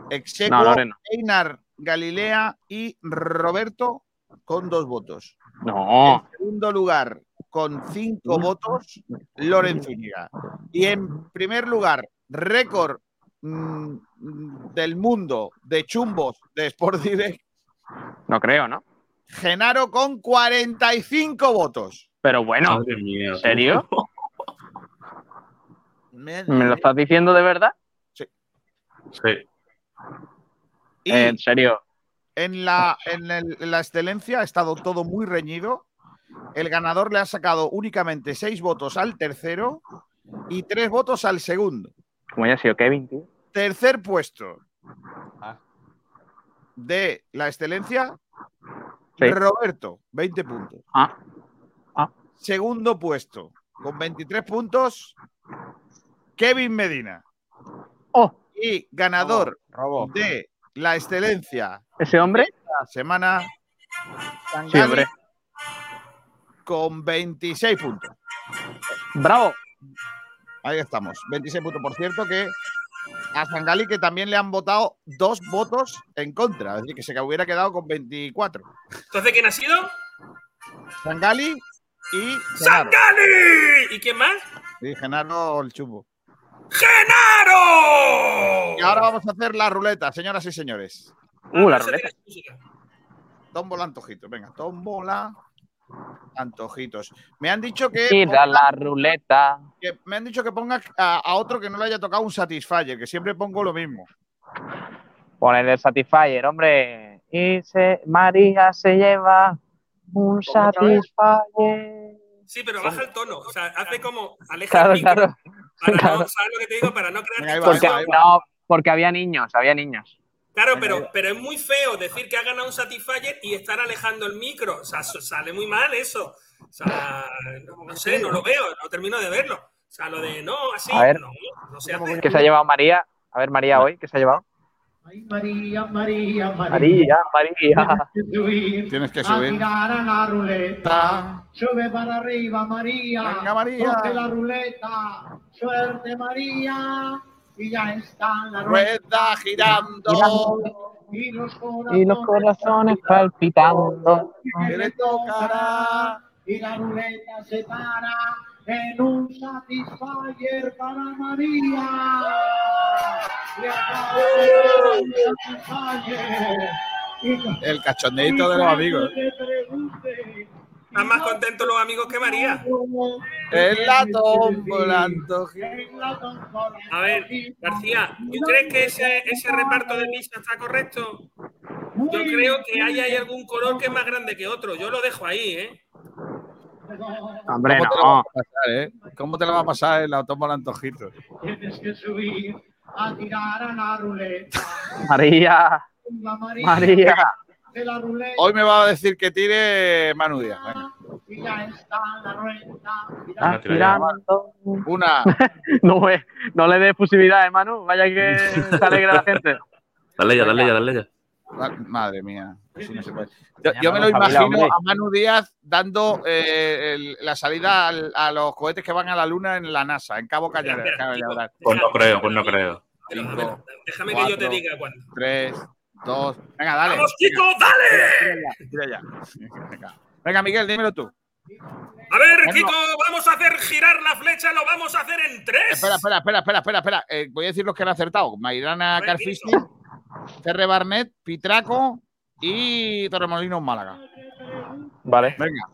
Execuo, No. Einar Galilea y Roberto con dos votos. No. En segundo lugar, con cinco votos, Loren Zúñiga. Y en primer lugar, récord mm, del mundo de chumbos de Sport Direct, No creo, ¿no? Genaro con 45 votos. Pero bueno, Madre mía. ¿en serio? ¿Me lo estás diciendo de verdad? Sí. Y Eh, en serio. en la, en, el- en la excelencia ha estado todo muy reñido. El ganador le ha sacado únicamente seis votos al tercero y tres votos al segundo. Como ya ha sido Kevin, tío. Tercer puesto Ah. De la excelencia, Sí. Roberto, 20 puntos. Ah. Ah. Segundo puesto, con 23 puntos, Kevin Medina. Oh, Y ganador Robo. de la excelencia ese hombre. la semana, Sí, hombre. con 26 puntos. Bravo. Ahí estamos, 26 puntos. Por cierto que a Sangali que también le han votado dos votos en contra, es decir, que se hubiera quedado con 24. Entonces, ¿quién ha sido? Sangali y Genaro. ¡Sangali! ¿Y quién más? Y Genaro el chumbo. ¡Genaro! Y ahora vamos a hacer la ruleta, señoras y señores. Uh, la ruleta. Tómbola antojitos, venga, tómbola antojitos. Me han dicho que, Tira ponga- la ruleta. que- me han dicho que ponga a, a otro que no le haya tocado un Satisfyer, que siempre pongo lo mismo. Poner el Satisfyer, hombre. Y se, María se lleva un? Satisfyer. Sí, pero baja el tono. O sea, hace como aleja Claro, el micro claro. para claro. no, ¿sabes lo que te digo? Para no crear Porque, no, porque había niños, había niños. Claro, pero, pero es muy feo decir que ha ganado un Satisfyer y estar alejando el micro. O sea, sale muy mal eso. O sea, no, no sé, no lo veo, no termino de verlo. O sea, lo de no, así, A ver. no, no hace. ¿Qué se ha llevado María? A ver, María, hoy, ¿qué se ha llevado? Ay, María, María, María, María. Tienes que subir. Tienes que A subir. a la ruleta. Sube para arriba, María. Venga, María. Coge la ruleta. Suerte, María. Y ya está la Rueda girando. Y los corazones, Y los corazones palpitando. Que le tocará. Y la ruleta se para en un Satisfyer para María. Le El cachondeito de los amigos. pregunte, Están más contentos los amigos que María. En la tómbola. A ver, García, ¿tú crees que ese, ese reparto de lista está correcto? Yo creo que ahí hay algún color que es más grande que otro. Yo lo dejo ahí, ¿eh? Hombre, ¿Cómo te la va a pasar, eh? ¿Cómo te la va a pasar en la tómbola antojito? Tienes que subir a tirar a la ruleta. María, María. De la ruleta. Hoy me va a decir que tire Manu Díaz. Venga. Y ya está la ya. tirando. Una. No, eh, no le des efusividad, eh, Manu. Vaya que se alegra la gente. Dale ya, dale ya, dale ya. Madre mía. así no se puede. Yo, me lo imagino a Manu Díaz dando eh, el- la salida al- a los cohetes que van a la luna en la NASA, en Cabo Cañaveral. Pues no creo, pues no creo. Pero, Cinco, déjame que yo te diga cuándo. Tres, dos. Venga, dale. ¡Vamos, Kiko, dale! Tira ya, tira ya. Venga. Venga, Miguel, dímelo tú. A ver. Kiko, vamos a hacer girar la flecha, lo vamos a hacer en tres. Espera, espera, espera, espera, espera, espera. Eh, voy a decir los que han acertado. Mairana Carfisti, Cerre Barnet, Pitraco y Torremolinos Málaga. Vale. Venga.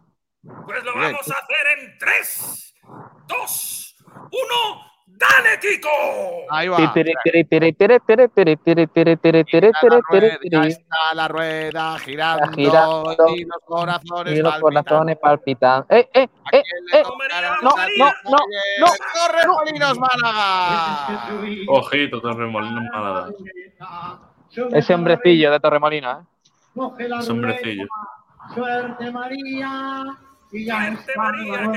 Pues lo vamos a hacer en tres, dos, uno. ¡Dale, Kiko! Ahí va. Ahí está la rueda girando, girando y los corazones, y los corazones palpitan. ¡Eh, eh, eh! eh no, no, no, no! ¡Torremolinos Málaga! Ojito, Torremolinos Málaga. Ese hombrecillo de Torremolinos, ¿eh? Ese ¡Suerte, María! ¡Suerte, María!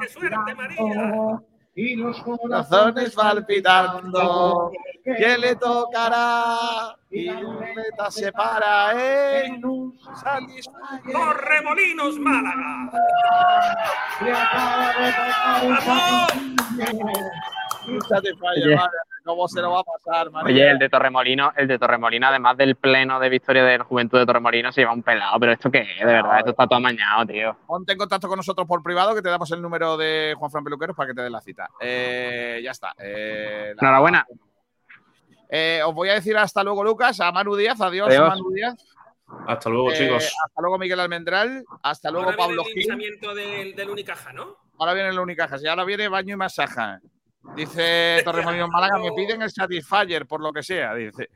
¡Que suerte, María! Y los Corazones palpitando, ¿quién le tocará? Y la se para en un satisfactorio. Torremolinos Málaga. Le acaba de un ¿Cómo se lo va a pasar, María? Oye, el de Torremolino, el de Torremolino, además del pleno de victoria de la Juventud de Torremolino, se lleva un pelado. Pero esto qué es, de verdad, esto está todo amañado, tío. Ponte en contacto con nosotros por privado que te damos el número de Juan Fran Peluqueros para que te dé la cita. Eh, ya está. Eh, la- Enhorabuena. Eh, os voy a decir hasta luego, Lucas, a Manu Díaz. Adiós, Adiós. Manu Díaz. Hasta luego, Eh, chicos. Hasta luego, Miguel Almendral. Hasta luego, Ahora viene Pablo el Gil. del, del Unicaja, ¿no? Ahora viene el Unicaja. Y ahora viene baño y masaje. Dice Torremolinos Málaga, me piden el Satisfyer, por lo que sea, dice.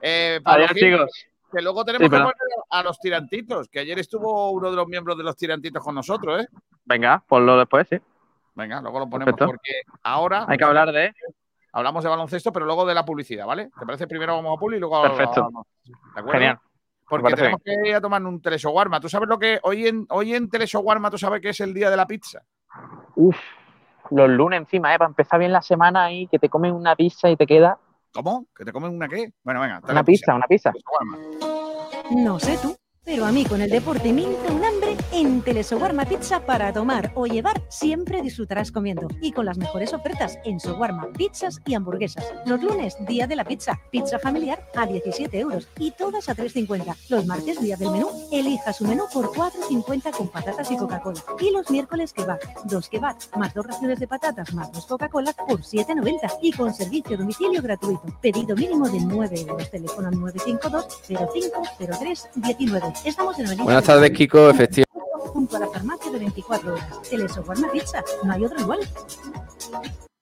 Eh, Adiós, Gil, chicos. Que luego tenemos Sí, que poner a los tirantitos, que ayer estuvo uno de los miembros de los tirantitos con nosotros, ¿eh? Venga, ponlo después, sí. Venga, luego lo ponemos Perfecto. porque ahora Hay que hablar de. hablamos de baloncesto, pero luego de la publicidad, ¿vale? ¿Te parece? Primero vamos a publi y luego Perfecto. ¿De acuerdo? Genial. Porque tenemos que ir a tomar un teleshowarma. ¿Tú sabes lo que hoy en hoy en teleshowarma tú sabes que es el día de la pizza? Uf, los lunes encima, ¿eh? Para empezar bien la semana ahí, que te comen una pizza y te queda ¿Cómo? ¿Que te comen una qué? Bueno, venga, una tele- pizza, una pizza. No sé tú, pero a mí con el deporte me entra un hambre en Telesoguarma Pizza para tomar o llevar, siempre disfrutarás comiendo. Y con las mejores ofertas en Soguarma, pizzas y hamburguesas. Los lunes, día de la pizza, pizza familiar a 17 euros y todas a 3,50. Los martes, día del menú, elija su menú por 4,50 con patatas y Coca-Cola. Y los miércoles, kebab, dos kebab, más dos raciones de patatas, más dos Coca-Cola por 7,90 y con servicio a domicilio gratuito. Pedido mínimo de 9 euros. Teléfono al 952 0503 19. Estamos en Avenida Buenas tardes, Kiko. Efectivamente. junto a la farmacia de 24 horas. Telesoguarma Pizza, no hay otro igual.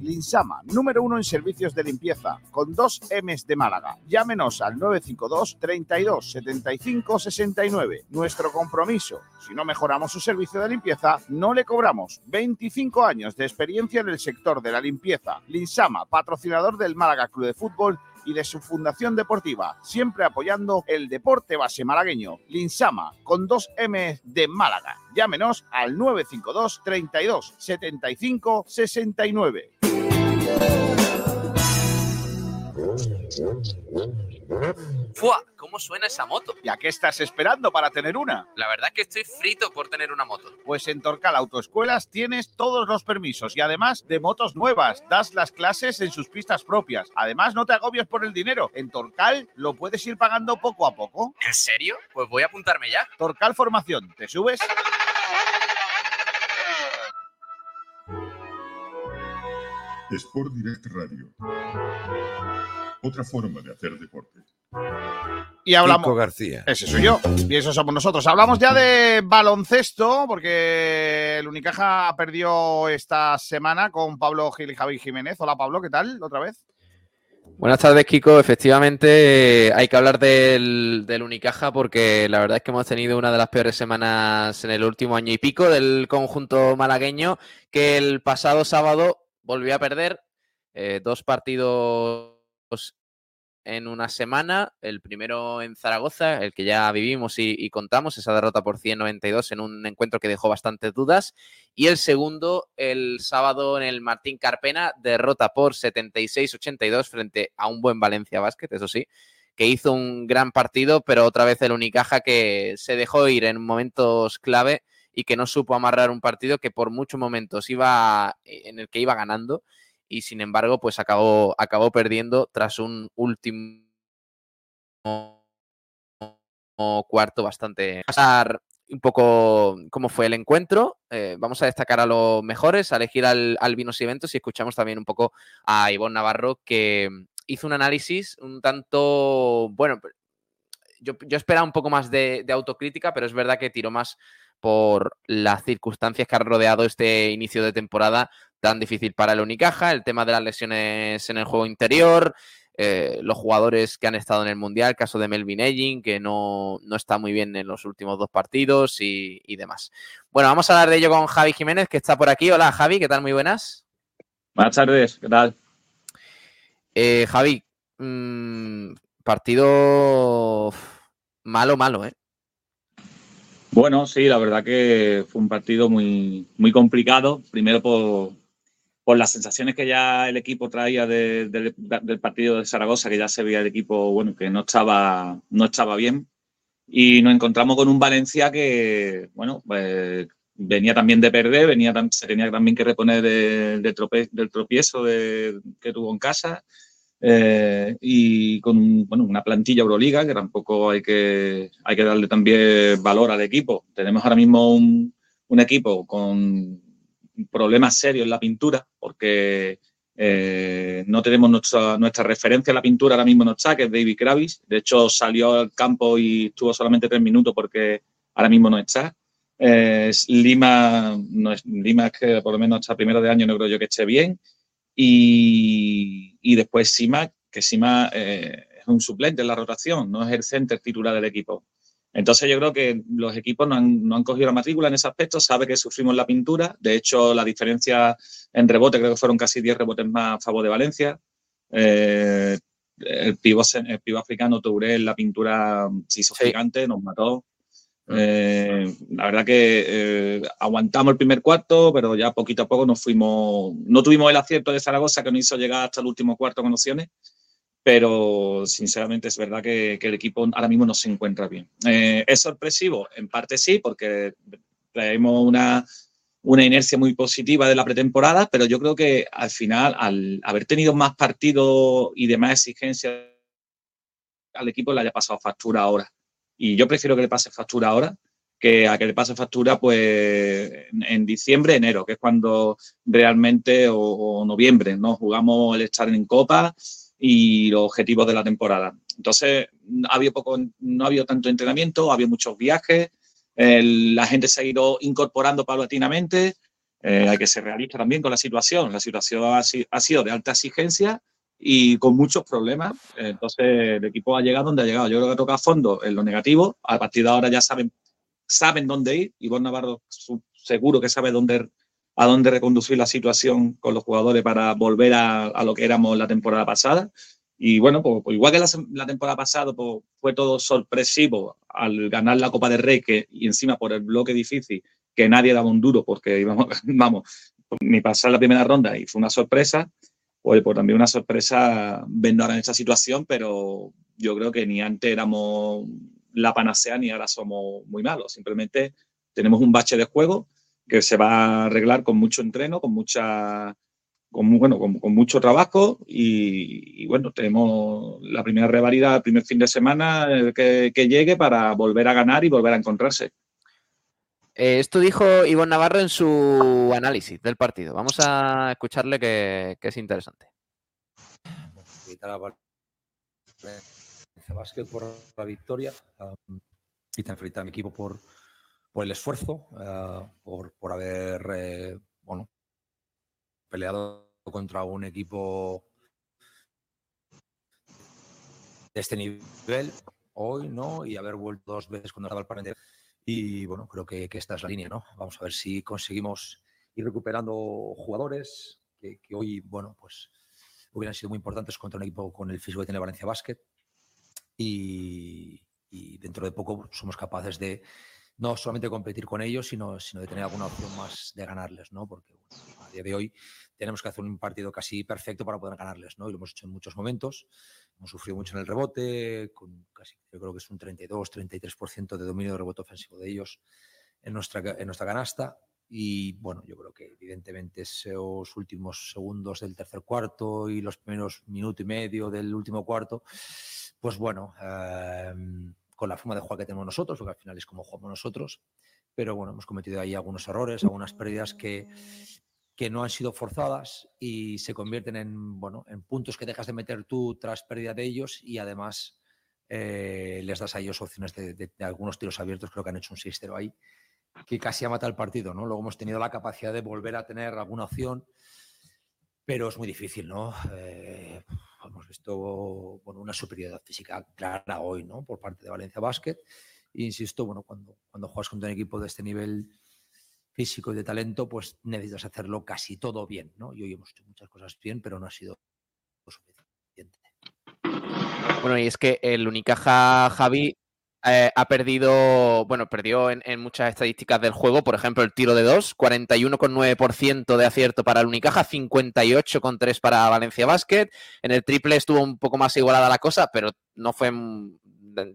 Linsama, número uno en servicios de limpieza, con dos M's de Málaga. Llámenos al 952 32 75 69. Nuestro compromiso, si no mejoramos su servicio de limpieza, no le cobramos. 25 años de experiencia en el sector de la limpieza. Linsama, patrocinador del Málaga Club de Fútbol y de su fundación deportiva, siempre apoyando el deporte base malagueño. Linsama, con dos M de Málaga. Llámenos al 952 32 75 69. ¡Fua! ¿Cómo suena esa moto? ¿Y a qué estás esperando para tener una? La verdad es que estoy frito por tener una moto. Pues en Torcal Autoescuelas tienes todos los permisos y además de motos nuevas. Das las clases en sus pistas propias. Además, no te agobies por el dinero. En Torcal lo puedes ir pagando poco a poco. ¿En serio? Pues voy a apuntarme ya. Torcal Formación. ¿Te subes? Sport Direct Radio. Otra forma de hacer deporte. Y hablamos. Kiko García. Ese soy yo. Y eso somos nosotros. Hablamos ya de baloncesto, porque el Unicaja perdió esta semana con Pablo Gil y Javi Jiménez. Hola Pablo, ¿qué tal? ¿Otra vez? Buenas tardes, Kiko. Efectivamente, eh, hay que hablar del, del Unicaja porque la verdad es que hemos tenido una de las peores semanas en el último año y pico del conjunto malagueño, que el pasado sábado volvió a perder eh, dos partidos en una semana. El primero en Zaragoza, el que ya vivimos y, y contamos, esa derrota por 192 en un encuentro que dejó bastantes dudas. Y el segundo, el sábado en el Martín Carpena, derrota por 76-82 frente a un buen Valencia Basket, eso sí, que hizo un gran partido, pero otra vez el Unicaja que se dejó ir en momentos clave y que no supo amarrar un partido que por muchos momentos iba en el que iba ganando y sin embargo pues acabó, acabó perdiendo tras un último cuarto bastante pasar un poco cómo fue el encuentro. Eh, vamos a destacar a los mejores, a elegir al, al Vinos y Eventos y escuchamos también un poco a Ivonne Navarro que hizo un análisis un tanto, bueno, yo, yo esperaba un poco más de, de, autocrítica, pero es verdad que tiró más por las circunstancias que han rodeado este inicio de temporada tan difícil para el Unicaja, el tema de las lesiones en el juego interior, eh, los jugadores que han estado en el Mundial, caso de Melvin Egin, que no, no, está muy bien en los últimos dos partidos y, y, demás. Bueno, vamos a hablar de ello con Javi Jiménez, que está por aquí. Hola Javi, ¿qué tal? Muy buenas. Buenas tardes, ¿qué tal? Eh, Javi, mmm, partido malo, malo, ¿eh? Bueno, sí, la verdad que fue un partido muy, muy complicado. Primero por, por las sensaciones que ya el equipo traía de, de, del partido de Zaragoza, que ya se veía el equipo, bueno, que no estaba, no estaba bien. Y nos encontramos con un Valencia que, bueno, pues venía también de perder, venía, se tenía también que reponer del tropiezo que tuvo en casa. Eh, y con bueno, una plantilla Euroliga que tampoco hay que, hay que darle también valor al equipo. Tenemos ahora mismo un, un equipo con problemas serios en la pintura porque eh, no tenemos nuestra, nuestra referencia a la pintura ahora mismo no está, que es David Kravis. De hecho, salió al campo y estuvo solamente tres minutos porque ahora mismo no está. Eh, Lima, no es, Lima es que por lo menos hasta primero de año no creo yo que esté bien. Y, y después Sima, que Sima eh, es un suplente en la rotación, no es el center titular del equipo. Entonces yo creo que los equipos no han, no han, cogido la matrícula en ese aspecto, sabe que sufrimos la pintura, de hecho la diferencia en rebote creo que fueron casi 10 rebotes más a favor de Valencia. Eh, el pivo, el pivo africano Touré en la pintura se hizo sí. gigante, nos mató. Eh, la verdad que eh, aguantamos el primer cuarto, pero ya poquito a poco nos fuimos. No tuvimos el acierto de Zaragoza que nos hizo llegar hasta el último cuarto con opciones, pero sinceramente es verdad que, que el equipo ahora mismo no se encuentra bien. Eh, ¿Es sorpresivo? En parte sí, porque traemos una, una inercia muy positiva de la pretemporada, pero yo creo que al final, al haber tenido más partidos y de más exigencia al equipo, le haya pasado factura ahora. Y yo prefiero que le pase factura ahora que a que le pase factura pues en, diciembre, enero, que es cuando realmente, o, noviembre, ¿no? Jugamos el estar en Copa y los objetivos de la temporada. Entonces, había poco, no ha habido tanto entrenamiento, había muchos viajes, la gente se ha ido incorporando paulatinamente, eh, hay que ser realista también con la situación. La situación ha, ha sido de alta exigencia y con muchos problemas. Entonces, el equipo ha llegado donde ha llegado. Yo creo que toca a fondo en lo negativo. A partir de ahora ya saben, saben dónde ir. Ivonne Navarro seguro que sabe dónde, a dónde reconducir la situación con los jugadores para volver a, a lo que éramos la temporada pasada. Y bueno, pues, pues igual que la, la, temporada pasada pues, fue todo sorpresivo al ganar la Copa del Rey que, y encima por el bloque difícil, que nadie daba un duro porque íbamos, vamos, ni pasar la primera ronda y fue una sorpresa pues, también una sorpresa viendo ahora en esta situación, pero yo creo que ni antes éramos la panacea ni ahora somos muy malos. Simplemente tenemos un bache de juego que se va a arreglar con mucho entreno, con mucha con, bueno, con, mucho trabajo y, bueno, tenemos la primera rivalidad el primer fin de semana que, que llegue para volver a ganar y volver a encontrarse. Eh, esto dijo Ivonne Navarro en su análisis del partido. Vamos a escucharle que, es interesante. Básquet por la victoria um, y te felicita a mi equipo por, por el esfuerzo, uh, por, por, haber eh, bueno, peleado contra un equipo de este nivel hoy, ¿no? Y haber vuelto dos veces cuando estaba el partido y bueno, creo que, que, esta es la línea, ¿no? Vamos a ver si conseguimos ir recuperando jugadores que, que, hoy, bueno, pues hubieran sido muy importantes contra un equipo con el físico que tiene Valencia Basket. Y, y dentro de poco somos capaces de, no solamente competir con ellos, sino, sino de tener alguna opción más de ganarles, ¿no? Porque bueno, a día de hoy tenemos que hacer un partido casi perfecto para poder ganarles, ¿no? Y lo hemos hecho en muchos momentos. Hemos sufrido mucho en el rebote, con casi, yo creo que es un 32-33% de dominio de rebote ofensivo de ellos en nuestra, en nuestra canasta. Y bueno, yo creo que evidentemente esos últimos segundos del tercer cuarto y los primeros minuto y medio del último cuarto, pues bueno, eh, con la forma de jugar que tenemos nosotros, porque al final es como jugamos nosotros, pero bueno, hemos cometido ahí algunos errores, algunas pérdidas que, que no han sido forzadas y se convierten en, bueno, en puntos que dejas de meter tú tras pérdida de ellos y además eh, les das a ellos opciones de, algunos tiros abiertos, creo que han hecho un 6-0 ahí, que casi ha matado el partido, ¿no? Luego hemos tenido la capacidad de volver a tener alguna opción, pero es muy difícil, ¿no? Eh, hemos visto bueno, una superioridad física clara hoy, ¿no? Por parte de Valencia Basket. E insisto, bueno, cuando, cuando juegas contra un equipo de este nivel físico y de talento, pues necesitas hacerlo casi todo bien, ¿no? Y hoy hemos hecho muchas cosas bien, pero no ha sido suficiente. Bueno, y es que el Unicaja Javi eh, ha perdido, bueno, perdió en, muchas estadísticas del juego, por ejemplo, el tiro de dos, 41,9% de acierto para el Unicaja, 58,3% para Valencia Basket. En el triple estuvo un poco más igualada la cosa, pero no fue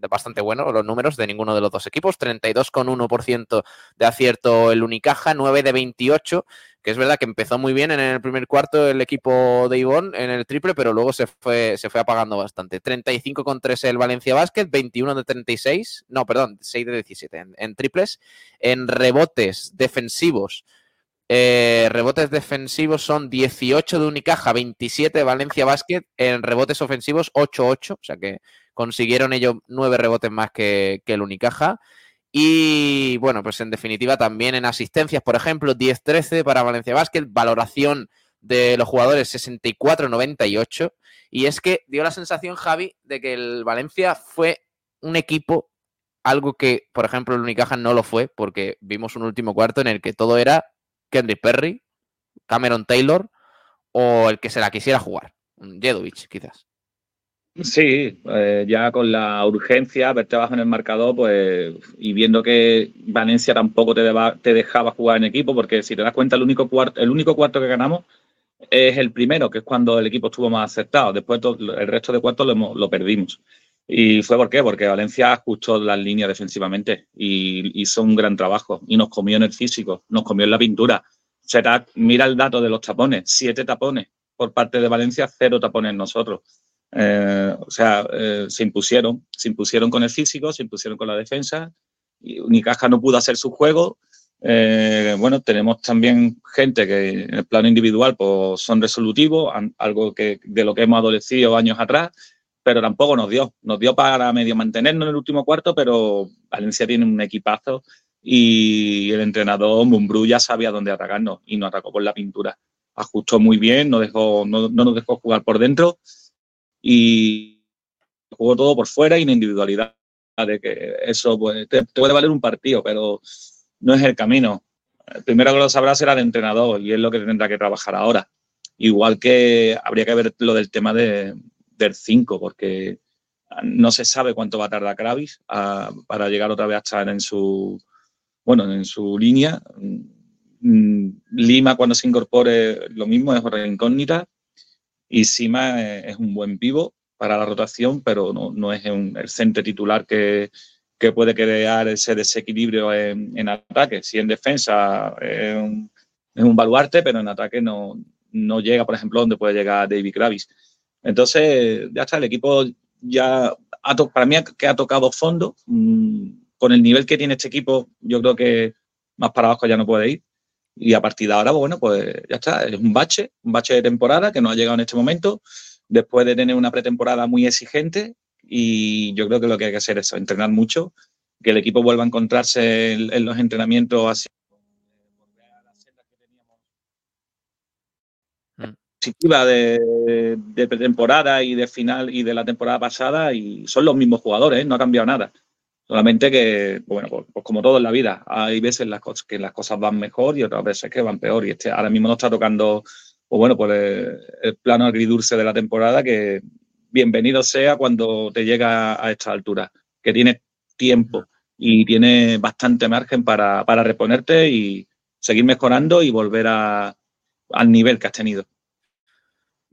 bastante bueno los números de ninguno de los dos equipos. 32,1% de acierto el Unicaja, 9 de 28, que es verdad que empezó muy bien en el primer cuarto el equipo de Ivón en el triple, pero luego se fue, se fue apagando bastante. 35,3 el Valencia Basket, 21 de 36, no, perdón, 6 de 17 en, en triples. En rebotes defensivos, eh, rebotes defensivos son 18 de Unicaja, 27 de Valencia Basket. En rebotes ofensivos, 8-8. O sea que consiguieron ellos 9 rebotes más que, el Unicaja. Y bueno, pues en definitiva también en asistencias, por ejemplo, 10-13 para Valencia Basket. Valoración de los jugadores 64-98. Y es que dio la sensación, Javi, de que el Valencia fue un equipo algo que, por ejemplo, el Unicaja no lo fue, porque vimos un último cuarto en el que todo era Kendrick Perry, Cameron Taylor o el que se la quisiera jugar, Jedovic, quizás. Sí, eh, ya con la urgencia, verte abajo en el marcador, pues, y viendo que Valencia tampoco te, dejaba jugar en equipo, porque si te das cuenta, el único cuarto, el único cuarto que ganamos es el primero, que es cuando el equipo estuvo más acertado. Después el resto de cuartos lo, lo perdimos. ¿Y fue por qué? Porque Valencia ajustó las líneas defensivamente y hizo un gran trabajo y nos comió en el físico, nos comió en la pintura. Será, mira el dato de los tapones, siete tapones por parte de Valencia, cero tapones nosotros. Eh, o sea, eh, se impusieron, se impusieron con el físico, se impusieron con la defensa. Y Unicaja no pudo hacer su juego. Eh, bueno, tenemos también gente que en el plano individual pues, son resolutivos, algo que, de lo que hemos adolecido años atrás, pero tampoco nos dio. Nos dio para medio mantenernos en el último cuarto, pero Valencia tiene un equipazo y el entrenador Mumbrú ya sabía dónde atacarnos y nos atacó por la pintura. Ajustó muy bien, no, dejó, no, no nos dejó jugar por dentro y jugó todo por fuera y en individualidad. De que eso pues, te, te puede valer un partido, pero no es el camino. El primero que lo sabrá será el entrenador y es lo que tendrá que trabajar ahora. Igual que habría que ver lo del tema de, del 5, porque no se sabe cuánto va a tardar Kravis a- para llegar otra vez a estar en su, bueno, en su línea. Mm, Lima cuando se incorpore lo mismo, es otra incógnita. Y Sima es un buen pivo para la rotación, pero no, no es un- el centro titular que, que puede crear ese desequilibrio en, en ataque. Si en defensa es un, baluarte, pero en ataque no, no llega, por ejemplo, donde puede llegar David Kravis. Entonces, ya está, el equipo ya, ha para mí que ha tocado fondo. mm, Con el nivel que tiene este equipo, yo creo que más para abajo ya no puede ir. Y a partir de ahora, bueno, pues ya está, es un bache, un bache de temporada que no ha llegado en este momento, después de tener una pretemporada muy exigente y yo creo que lo que hay que hacer es entrenar mucho, que el equipo vuelva a encontrarse en, los entrenamientos así. positiva de, de pretemporada y de final y de la temporada pasada y son los mismos jugadores, ¿eh? no ha cambiado nada. Solamente que, bueno, pues, pues como todo en la vida, hay veces las cosas, que las cosas van mejor y otras veces que van peor. Y este ahora mismo nos está tocando, pues bueno, pues el, el plano agridulce de la temporada que bienvenido sea cuando te llega a esta altura, que tienes tiempo y tiene bastante margen para, para reponerte y seguir mejorando y volver a, al nivel que has tenido.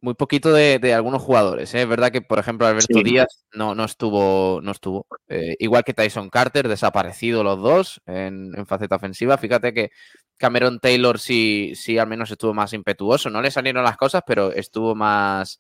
Muy poquito de, de algunos jugadores. ¿eh? Es verdad que, por ejemplo, Alberto Sí. Díaz no, no estuvo. No estuvo. Eh, igual que Tyson Carter, desaparecido los dos en, en faceta ofensiva. Fíjate que Cameron Taylor sí, sí al menos estuvo más impetuoso. No le salieron las cosas, pero estuvo más,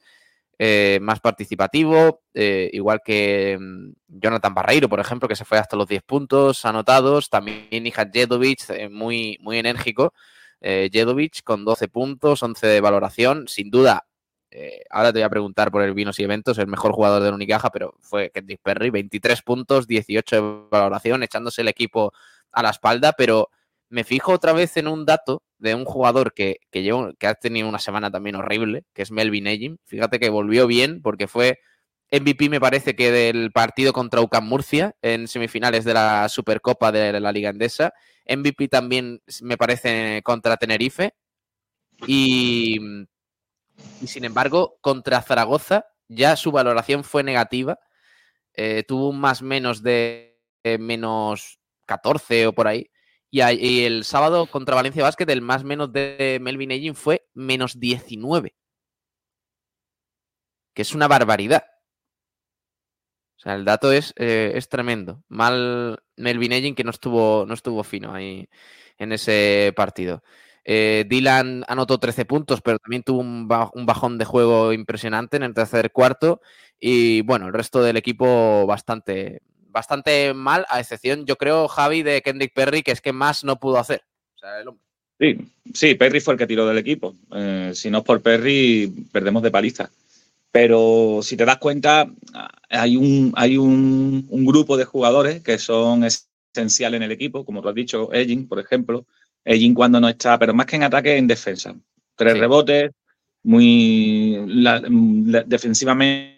eh, más participativo. igual que mm, Jonathan Barreiro, por ejemplo, que se fue hasta los 10 puntos anotados. También Nihat Jedovic, muy, muy enérgico. Jedovic con 12 puntos, 11 de valoración. Sin duda, eh, ahora te voy a preguntar por el Vinos y Eventos, el mejor jugador del Unicaja, pero fue Kendrick Perry, 23 puntos, 18 de valoración, echándose el equipo a la espalda, pero me fijo otra vez en un dato de un jugador que, que, lleva- que ha tenido una semana también horrible, que es Melvin Egin. Fíjate que volvió bien porque fue MVP, me parece que del partido contra UCAM Murcia en semifinales de la Supercopa de la Liga Endesa. MVP también me parece contra Tenerife. Y, y sin embargo, contra Zaragoza ya su valoración fue negativa. Eh, tuvo un más menos de eh, menos 14 o por ahí. Y, el sábado contra Valencia Basket, el más menos de Melvin Egin fue menos 19. Que es una barbaridad. O sea, el dato es, eh, es tremendo. Mal Melvin Egin que no estuvo, no estuvo fino ahí en ese partido. Eh, Dylan anotó 13 puntos, pero también tuvo un, ba- un bajón de juego impresionante en el tercer cuarto. Y bueno, el resto del equipo bastante, bastante mal, a excepción, yo creo, Javi, de Kendrick Perry, que es que más no pudo hacer. Sí, sí, Perry fue el que tiró del equipo. Eh, si no es por Perry, perdemos de paliza. Pero si te das cuenta, hay un, hay un, grupo de jugadores que son esenciales en el equipo, como tú has dicho, Egin, por ejemplo. Egin cuando no está, pero más que en ataque, en defensa. Tres Sí. rebotes, muy la- la- defensivamente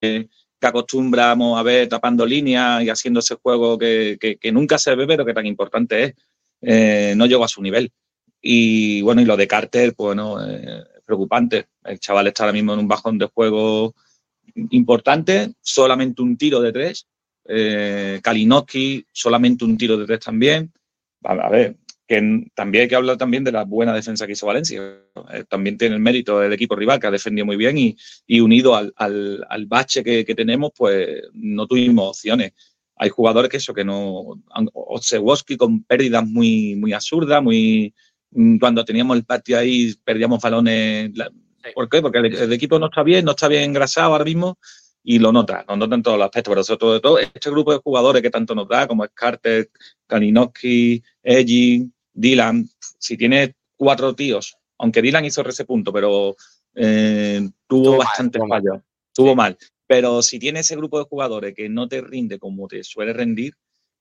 eh, que acostumbramos a ver tapando líneas y haciendo ese juego que, que- que nunca se ve, pero que tan importante es. Eh, no llegó a su nivel. Y bueno, y lo de Carter, pues bueno, eh, preocupante. El chaval está ahora mismo en un bajón de juego importante, solamente un tiro de tres. Eh, Kalinowski, solamente un tiro de tres también. A ver, que también hay que hablar también de la buena defensa que hizo Valencia. Eh, también tiene el mérito el equipo rival que ha defendido muy bien y, y unido al, al- al bache que, que tenemos, pues no tuvimos opciones. Hay jugadores que eso, que no. Otsewoski con pérdidas muy, muy absurdas, muy. mm, Cuando teníamos el patio ahí, perdíamos balones. ¿Por qué? Porque el, el equipo no está bien, no está bien engrasado ahora mismo y lo nota, lo nota en todos los aspectos. Pero sobre todo, este grupo de jugadores que tanto nos da, como es Carter, Kalinowski, Egin, Dylan, si tiene cuatro tíos, aunque Dylan hizo ese punto, pero eh, tuvo bastante fallos, tuvo mal. Pero si tiene ese grupo de jugadores que no te rinde como te suele rendir,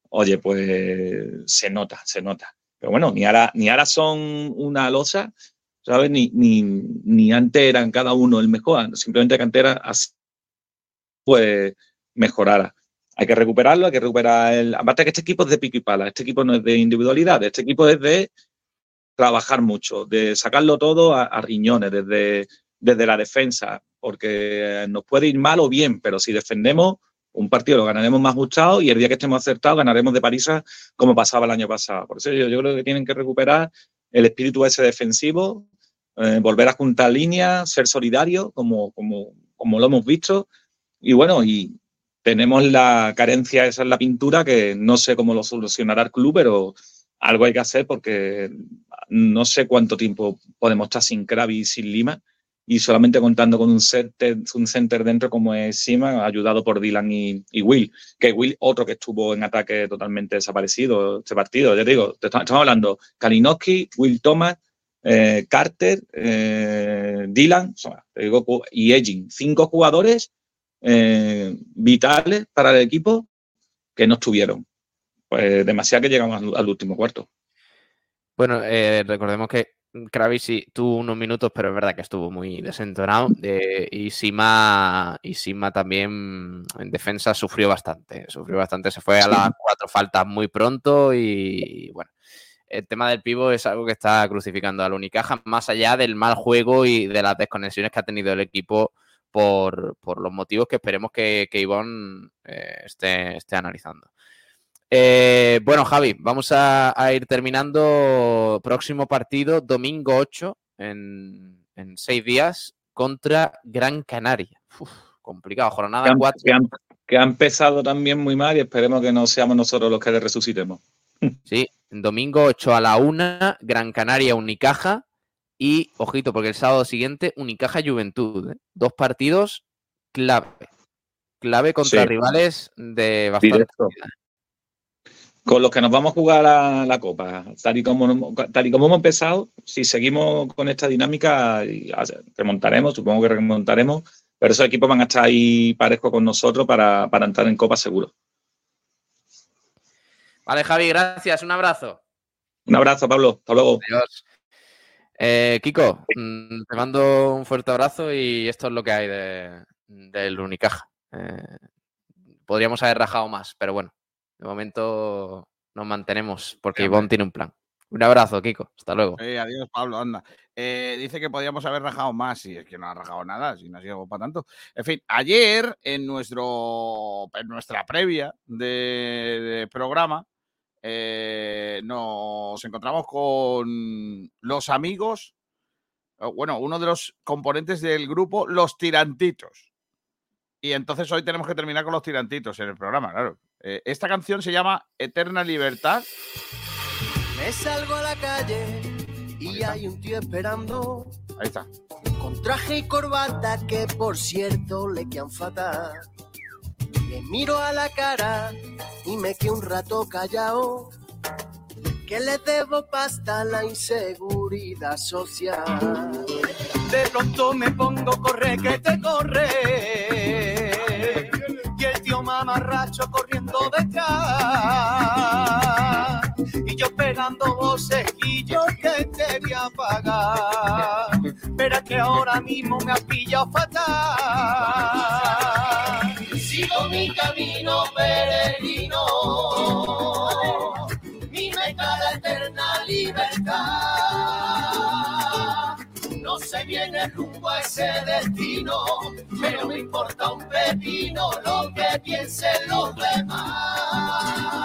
oye, pues se nota, se nota. Pero bueno, ni ahora, ni ahora son una losa, ¿sabes? Ni, ni, ni antes eran cada uno el mejor, simplemente que antes era así, pues mejorara. Hay que recuperarlo, hay que recuperar el. Aparte que este equipo es de pico y pala, este equipo no es de individualidad, este equipo es de trabajar mucho, de sacarlo todo a, riñones, desde, desde la defensa, porque nos puede ir mal o bien, pero si defendemos, un partido lo ganaremos más gustado y el día que estemos acertados ganaremos de Parisa como pasaba el año pasado. Por eso yo, yo creo que tienen que recuperar el espíritu ese defensivo, eh, volver a juntar líneas, ser solidarios, como, como, como lo hemos visto. Y bueno, y tenemos la carencia esa en la pintura, que no sé cómo lo solucionará el club, pero algo hay que hacer porque no sé cuánto tiempo podemos estar sin Krabi y sin Lima. Y solamente contando con un center, un center dentro como es Sima, ayudado por Dylan y, Will, que Will, otro que estuvo en ataque totalmente desaparecido este partido, ya te digo, estamos hablando Kalinowski, Will Thomas, eh, Carter, eh, Dylan, te digo, y Edging, cinco jugadores eh, vitales para el equipo que no estuvieron. Pues demasiado que llegamos al, al último cuarto. Bueno, eh, recordemos que Kravis sí tuvo unos minutos, pero es verdad que estuvo muy desentonado. eh, y Sima, y Sima también en defensa sufrió bastante. Sufrió bastante, se fue a las cuatro faltas muy pronto. Y, bueno, el tema del pivo es algo que está crucificando al Unicaja, más allá del mal juego y de las desconexiones que ha tenido el equipo por, por los motivos que esperemos que, que Ivonne eh, esté, esté analizando. Eh, bueno, Javi, vamos a, a ir terminando. Próximo partido, domingo 8, en, en seis días, contra Gran Canaria. Uf, complicado, jornada han, 4. que han- que ha empezado también muy mal y esperemos que no seamos nosotros los que le resucitemos. Sí, domingo 8 a la 1, Gran Canaria, Unicaja. Y, ojito, porque el sábado siguiente, Unicaja Juventud. ¿eh? Dos partidos clave. Clave contra Sí. rivales de bastante. Directo. Con los que nos vamos a jugar la, la Copa, tal y, como, tal y como hemos empezado, si seguimos con esta dinámica, a- remontaremos, supongo que remontaremos, pero esos equipos van a estar ahí parejos con nosotros para, para entrar en Copa seguro. Vale, Javi, gracias. Un abrazo. Un abrazo, Pablo. Hasta luego. Adiós. Eh, Kiko, mm, te mando un fuerte abrazo y esto es lo que hay de, del Unicaja. Eh, podríamos haber rajado más, pero bueno, de momento nos mantenemos porque Sí, Ivonne tiene un plan. Un abrazo, Kiko. Hasta luego. Eh, adiós, Pablo, anda. Eh, dice que podíamos haber rajado más, y es que no ha rajado nada, si no ha sido para tanto. En fin, ayer en nuestro en nuestra previa de, de programa eh, nos encontramos con los amigos, bueno, uno de los componentes del grupo, los tirantitos. Y entonces hoy tenemos que terminar con los tirantitos en el programa, claro. Eh, esta canción se llama Eterna Libertad. Me salgo a la calle y hay un tío esperando Ahí está. con traje y corbata que por cierto le quedan fatal. Le miro a la cara y me quedo un rato callado. Que le debo pasta a la inseguridad social. De pronto me pongo corre que te corre. Y el tío mamarracho corriendo detrás. Y yo pegando vocejillos que te voy a pagar. Pero es que ahora mismo me ha pillado fatal. Mi camino peregrino. Mi meta la eterna libertad. No sé bien el rumbo a ese destino, pero me importa un pepino lo que piensen los demás.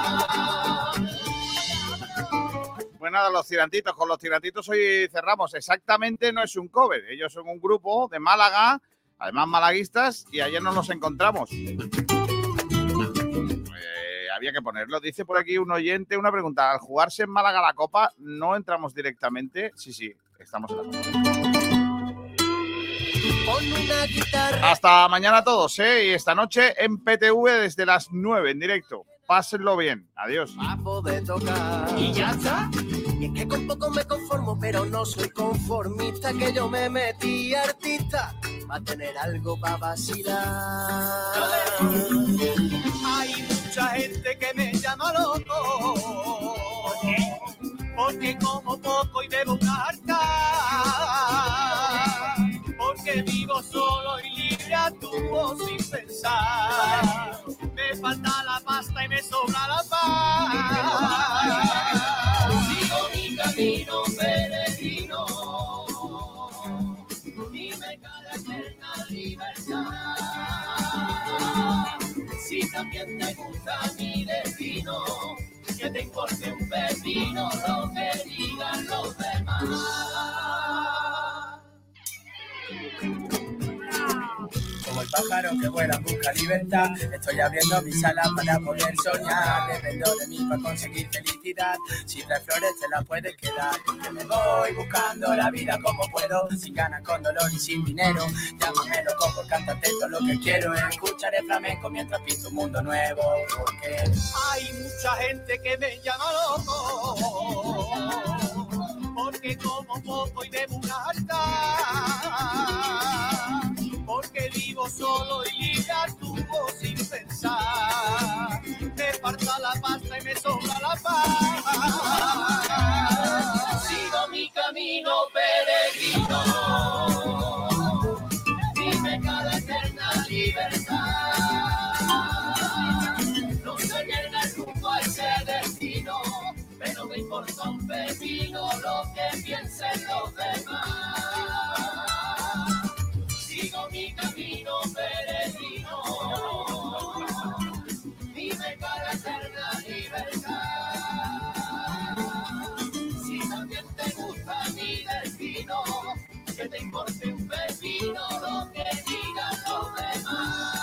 Nada, los tirantitos, con los tirantitos hoy cerramos. Exactamente no es un cover, ellos son un grupo de Málaga, además malaguistas, y ayer nos los encontramos. Eh, había que ponerlo. Dice por aquí un oyente una pregunta. Al jugarse en Málaga la Copa, ¿no entramos directamente? Sí, sí, estamos en la Copa. Hasta mañana a todos, ¿eh? Y esta noche en PTV desde las 9 en directo. Pásenlo bien. Adiós. Y ya está. Y es que con poco me conformo, pero no soy conformista, que yo me metí artista a tener algo para vacilar. Hay mucha gente que me llama loco. Porque como poco y bebo una harta. Porque vivo solo y libre actúo sin pensar. Me falta la pasta y me sobra la paz. Peregrino. Y me cada eterna libertad. Si también te gusta mi destino, que te importe un pepino lo que digan los demás. Pájaro que vuela busca libertad, estoy abriendo mis alas para poder soñar. Dependo de mí para conseguir felicidad. Si traes flores te las puedes quedar. Porque me voy buscando la vida como puedo, sin ganas, con dolor y sin dinero. Llámame loco por cantarte todo lo que quiero. Escucharé flamenco mientras pinto un mundo nuevo. Porque Hay mucha gente que me llama loco. Porque como poco y una harta. Porque solo y libre actúo sin pensar. Me falta la pasta y me sobra la paz. Sigo mi camino peregrino. Dime cada eterna libertad. No soy el rumbo a ese destino, pero me importa un pepino lo que piensen los demás. que te importe un pepino lo que digan los demás.